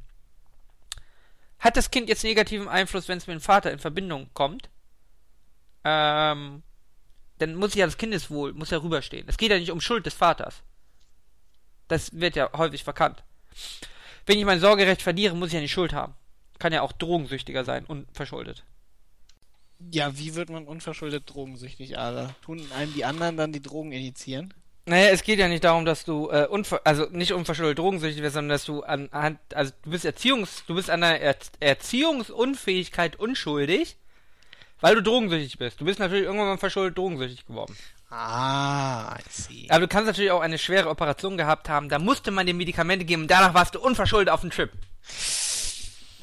hat das Kind jetzt negativen Einfluss, wenn es mit dem Vater in Verbindung kommt, ähm, dann muss ja das Kindeswohl, muss ja rüberstehen. Es geht ja nicht um Schuld des Vaters. Das wird ja häufig verkannt. Wenn ich mein Sorgerecht verliere, muss ich ja nicht Schuld haben. Kann ja auch drogensüchtiger sein, unverschuldet. Ja, wie wird man unverschuldet drogensüchtig, Alter? Tun einem die anderen dann die Drogen initiieren? Naja, es geht ja nicht darum, dass du äh, unver also nicht unverschuldet drogensüchtig wirst, sondern dass du anhand, also du bist Erziehungs, du bist an der er Erziehungsunfähigkeit unschuldig, weil du drogensüchtig bist. Du bist natürlich irgendwann mal verschuldet drogensüchtig geworden. Ah, I see. Aber du kannst natürlich auch eine schwere Operation gehabt haben, da musste man dir Medikamente geben und danach warst du unverschuldet auf dem Trip.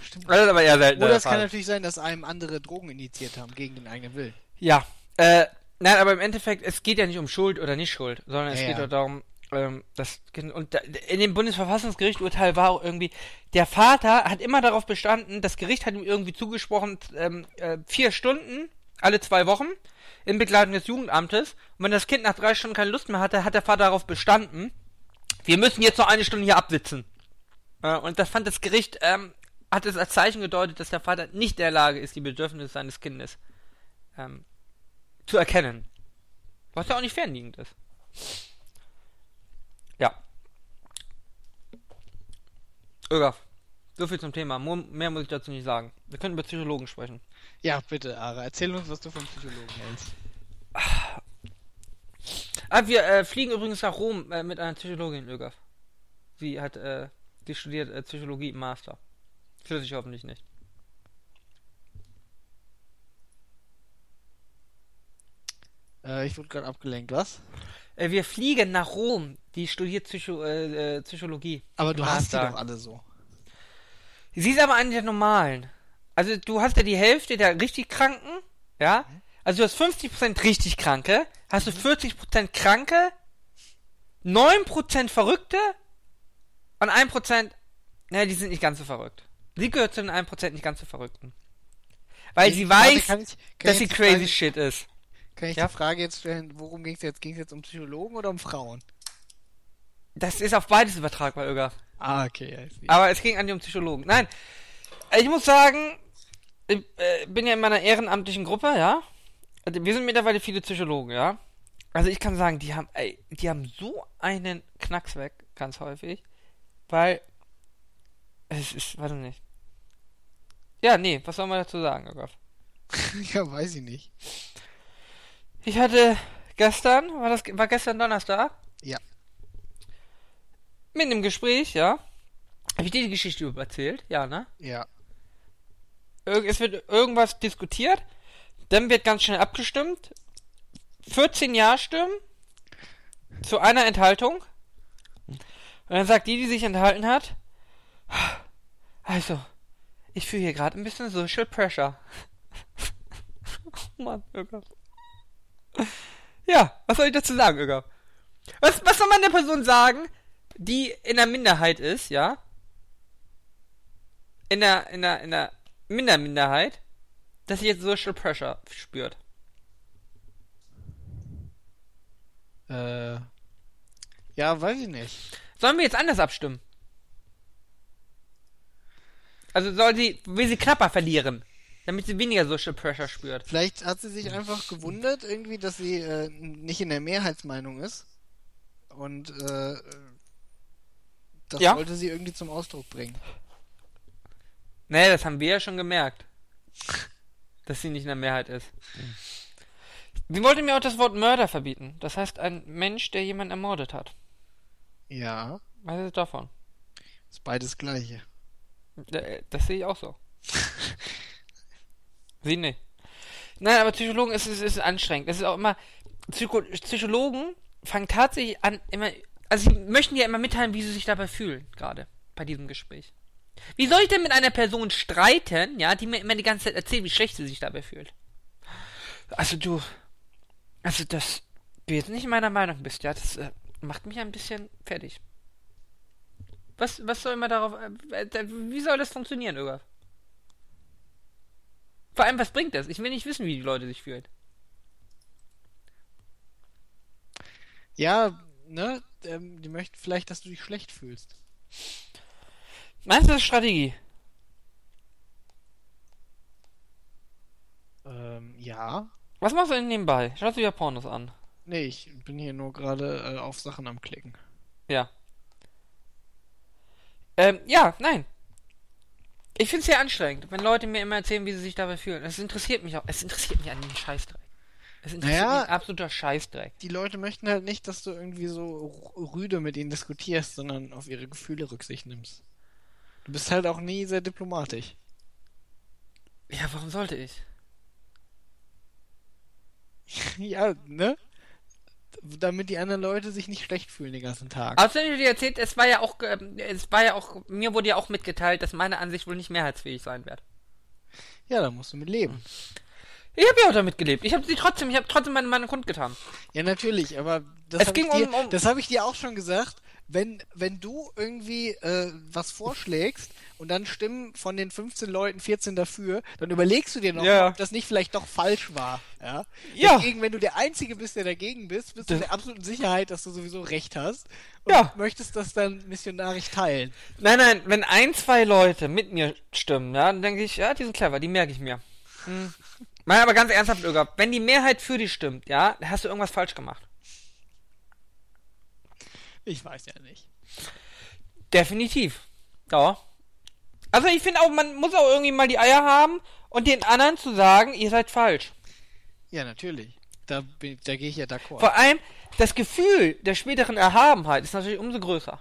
Stimmt. Das ist aber eher selten. Oder es kann natürlich sein, dass einem andere Drogen initiiert haben, gegen den eigenen Willen. Ja, äh, nein, aber im Endeffekt, es geht ja nicht um Schuld oder nicht Schuld, sondern es Ja, geht ja. doch darum, ähm, das Kind, und da, in dem Bundesverfassungsgericht-Urteil war auch irgendwie, der Vater hat immer darauf bestanden, das Gericht hat ihm irgendwie zugesprochen, ähm, äh, vier Stunden alle zwei Wochen in Begleitung des Jugendamtes. Und wenn das Kind nach drei Stunden keine Lust mehr hatte, hat der Vater darauf bestanden, wir müssen jetzt noch eine Stunde hier absitzen. Äh, und das fand das Gericht, ähm, hat es als Zeichen gedeutet, dass der Vater nicht in der Lage ist, die Bedürfnisse seines Kindes ähm, zu erkennen. Was ja auch nicht fernliegend ist. Ja. Ögaf, so viel zum Thema. Mehr muss ich dazu nicht sagen. Wir können über Psychologen sprechen. Ja, bitte, Ara, erzähl uns, was du von Psychologen hältst. Ah, wir äh, fliegen übrigens nach Rom äh, mit einer Psychologin, Ögaf. Sie hat, äh, sie studiert äh, Psychologie im Master. Flüssig hoffentlich nicht. Äh, ich wurde gerade abgelenkt, was? Äh, wir fliegen nach Rom. Die studiert Psycho äh, äh, Psychologie. Aber du im hast die doch alle so. Sie ist aber eine der normalen. Also du hast ja die Hälfte der richtig Kranken, ja? Also du hast 50% richtig Kranke, hast du 40% Kranke, 9% Verrückte und 1%, naja, die sind nicht ganz so verrückt. Sie gehört zu den 1% nicht ganz so Verrückten. Weil sie Warte, weiß, kann ich, dass ich sie crazy Frage, shit ist. Kann ich Ja. die Frage jetzt stellen, worum ging es jetzt? Ging es jetzt um Psychologen oder um Frauen? Das ist auf beides übertragbar, Öger. Ah, okay. Aber es ging an die um Psychologen. Nein, ich muss sagen, ich äh, bin ja in meiner ehrenamtlichen Gruppe, ja. Wir sind mittlerweile viele Psychologen, ja. Also ich kann sagen, die haben, ey, die haben so einen Knacks weg, ganz häufig, weil es ist, warte nicht. Ja, nee, was soll man dazu sagen, Ogaf? ja, weiß ich nicht. Ich hatte gestern, war das, war gestern Donnerstag? Ja. Mit einem Gespräch, ja. Habe ich dir die Geschichte über erzählt? Ja, ne? Ja. Es wird irgendwas diskutiert, dann wird ganz schnell abgestimmt. 14 Ja-Stimmen zu einer Enthaltung. Und dann sagt die, die sich enthalten hat, also, ich fühle hier gerade ein bisschen Social Pressure. oh Mann, Irga. Ja, was soll ich dazu sagen, Irga? Was, was soll man der Person sagen, die in der Minderheit ist, ja? In der, in der, in der Minderminderheit, dass sie jetzt Social Pressure spürt. Äh. Ja, weiß ich nicht. Sollen wir jetzt anders abstimmen? Also soll sie, will sie knapper verlieren, damit sie weniger Social Pressure spürt. Vielleicht hat sie sich einfach gewundert, irgendwie, dass sie äh, nicht in der Mehrheitsmeinung ist. Und äh, das Ja. wollte sie irgendwie zum Ausdruck bringen. Nee, das haben wir ja schon gemerkt. Dass sie nicht in der Mehrheit ist. Sie wollte mir auch das Wort Mörder verbieten. Das heißt, ein Mensch, der jemanden ermordet hat. Ja, Was ist davon? ist beides gleiche. Äh, Das sehe ich auch so. Sie nicht. Nein, aber Psychologen ist, ist, ist anstrengend. Es ist auch immer. Psycho Psychologen fangen tatsächlich an, immer. Also sie möchten ja immer mitteilen, wie sie sich dabei fühlen, gerade bei diesem Gespräch. Wie soll ich denn mit einer Person streiten, ja, die mir immer die ganze Zeit erzählt, wie schlecht sie sich dabei fühlt? Also du. Also dass du jetzt nicht meiner Meinung bist, ja, das äh, macht mich ein bisschen fertig. Was, was soll man darauf. Äh, äh, wie soll das funktionieren, Öger? Vor allem, was bringt das? Ich will nicht wissen, wie die Leute sich fühlen. Ja, ne? Ähm, die möchten vielleicht, dass du dich schlecht fühlst. Meinst du das Strategie? Ähm, ja. Was machst du denn nebenbei? Schaust du ja Pornos an? Nee, ich bin hier nur gerade äh, auf Sachen am Klicken. Ja. Ähm, ja, nein. Ich finde es sehr anstrengend, wenn Leute mir immer erzählen, wie sie sich dabei fühlen. Es interessiert mich auch. Es interessiert mich an den Scheißdreck. Es interessiert Naja. mich absoluter Scheißdreck. Die Leute möchten halt nicht, dass du irgendwie so rüde mit ihnen diskutierst, sondern auf ihre Gefühle Rücksicht nimmst. Du bist halt auch nie sehr diplomatisch. Ja, warum sollte ich? ja, ne? Damit die anderen Leute sich nicht schlecht fühlen den ganzen Tag. Außerdem dir erzählt, es war ja auch, ähm, es war ja auch, mir wurde ja auch mitgeteilt, dass meine Ansicht wohl nicht mehrheitsfähig sein wird. Ja, da musst du mit leben. Ich habe ja auch damit gelebt. Ich habe sie trotzdem, ich habe trotzdem meine Meinung kundgetan. Ja, natürlich, aber das habe ging ich, um- um- das hab ich dir auch schon gesagt. Wenn, wenn du irgendwie äh, was vorschlägst und dann stimmen von den 15 Leuten 14 dafür, dann überlegst du dir noch, Ja. ob das nicht vielleicht doch falsch war. Ja. Ja. Deswegen, wenn du der Einzige bist, der dagegen bist, bist du in der absoluten Sicherheit, dass du sowieso recht hast und Ja. möchtest das dann missionarisch teilen. Nein, nein, wenn ein, zwei Leute mit mir stimmen, ja, dann denke ich, ja, die sind clever, die merke ich mir. Hm. Nein, aber ganz ernsthaft, Öger, wenn die Mehrheit für dich stimmt, ja, dann hast du irgendwas falsch gemacht. Ich weiß ja nicht. Definitiv. Ja. Also ich finde auch, man muss auch irgendwie mal die Eier haben und den anderen zu sagen, ihr seid falsch. Ja, natürlich. Da, bin- da gehe ich ja d'accord. Vor allem, das Gefühl der späteren Erhabenheit ist natürlich umso größer.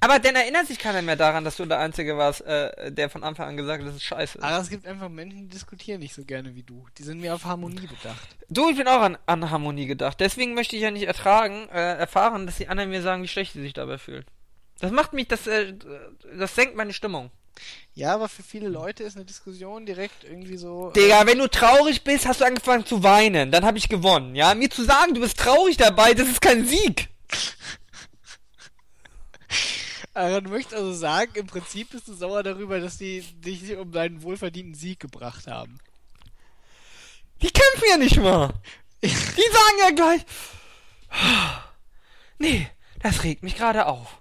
Aber dann erinnert sich keiner mehr daran, dass du der Einzige warst, äh, der von Anfang an gesagt hat, das ist scheiße. Aber es gibt einfach Menschen, die diskutieren nicht so gerne wie du. Die sind mehr auf Harmonie bedacht. Du, ich bin auch an, an Harmonie gedacht. Deswegen möchte ich ja nicht ertragen, äh, erfahren, dass die anderen mir sagen, wie schlecht sie sich dabei fühlen. Das macht mich, das, äh, das senkt meine Stimmung. Ja, aber für viele Leute ist eine Diskussion direkt irgendwie so. Digga, wenn du traurig bist, hast du angefangen zu weinen. Dann habe ich gewonnen, ja? Mir zu sagen, du bist traurig dabei, das ist kein Sieg. Du möchtest also sagen, im Prinzip bist du sauer darüber, dass die dich um deinen wohlverdienten Sieg gebracht haben. Die kämpfen ja nicht mal. Die sagen ja gleich. Nee, das regt mich gerade auf.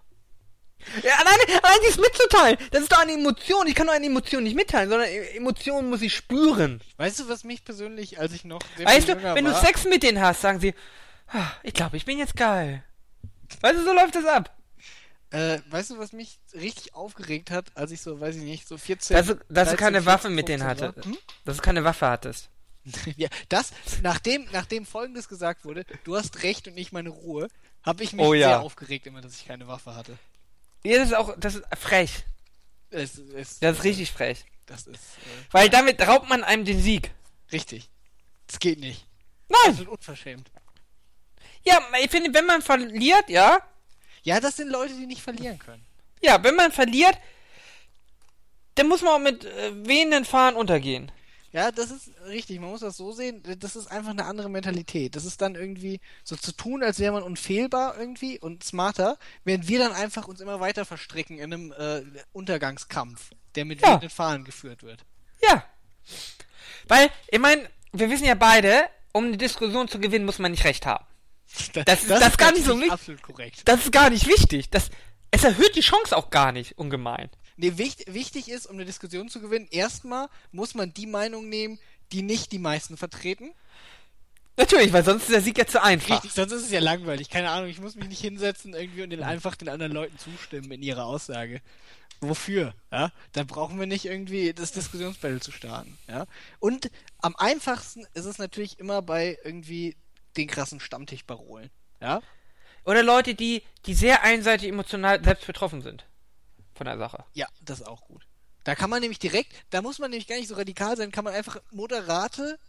Ja, alleine, allein dies mitzuteilen, das ist doch eine Emotion. Ich kann doch eine Emotion nicht mitteilen, sondern E- Emotionen muss ich spüren. Weißt du, was mich persönlich, als ich noch sehr Weißt du, wenn du war, Sex mit denen hast, sagen sie, "Ah, ich glaube, ich bin jetzt geil. Weißt du, so läuft das ab. Äh, weißt du, was mich richtig aufgeregt hat, als ich so, weiß ich nicht, so 14. Dass du, dass du 13, keine 14, Waffe mit denen 15 hattest. Hm? Dass du keine Waffe hattest. Ja, das, nachdem, nachdem folgendes gesagt wurde, du hast recht und nicht meine Ruhe, habe ich mich Oh ja. sehr aufgeregt immer, dass ich keine Waffe hatte. Ja, das ist auch, das ist frech. Es, es, Das ist richtig frech. Das ist äh, Weil damit raubt man einem den Sieg. richtig. Das geht nicht. Das Nein! wird unverschämt. Ja, ich finde, wenn man verliert, ja, Ja, das sind Leute, die nicht verlieren können. ja, wenn man verliert, dann muss man auch mit äh, wehenden Fahnen untergehen. Ja, das ist richtig. Man muss das so sehen. Das ist einfach eine andere Mentalität. Das ist dann irgendwie so zu tun, als wäre man unfehlbar irgendwie und smarter, während wir dann einfach uns immer weiter verstricken in einem äh, Untergangskampf, der mit Ja. wehenden Fahnen geführt wird. Ja. Weil, ich meine, wir wissen ja beide, um eine Diskussion zu gewinnen, muss man nicht recht haben. Das ist- das gar nicht so wichtig. absolut korrekt. Das ist gar nicht wichtig. Das, es erhöht die Chance auch gar nicht, ungemein. Nee, wichtig, wichtig ist, um eine Diskussion zu gewinnen, erstmal muss man die Meinung nehmen, die nicht die meisten vertreten. Natürlich, weil sonst ist der Sieg ja zu einfach. Richtig, sonst ist es ja langweilig. Keine Ahnung, ich muss mich nicht hinsetzen irgendwie und den einfach den anderen Leuten zustimmen in ihrer Aussage. Wofür? Ja? Da brauchen wir nicht irgendwie das Diskussionsbattle zu starten. Ja? Und am einfachsten ist es natürlich immer bei irgendwie den krassen Stammtischparolen. Ja? Oder Leute, die, die sehr einseitig emotional selbst betroffen sind. Von der Sache. Ja, das ist auch gut. Da kann man nämlich direkt, da muss man nämlich gar nicht so radikal sein, kann man einfach moderate,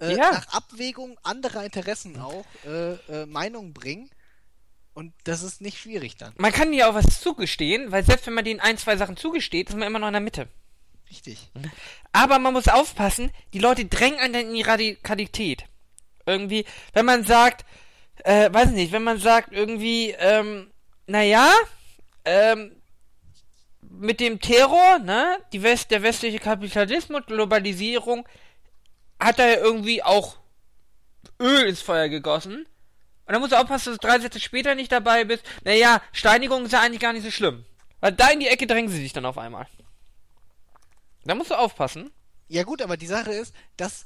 äh, Ja. nach Abwägung anderer Interessen auch, äh, äh, Meinungen bringen. Und das ist nicht schwierig dann. Man kann dir auch was zugestehen, weil selbst wenn man denen ein, zwei Sachen zugesteht, ist man immer noch in der Mitte. Richtig. Aber man muss aufpassen, die Leute drängen einen in die Radikalität. Irgendwie, wenn man sagt, äh, weiß nicht, wenn man sagt irgendwie, ähm, naja, ähm, mit dem Terror, ne, die West, der westliche Kapitalismus, Globalisierung, hat da ja irgendwie auch Öl ins Feuer gegossen. Und dann musst du aufpassen, dass du drei Sätze später nicht dabei bist. Naja, Steinigung ist ja eigentlich gar nicht so schlimm. Weil da in die Ecke drängen sie sich dann auf einmal. Da musst du aufpassen. Ja gut, aber die Sache ist, dass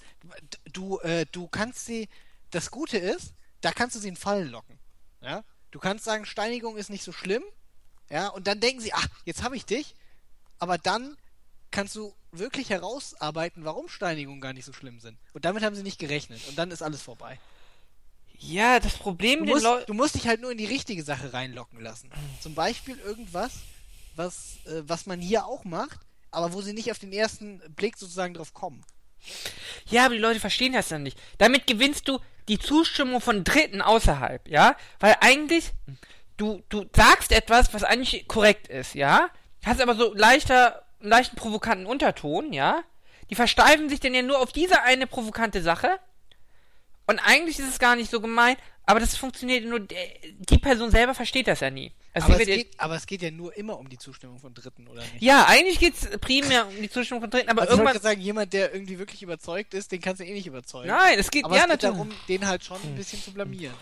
du, äh, du kannst sie, das Gute ist, da kannst du sie in Fallen locken. Ja? Du kannst sagen, Steinigung ist nicht so schlimm, ja, und dann denken sie, ach, jetzt habe ich dich, aber dann kannst du wirklich herausarbeiten, warum Steinigungen gar nicht so schlimm sind. Und damit haben sie nicht gerechnet. Und dann ist alles vorbei. Ja, das Problem Du musst, du musst dich halt nur in die richtige Sache reinlocken lassen. Zum Beispiel irgendwas, was, äh, was man hier auch macht, aber wo sie nicht auf den ersten Blick sozusagen drauf kommen. Ja, aber die Leute verstehen das dann nicht. Damit gewinnst du die Zustimmung von Dritten außerhalb, ja? Weil eigentlich, du, du sagst etwas, was eigentlich korrekt ist, ja? Hast aber so leichter, einen leichten provokanten Unterton, ja? Die versteifen sich denn ja nur auf diese eine provokante Sache. Und eigentlich ist es gar nicht so gemein, aber das funktioniert nur, der- die Person selber versteht das ja nie. Also Aber es, geht, aber es geht ja nur immer um die Zustimmung von Dritten, oder nicht? ja, eigentlich geht's primär um die Zustimmung von Dritten, aber also ich irgendwann. gerade sagen, jemand, der irgendwie wirklich überzeugt ist, den kannst du eh nicht überzeugen. Nein, es geht aber ja es geht natürlich. darum, den halt schon ein bisschen zu blamieren.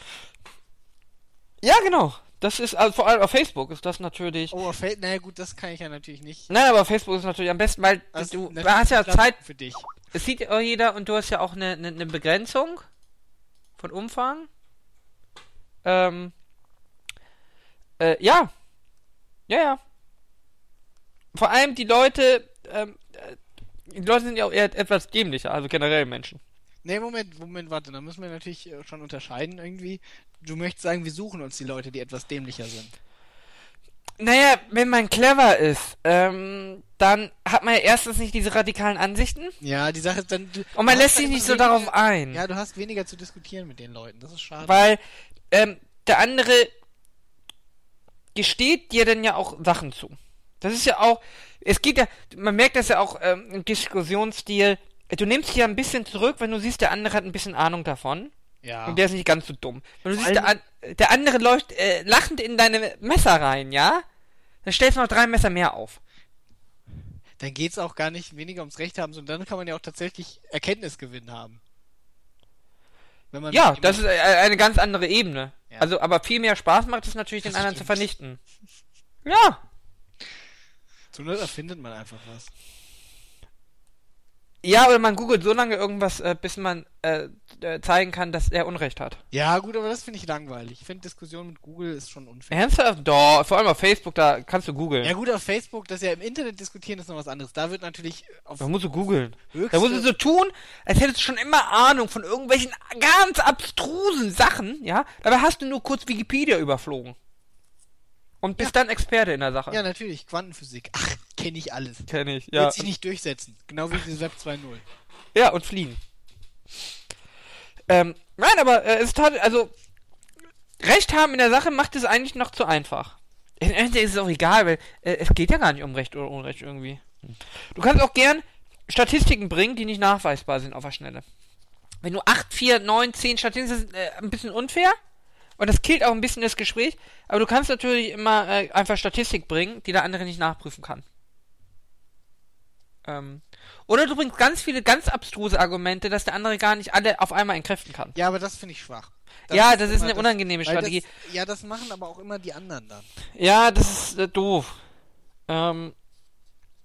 Ja, genau. Das ist, also vor allem auf Facebook ist das natürlich. Oh, auf Feld, naja gut, das kann ich ja natürlich nicht. Nein, aber auf Facebook ist natürlich am besten, weil Das du, hast ja Zeit, für dich. es sieht jeder und du hast ja auch eine, eine, eine Begrenzung von Umfang. Ähm, äh, ja. Ja, ja. Vor allem die Leute, ähm, äh, die Leute sind ja auch eher etwas dämlicher, also generell Menschen. Nee, Moment, Moment, warte, da müssen wir natürlich äh, schon unterscheiden irgendwie. Du möchtest sagen, wir suchen uns die Leute, die etwas dämlicher sind. Naja, wenn man clever ist, ähm, dann hat man ja erstens nicht diese radikalen Ansichten Ja, die Sache ist dann. Du, und man lässt sich dann nicht so weniger- darauf ein. Ja, du hast weniger zu diskutieren mit den Leuten, das ist schade. Weil ähm, der andere gesteht dir dann ja auch Sachen zu. Das ist ja auch, es geht ja, man merkt das ja auch ähm, im Diskussionsstil, du nimmst dich ja ein bisschen zurück, wenn du siehst, der andere hat ein bisschen Ahnung davon ja. und der ist nicht ganz so dumm. Wenn du Vor siehst, der, der andere läuft äh, lachend in deine Messer rein, ja? Dann stellst du noch drei Messer mehr auf. dann geht's auch gar nicht weniger ums Recht haben, sondern dann kann man ja auch tatsächlich Erkenntnisgewinn haben. Ja, das ist äh, eine ganz andere Ebene. Ja. Also, aber viel mehr Spaß macht es natürlich, den Das anderen zu stimmt. vernichten. Ja, Zur Not erfindet man einfach was. Ja, oder man googelt so lange irgendwas, äh, bis man äh, äh, zeigen kann, dass er Unrecht hat. Ja, gut, aber das finde ich langweilig. Ich finde Diskussion mit Google ist schon unfair. Ernsthaft? Doch, vor allem auf Facebook, da kannst du googeln. Ja gut, auf Facebook, das ja im Internet diskutieren, ist noch was anderes. Da wird natürlich auf Da musst du googeln. Da musst du so tun, als hättest du schon immer Ahnung von irgendwelchen ganz abstrusen Sachen, ja? Dabei hast du nur kurz Wikipedia überflogen. Und bist dann Experte in der Sache. Ja, natürlich, Quantenphysik. Ach, kenne ich alles. Kenn ich, ja. Wird sich nicht durchsetzen. Genau wie dieses Web 2.0. Ja, und fliegen. Ähm, nein, aber äh, es halt, also, Recht haben in der Sache macht es eigentlich noch zu einfach. Im Endeffekt ist es auch egal, weil äh, es geht ja gar nicht um Recht oder Unrecht irgendwie. Du kannst auch gern Statistiken bringen, die nicht nachweisbar sind auf der Schnelle. Wenn du 8, 4, 9, 10 Statistiken, ist äh, ein bisschen unfair. Und das killt auch ein bisschen das Gespräch. Aber du kannst natürlich immer äh, einfach Statistik bringen, die der andere nicht nachprüfen kann. Ähm, oder du bringst ganz viele ganz abstruse Argumente, dass der andere gar nicht alle auf einmal entkräften kann. Ja, aber das finde ich schwach. ja, das ist eine unangenehme weil Strategie. Das, ja, das machen aber auch immer die anderen dann. Ja, das ist äh, doof. Ähm,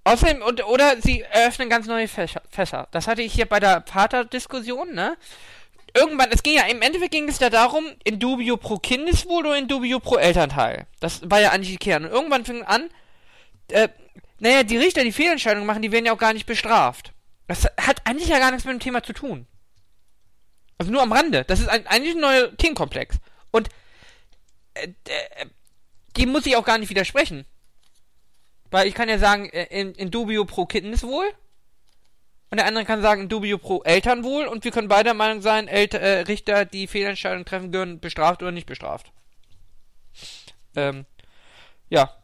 außerdem, und, oder sie eröffnen ganz neue Fächer, Fässer. Das hatte ich hier bei der Vaterdiskussion, ne? Irgendwann, es ging ja, im Endeffekt ging es ja darum, in dubio pro Kindeswohl oder in dubio pro Elternteil. Das war ja eigentlich die Kern. Und irgendwann fing an, äh, naja, die Richter, die Fehlentscheidungen machen, die werden ja auch gar nicht bestraft. Das hat eigentlich ja gar nichts mit dem Thema zu tun. Also nur am Rande. Das ist ein, eigentlich ein neuer Themenkomplex. Und äh, äh, die muss ich auch gar nicht widersprechen. Weil ich kann ja sagen, äh, in, in dubio pro Kindeswohl. Und der andere kann sagen, in dubio pro Elternwohl. Und wir können beide der Meinung sein, Elter, äh, Richter, die Fehlentscheidungen treffen, gehören bestraft oder nicht bestraft. Ähm, ja.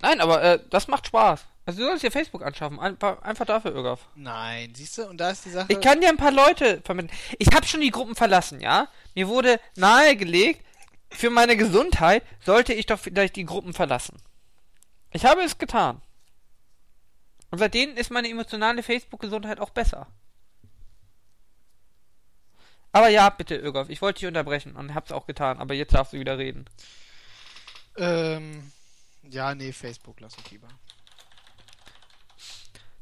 Nein, aber äh, das macht Spaß. Also du sollst dir Facebook anschaffen. Einfach, einfach dafür, Irgaf. Nein, siehst du, und da ist die Sache. Ich kann dir ein paar Leute vermitteln. Ich habe schon die Gruppen verlassen, ja? Mir wurde nahegelegt, für meine Gesundheit sollte ich doch vielleicht die Gruppen verlassen. Ich habe es getan. Und seitdem ist meine emotionale Facebook-Gesundheit auch besser. Aber ja, bitte, Irgaf, ich wollte dich unterbrechen und hab's auch getan, aber jetzt darfst du wieder reden. Ähm, ja, nee, Facebook lass ich lieber.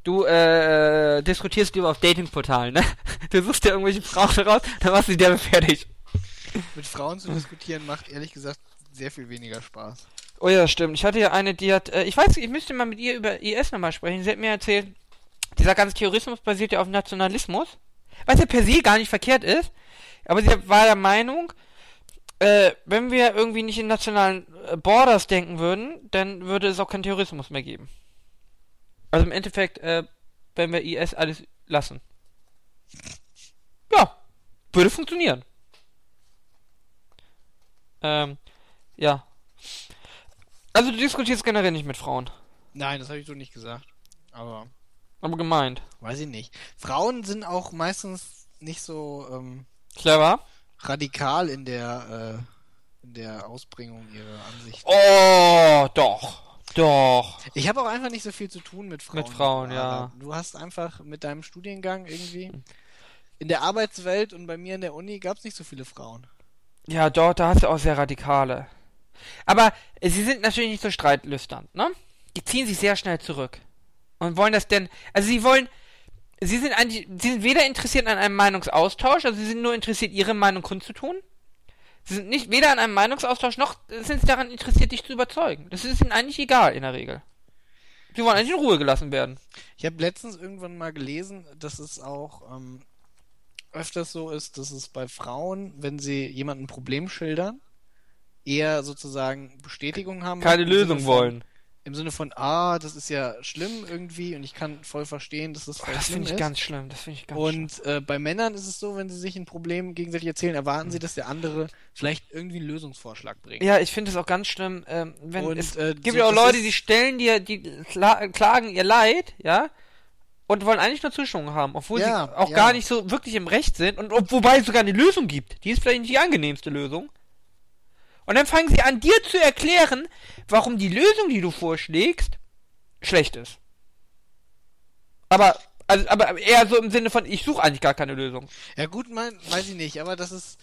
Du äh, diskutierst lieber auf Datingportalen, ne? Du suchst dir irgendwelche Frauen raus, dann machst du dir fertig. Mit Frauen zu diskutieren macht ehrlich gesagt sehr viel weniger Spaß. Oh ja, stimmt. Ich hatte ja eine, die hat, äh, ich weiß, ich müsste mal mit ihr über IS nochmal sprechen. Sie hat mir erzählt, dieser ganze Terrorismus basiert ja auf Nationalismus, was ja per se gar nicht verkehrt ist. Aber sie war der Meinung, äh, wenn wir irgendwie nicht in nationalen äh, Borders denken würden, dann würde es auch keinen Terrorismus mehr geben. Also im Endeffekt, äh, wenn wir IS alles lassen. Ja, würde funktionieren. Ähm, ja. Also du diskutierst generell nicht mit Frauen. Nein, das habe ich so nicht gesagt. Aber Aber gemeint. weiß ich nicht. Frauen sind auch meistens nicht so ähm, Clever. Radikal in der äh, in der Ausbringung ihrer Ansichten. Oh, doch. Doch. Ich habe auch einfach nicht so viel zu tun mit Frauen. Mit Frauen, ja. Du hast einfach mit deinem Studiengang irgendwie in der Arbeitswelt und bei mir in der Uni gab es nicht so viele Frauen. Ja, dort, da hast du auch sehr radikale. Aber sie sind natürlich nicht so streitlüstern, ne? Die ziehen sich sehr schnell zurück. Und wollen das denn, also sie wollen, sie sind eigentlich, sie sind weder interessiert an einem Meinungsaustausch, also sie sind nur interessiert, ihre Meinung kundzutun. Sie sind nicht weder an einem Meinungsaustausch, noch sind sie daran interessiert, dich zu überzeugen. Das ist ihnen eigentlich egal, in der Regel. Sie wollen eigentlich in Ruhe gelassen werden. Ich habe letztens irgendwann mal gelesen, dass es auch ähm, öfters so ist, dass es bei Frauen, wenn sie jemandem ein Problem schildern, eher sozusagen Bestätigung haben. Keine Lösung wollen. Im Sinne von, ah, das ist ja schlimm irgendwie und ich kann voll verstehen, dass das Oh, voll das schlimm finde ich ist. ganz schlimm, das finde ich ganz schlimm. Und äh, bei Männern ist es so, wenn sie sich ein Problem gegenseitig erzählen, erwarten sie, dass der andere vielleicht irgendwie einen Lösungsvorschlag bringt. Ja, ich finde es auch ganz schlimm, ähm, wenn Und, es äh, gibt so, ja auch das Leute, die stellen dir, die kla klagen ihr Leid, ja, und wollen eigentlich nur Zustimmung haben, obwohl Ja, sie auch ja. gar nicht so wirklich im Recht sind und ob, wobei es sogar eine Lösung gibt. Die ist vielleicht nicht die angenehmste Lösung. Und dann fangen sie an, dir zu erklären, warum die Lösung, die du vorschlägst, schlecht ist. Aber, also, aber eher so im Sinne von, ich suche eigentlich gar keine Lösung. Ja gut, mein, weiß ich nicht, aber das ist,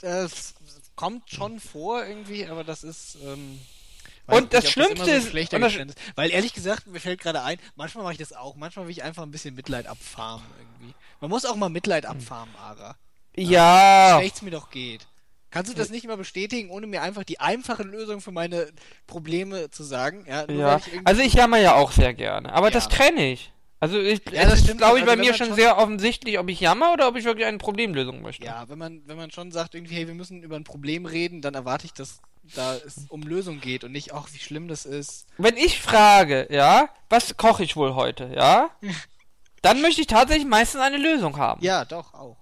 das kommt schon vor irgendwie, aber das ist, ähm, Und das nicht, ob Schlimmste immer so ist- das- Geständnis- weil ehrlich gesagt, mir fällt gerade ein, manchmal mache ich das auch. Manchmal will ich einfach ein bisschen Mitleid abfarmen irgendwie. Man muss auch mal Mitleid abfarmen, Ara. Ja. Wie schlecht's mir doch geht. Kannst du das nicht mal bestätigen, ohne mir einfach die einfache Lösung für meine Probleme zu sagen? Ja, nur Ja. ich Also ich jammer ja auch sehr gerne. Aber Ja. das trenne ich. Also ich, Ja, das ist, glaube ich, bei Also wenn mir schon schon- sehr offensichtlich, ob ich jammer oder ob ich wirklich eine Problemlösung möchte. Ja, wenn man, wenn man schon sagt, irgendwie, hey, wir müssen über ein Problem reden, dann erwarte ich, dass da es um Lösung geht und nicht, ach, wie schlimm das ist. Wenn ich frage, ja, was koche ich wohl heute, ja, dann möchte ich tatsächlich meistens eine Lösung haben. Ja, doch, auch.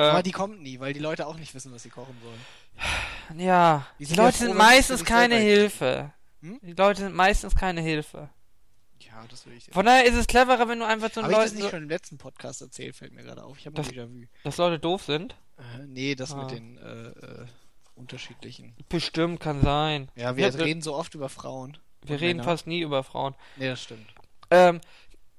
Äh, Aber die kommt nie, weil die Leute auch nicht wissen, was sie kochen sollen. ja. Die Die ja Leute froh, sind meistens keine Hilfe. Hm? Die Leute sind meistens keine Hilfe. Ja, das will ich Von daher ist es cleverer, wenn du einfach so Habe ich das Leuten, nicht schon im letzten Podcast erzählt, fällt mir gerade auf. Ich habe Das- ein Déjà-vu. dass Leute doof sind. Äh, nee, das Ah. mit den äh, äh, unterschiedlichen. Bestimmt kann sein. Ja, wir wir- reden so oft über Frauen. Wir reden Männer. fast nie über Frauen. Nee, das stimmt. Ähm,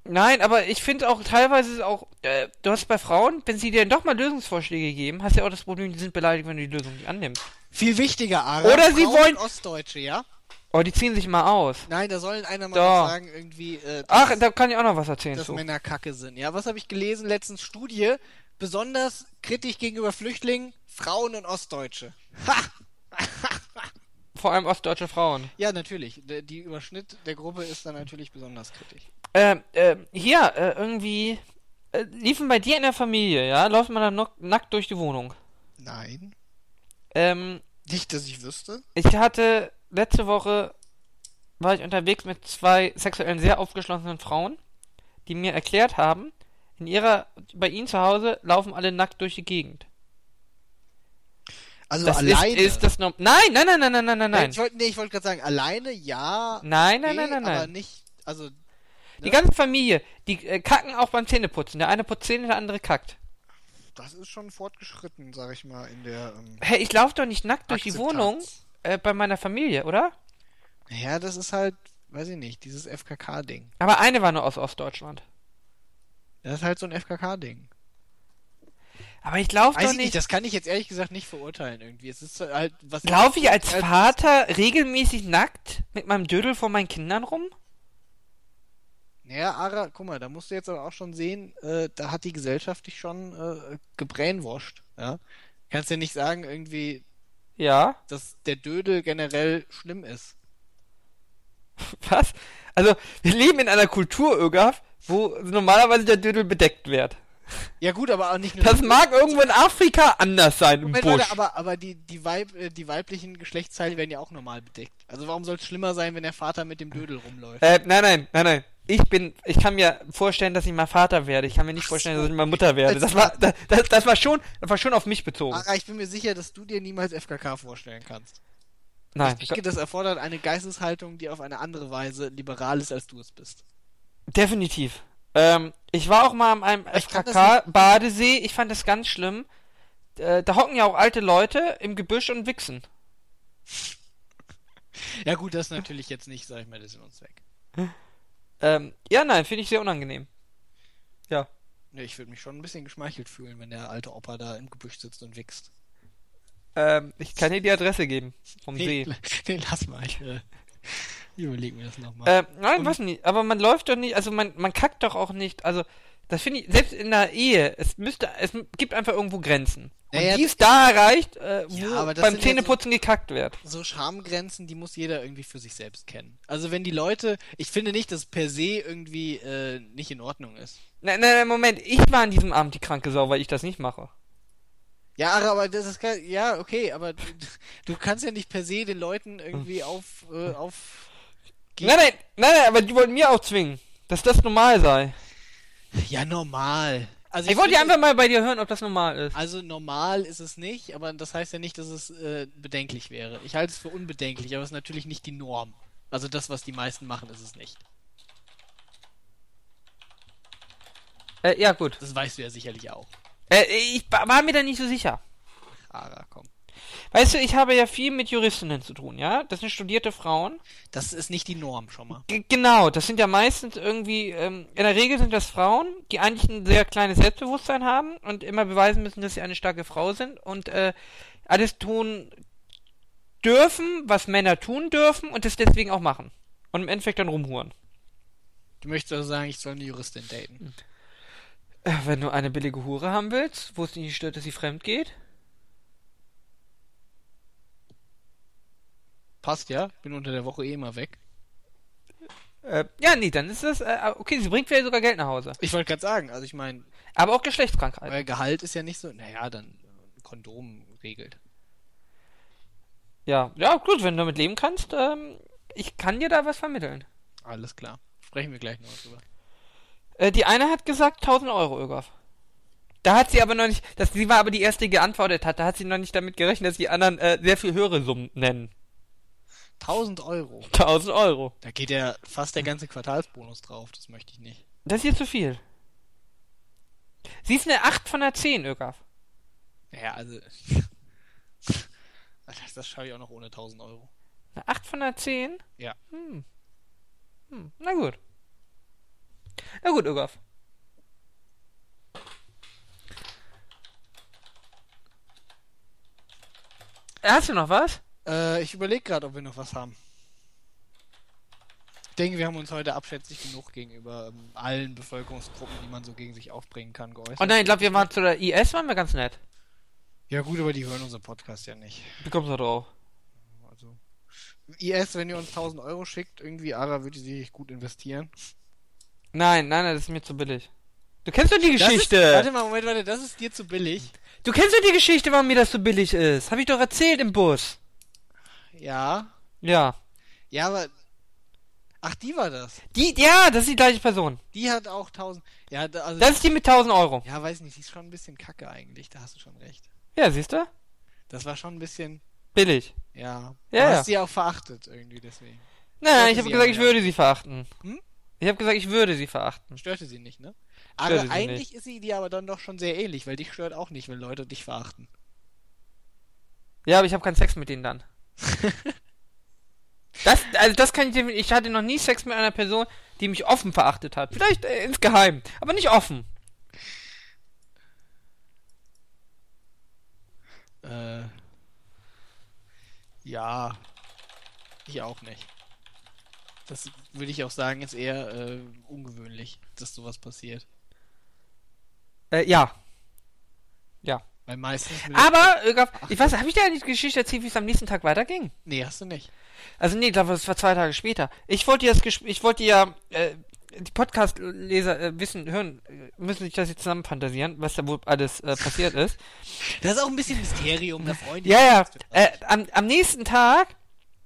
nein, aber ich finde auch teilweise ist auch, äh, du hast bei Frauen, wenn sie dir doch mal Lösungsvorschläge geben, hast du ja auch das Problem, die sind beleidigt, wenn du die Lösung nicht annimmst. Viel wichtiger, Ara. Oder sie Frauen wollen- Ostdeutsche, ja? Oh, die ziehen sich mal aus. Nein, da sollen einer mal Doch. sagen, irgendwie, äh, Ach, da kann ich auch noch was erzählen dass zu. Männer kacke sind. Ja, was habe ich gelesen? Letztens Studie, besonders kritisch gegenüber Flüchtlingen, Frauen und Ostdeutsche. Ha! Vor allem ostdeutsche Frauen. Ja, natürlich. Der, die Überschnitt der Gruppe ist dann natürlich besonders kritisch. Ähm, äh, hier, äh, irgendwie, äh, liefen bei dir in der Familie, ja, läuft man dann noch nackt durch die Wohnung. Nein. Ähm, Nicht, dass ich wüsste. ich hatte letzte Woche war ich unterwegs mit zwei sexuell sehr aufgeschlossenen Frauen, die mir erklärt haben, in ihrer, bei ihnen zu Hause laufen alle nackt durch die Gegend. Also Das alleine. ist, ist das noch. Nein, nein, nein, nein, nein, nein, nein, ich wollte nee, ich wollte gerade sagen, alleine ja. Nein, nein, okay, nein, nein, Aber nein. nicht, also Die ganze Familie, die äh, kacken auch beim Zähneputzen. Der eine putzt Zähne, der andere kackt. das ist schon fortgeschritten, sag ich mal, in der ähm, Hä, ich laufe doch nicht nackt durch die Akzeptanz. Wohnung äh, bei meiner Familie, oder? Ja, das ist halt, weiß ich nicht, dieses FKK-Ding. Aber eine war nur aus Ostdeutschland. Das ist halt so ein FKK-Ding. Aber ich laufe doch ich nicht, nicht. das kann ich jetzt ehrlich gesagt nicht verurteilen irgendwie. Es ist halt was. Laufe ich als als- Vater regelmäßig nackt mit meinem Dödel vor meinen Kindern rum? Naja, Ara, guck mal, da musst du jetzt aber auch schon sehen, äh, da hat die Gesellschaft dich schon äh, gebrainwashed. Ja? Kannst ja nicht sagen, irgendwie, Ja. dass der Dödel generell schlimm ist. Was? Also, wir leben in einer Kultur, Ögaf, wo normalerweise der Dödel bedeckt wird. Ja gut, aber auch nicht nur. Das mag irgendwo in Afrika anders sein, im Moment, Busch. Leute, aber, aber die, die, Weib, äh, die weiblichen Geschlechtsteile werden ja auch normal bedeckt. Also warum soll es schlimmer sein, wenn der Vater mit dem Dödel rumläuft? Äh, nein, nein, nein, nein. Ich bin, ich kann mir vorstellen, dass ich mal Vater werde. Ich kann mir nicht vorstellen, dass ich mal Mutter werde. Das war, das, das, war schon, das war schon auf mich bezogen. Ara, ich bin mir sicher, dass du dir niemals FKK vorstellen kannst. Nein, Ich denke, das erfordert eine Geisteshaltung, die auf eine andere Weise liberal ist, als du es bist. definitiv. Ähm, ich war auch mal an einem FKK-Badesee. Ich fand das ganz schlimm. Äh, da hocken ja auch alte Leute im Gebüsch und wichsen. Ja gut, das natürlich jetzt nicht, sag ich mal, das ist uns weg. Ähm, ja, nein, finde ich sehr unangenehm. Ja. Ja, ich würde mich schon ein bisschen geschmeichelt fühlen, wenn der alte Opa da im Gebüsch sitzt und wichst. Ähm, ich kann dir die Adresse geben. Vom Nee, See. nee, lass mal. Ich, äh, ich überleg mir das nochmal. Äh, nein, was nicht. Aber man läuft doch nicht, also man, man kackt doch auch nicht. Also, das finde ich, selbst in der Ehe, es müsste, es gibt einfach irgendwo Grenzen. Und Naja, die ist da erreicht, äh, wo Ja, beim sind ja so- Zähneputzen gekackt wird. so Schamgrenzen, die muss jeder irgendwie für sich selbst kennen. Also wenn die Leute, ich finde nicht, dass per se irgendwie äh, nicht in Ordnung ist. Nein, nein, nein, Moment, ich war an diesem Abend die kranke Sau, weil ich das nicht mache. Ja, aber das ist kein, ja okay, aber du, du kannst ja nicht per se den Leuten irgendwie auf äh, auf Nein, nein, nein, nein, aber die wollten mir auch zwingen, dass das normal sei. Ja normal. Also Ich wollte finde- einfach mal bei dir hören, ob das normal ist. Also normal ist es nicht, aber das heißt ja nicht, dass es äh, bedenklich wäre. Ich halte es für unbedenklich, aber es ist natürlich nicht die Norm. Also das, was die meisten machen, ist es nicht. Äh, ja, gut. Das weißt du ja sicherlich auch. Äh, ich war mir da nicht so sicher. Ara, komm. Weißt du, ich habe ja viel mit Juristinnen zu tun, ja? Das sind studierte Frauen. Das ist nicht die Norm schon mal. G genau, das sind ja meistens irgendwie, ähm, in der Regel sind das Frauen, die eigentlich ein sehr kleines Selbstbewusstsein haben und immer beweisen müssen, dass sie eine starke Frau sind und äh, alles tun, dürfen, was Männer tun dürfen und das deswegen auch machen. Und im Endeffekt dann rumhuren. Du möchtest also sagen, ich soll eine Juristin daten. Äh, Wenn du eine billige Hure haben willst, wo es nicht stört, dass sie fremd geht. Passt ja, bin unter der Woche eh immer weg. Äh, ja, nee, dann ist das, äh, okay, sie bringt vielleicht sogar Geld nach Hause. Ich wollte gerade sagen, also ich meine, Aber auch Geschlechtskrankheit. euer Gehalt ist ja nicht so, naja, dann äh, Kondom regelt. Ja, ja, gut, wenn du damit leben kannst, ähm, ich kann dir da was vermitteln. Alles klar. Sprechen wir gleich noch drüber. Äh, die eine hat gesagt 1000 Euro, Ögaf. Da hat sie aber noch nicht, das, sie war aber die erste, die geantwortet hat, da hat sie noch nicht damit gerechnet, dass die anderen äh, sehr viel höhere Summen nennen. 1000 Euro. 1000 Euro. Da geht ja fast der ganze Quartalsbonus drauf, das möchte ich nicht. Das ist ihr zu viel. Sie ist eine 8 von der 10, Ögaf. Naja, also. das, das schaffe ich auch noch ohne 1000 Euro. Eine 8 von der 10? Ja. Hm. Hm. Na gut. Na gut, Ögaf. Hast du noch was? Äh, ich überlege gerade, ob wir noch was haben. Ich denke, wir haben uns heute abschätzig genug gegenüber ähm, allen Bevölkerungsgruppen, die man so gegen sich aufbringen kann, geäußert. Oh nein, ich glaube, wir waren zu der IS, waren wir ganz nett. Ja gut, aber die hören unseren Podcast ja nicht. Wie kommst du da drauf? Also IS, wenn ihr uns 1000 Euro schickt, irgendwie Ara würde sie sich gut investieren. Nein, nein, nein, das ist mir zu billig. Du kennst doch die Geschichte. Ist, warte mal, Moment, warte, das ist dir zu billig. Du kennst doch die Geschichte, warum mir das so billig ist. Hab ich doch erzählt im Bus. Ja. Ja. Ja, aber. Ach, die war das. Die, ja, das ist die gleiche Person. Die hat auch 1000. Ja, da, also. Das ist die mit 1000 Euro. ja, weiß nicht, die ist schon ein bisschen kacke eigentlich, da hast du schon recht. Ja, siehst du? Das war schon ein bisschen. Billig. Ja. Ja, du hast sie auch verachtet irgendwie deswegen. Nein, nein, ich habe gesagt, ich ja. würde sie verachten. Hm? Ich habe gesagt, ich würde sie verachten. Störte sie nicht, ne? Störte Aber eigentlich nicht. ist sie dir aber dann doch schon sehr ähnlich, weil dich stört auch nicht, wenn Leute dich verachten. Ja, aber ich habe keinen Sex mit denen dann. Das, also das kann ich dir, ich hatte noch nie Sex mit einer Person, die mich offen verachtet hat. Vielleicht äh, insgeheim, aber nicht offen. Äh. Ja. Ich auch nicht. Das würde ich auch sagen, ist eher äh, ungewöhnlich, dass sowas passiert. Äh, ja. Ja. Weil meistens. Aber, Gab- ich weiß, habe ich dir eigentlich die Geschichte erzählt, wie es am nächsten Tag weiterging? Nee, hast du nicht. Also nee, ich glaube, es war zwei Tage später. Ich wollte dir das Gesp ich wollte ja, äh, die Podcast-Leser äh, wissen, hören, äh, müssen sich das jetzt zusammen fantasieren, was da wohl alles äh, passiert ist. Das ist auch ein bisschen Mysterium, da freuen Ja, ja. Äh, am, am nächsten Tag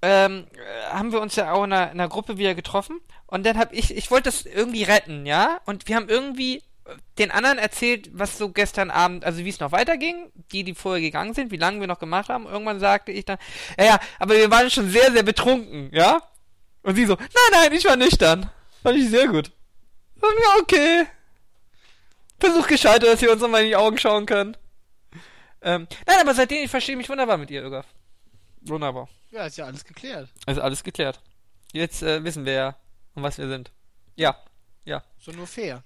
ähm, äh, haben wir uns ja auch in einer, in einer Gruppe wieder getroffen und dann hab ich, ich wollte das irgendwie retten, ja, und wir haben irgendwie den anderen erzählt, was so gestern Abend, also wie es noch weiterging, die, die vorher gegangen sind, wie lange wir noch gemacht haben. Irgendwann sagte ich dann, ja, ja, aber wir waren schon sehr, sehr betrunken, ja. Und sie so, nein, nein, ich war nüchtern. Fand ich sehr gut. Und ja, okay. Versuch gescheitert, dass wir uns nochmal in die Augen schauen können. Ähm, nein, aber seitdem, ich verstehe mich wunderbar mit ihr, Ögaf. Wunderbar. Ja, ist ja alles geklärt. Also alles geklärt. Jetzt äh, wissen wir ja, um was wir sind. Ja, So nur fair.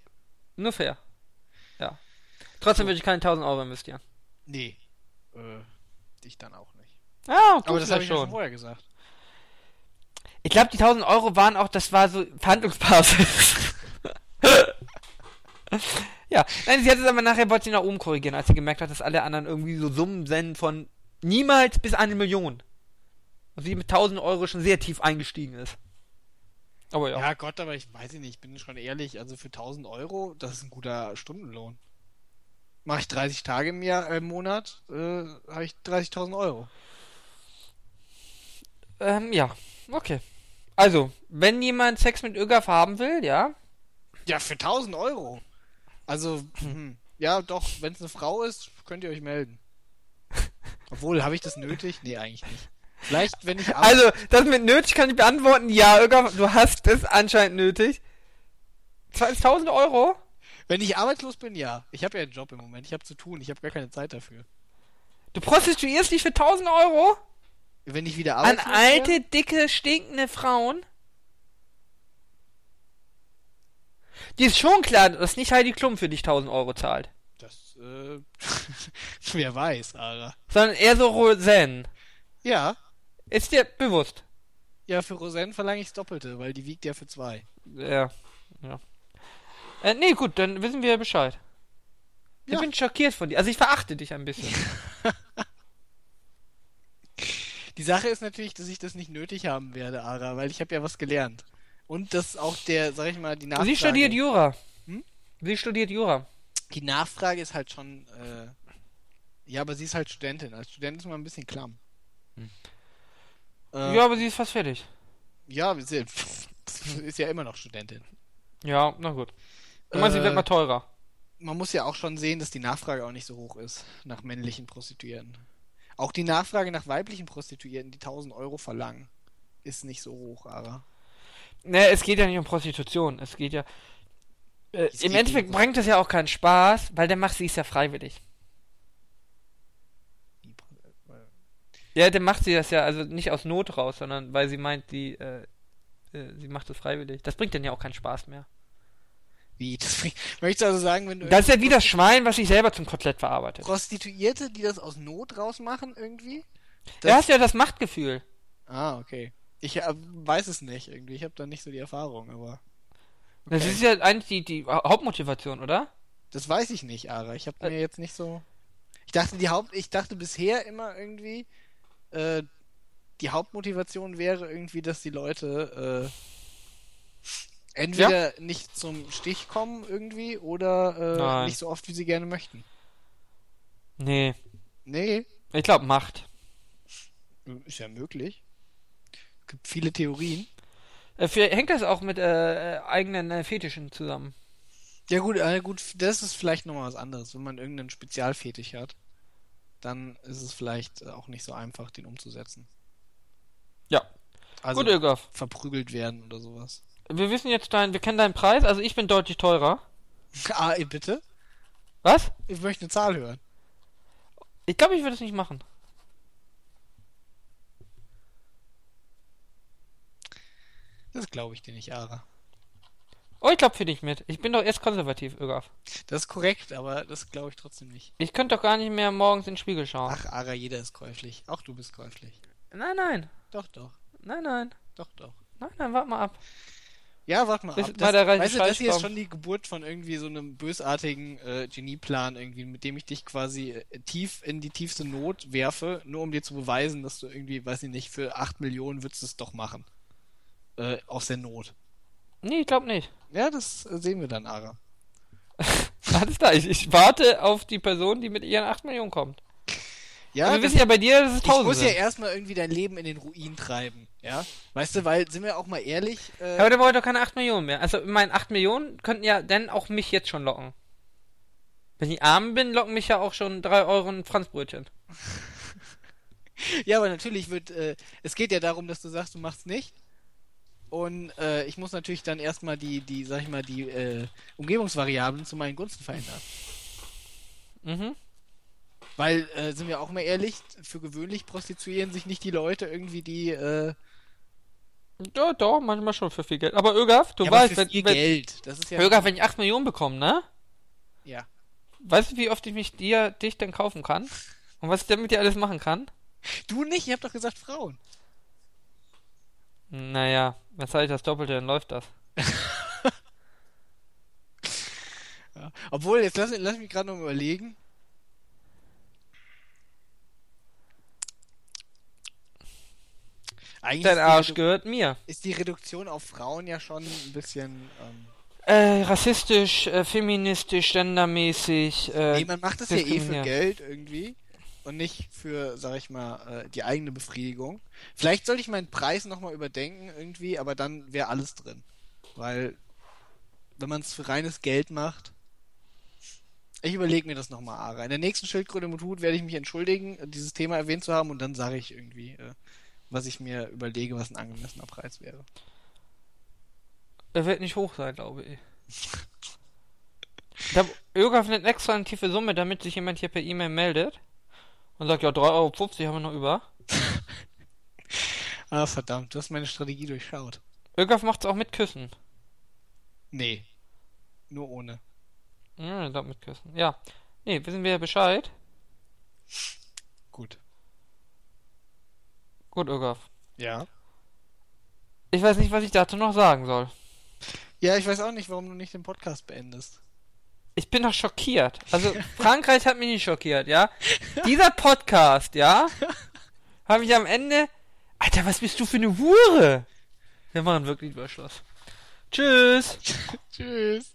Nur fair. Ja. Trotzdem würde ich keine 1000 Euro investieren. Nee. Äh, dich dann auch nicht. Ah, gut, Aber das habe ich schon. vorher gesagt. Ich glaube, die 1000 Euro waren auch, das war so Verhandlungsbasis. ja, nein, sie hat es aber nachher, wollte sie nach oben korrigieren, als sie gemerkt hat, dass alle anderen irgendwie so Summen senden von niemals bis eine Million. Und sie mit 1000 Euro schon sehr tief eingestiegen ist. Aber ja. Ja. Gott, aber ich weiß nicht, ich bin schon ehrlich, also für 1000 Euro, das ist ein guter Stundenlohn. Mache ich 30 Tage im Jahr, äh, im Monat, äh, habe ich 30.000 Euro. Ähm, ja, okay. Also, wenn jemand Sex mit Ögaf haben will, ja, Ja, für 1000 Euro. Also, hm, ja, doch, wenn es eine Frau ist, könnt ihr euch melden. Obwohl, habe ich das nötig? Nee, eigentlich nicht. Vielleicht, wenn ich arbeite. Also, das mit nötig kann ich beantworten. Ja, du hast es anscheinend nötig. 2000 Euro? Wenn ich arbeitslos bin, ja. Ich habe ja einen Job im Moment. Ich habe zu tun. Ich habe gar keine Zeit dafür. Du prostituierst dich für 1000 Euro? Wenn ich wieder An arbeitslos alte, wäre, dicke, stinkende Frauen? Die ist schon klar, dass nicht Heidi Klum für dich 1000 Euro zahlt. Das, äh, wer weiß, Ara. Sondern eher so Roseanne. Ja, Ist dir bewusst? Ja, für Roseanne verlange ich das Doppelte, weil die wiegt ja für zwei. Ja. Ja. Äh, nee, gut, dann wissen wir Bescheid. Ich Ja. bin schockiert von dir. Also ich verachte dich ein bisschen. Die Sache ist natürlich, dass ich das nicht nötig haben werde, Ara, weil ich habe ja was gelernt. Und dass auch der, sag ich mal, die Nachfrage... Sie studiert Jura. Hm? Sie studiert Jura. Die Nachfrage ist halt schon... Äh, ja, aber sie ist halt Studentin. Als Student ist man ein bisschen klamm. Hm. Äh, Ja, aber sie ist fast fertig. Ja, wir sind, ist ja immer noch Studentin. Ja, na gut. Du meinst, sie Äh, wird mal teurer. Man muss ja auch schon sehen, dass die Nachfrage auch nicht so hoch ist nach männlichen Prostituierten. Auch die Nachfrage nach weiblichen Prostituierten, die 1000 Euro verlangen, ist nicht so hoch, aber. Ne, es geht ja nicht um Prostitution. Es geht ja. Äh, Es Im geht Endeffekt bringt das ja auch keinen Spaß, weil der macht sie es ja freiwillig. Ja, der macht sie das ja also nicht aus Not raus, sondern weil sie meint, die, äh, äh, sie macht es freiwillig. Das bringt dann ja auch keinen Spaß mehr. Wie? Das bringt, möchtest du also sagen, wenn du Das ist ja wie das Schwein, was sich selber zum Kotelett verarbeitet. Prostituierte, die das aus Not rausmachen, irgendwie? Du hast ja das Machtgefühl. Ah, okay. Ich äh, weiß es nicht irgendwie. Ich habe da nicht so die Erfahrung, aber. Das Okay. ist ja eigentlich die, die Hauptmotivation, oder? Das weiß ich nicht, Ara. Ich habe Äh. mir jetzt nicht so. Ich dachte, die Haupt. Ich dachte bisher immer irgendwie, äh, die Hauptmotivation wäre irgendwie, dass die Leute äh, entweder nicht zum Stich kommen irgendwie oder äh, nicht so oft, wie sie gerne möchten. Nee. Nee, Ich glaube Macht. ist ja möglich. Es gibt viele Theorien. Äh, vielleicht hängt das auch mit äh, eigenen äh, Fetischen zusammen. Ja gut, äh, gut, das ist vielleicht nochmal was anderes. Wenn man irgendeinen Spezialfetisch hat, dann ist es vielleicht äh, auch nicht so einfach, den umzusetzen. Ja. Also Gut, Ögaf. verprügelt werden oder sowas. Wir wissen jetzt dein, wir kennen deinen Preis, also ich bin deutlich teurer. Ah, bitte? Was? Ich möchte eine Zahl hören. Ich glaube, ich würde es nicht machen. Das glaube ich dir nicht, Ara. Oh, ich glaube für dich mit. Ich bin doch erst konservativ, Ögaf. Das ist korrekt, aber das glaube ich trotzdem nicht. Ich könnte doch gar nicht mehr morgens in den Spiegel schauen. Ach, Ara, jeder ist käuflich. Auch du bist käuflich. Nein, nein. Doch, doch. Nein, nein. Doch, doch. Nein, nein, warte mal ab. Ja, warte mal Bis ab. Reise weißt du, das hier ist schon die Geburt von irgendwie so einem bösartigen äh, Genieplan irgendwie, mit dem ich dich quasi äh, tief in die tiefste Not werfe, nur um dir zu beweisen, dass du irgendwie, weiß ich nicht, für 8 Millionen würdest du es doch machen. Äh, aus der Not. Nee, ich glaube nicht. Ja, das sehen wir dann, Ara. Alles klar, ich, ich warte auf die Person, die mit ihren 8 Millionen kommt. Ja, Aber wir wissen ja bei dir, dass es ich 1000 muss ja sind. erstmal irgendwie dein Leben in den Ruin treiben, ja? Weißt du, weil, sind wir auch mal ehrlich, äh, Aber der wollte doch keine 8 Millionen mehr. Also, meine 8 Millionen könnten ja dann auch mich jetzt schon locken. Wenn ich arm bin, locken mich ja auch schon 3 Euro ein Franzbrötchen. Ja, aber natürlich wird, äh, es geht ja darum, dass du sagst, du machst nicht. Und äh, ich muss natürlich dann erstmal die, die, sag ich mal, die äh, Umgebungsvariablen zu meinen Gunsten verändern. Mhm. Weil, äh, sind wir auch mal ehrlich, für gewöhnlich prostituieren sich nicht die Leute irgendwie, die, äh, Doch, doch, manchmal schon für viel Geld. Aber Ögaf, du ja, weißt, wenn, wenn, Geld. Das ist ja. Ögaf, wenn ich 8 Millionen bekomme, ne? Ja. Weißt du, wie oft ich mich dir, dich denn kaufen kann? Und was ich denn mit dir alles machen kann? Du nicht, ich hab doch gesagt Frauen. Naja, wenn zahle ich das Doppelte, dann läuft das. Ja. Obwohl, jetzt lass, lass mich gerade noch überlegen. Eigentlich Dein ist die Arsch gehört mir. ist die Reduktion auf Frauen ja schon ein bisschen. Ähm, Äh, rassistisch, äh, feministisch, gendermäßig, äh, nee, man macht das ja eh für. Geld irgendwie und nicht für, sag ich mal, äh, die eigene Befriedigung. Vielleicht sollte ich meinen Preis nochmal überdenken irgendwie, aber dann wäre alles drin. Weil, wenn man es für reines Geld macht. Ich überlege mir das nochmal, Ara. In der nächsten Schildkröte mit Hut werde ich mich entschuldigen, dieses Thema erwähnt zu haben und dann sage ich irgendwie, äh, was ich mir überlege, was ein angemessener Preis wäre. Er wird nicht hoch sein, glaube ich. Da Ögaf nimmt extra eine tiefe Summe, damit sich jemand hier per E-Mail meldet und sagt, ja, 3,50 Euro haben wir noch über. Ah, verdammt, du hast meine Strategie durchschaut. Ögaf macht's auch mit Küssen. Nee. Nur ohne. Ja, ich glaub mit Küssen. Ja. Nee, wissen wir ja Bescheid. Gut. Gut, Urgaf. Ja. Ich weiß nicht, was ich dazu noch sagen soll. Ja, ich weiß auch nicht, warum du nicht den Podcast beendest. Ich bin doch schockiert. Also, Frankreich hat mich nicht schockiert, ja? Dieser Podcast, ja? Habe ich am Ende. Alter, was bist du für eine Hure? Wir machen wirklich Schluss. Tschüss. Tschüss.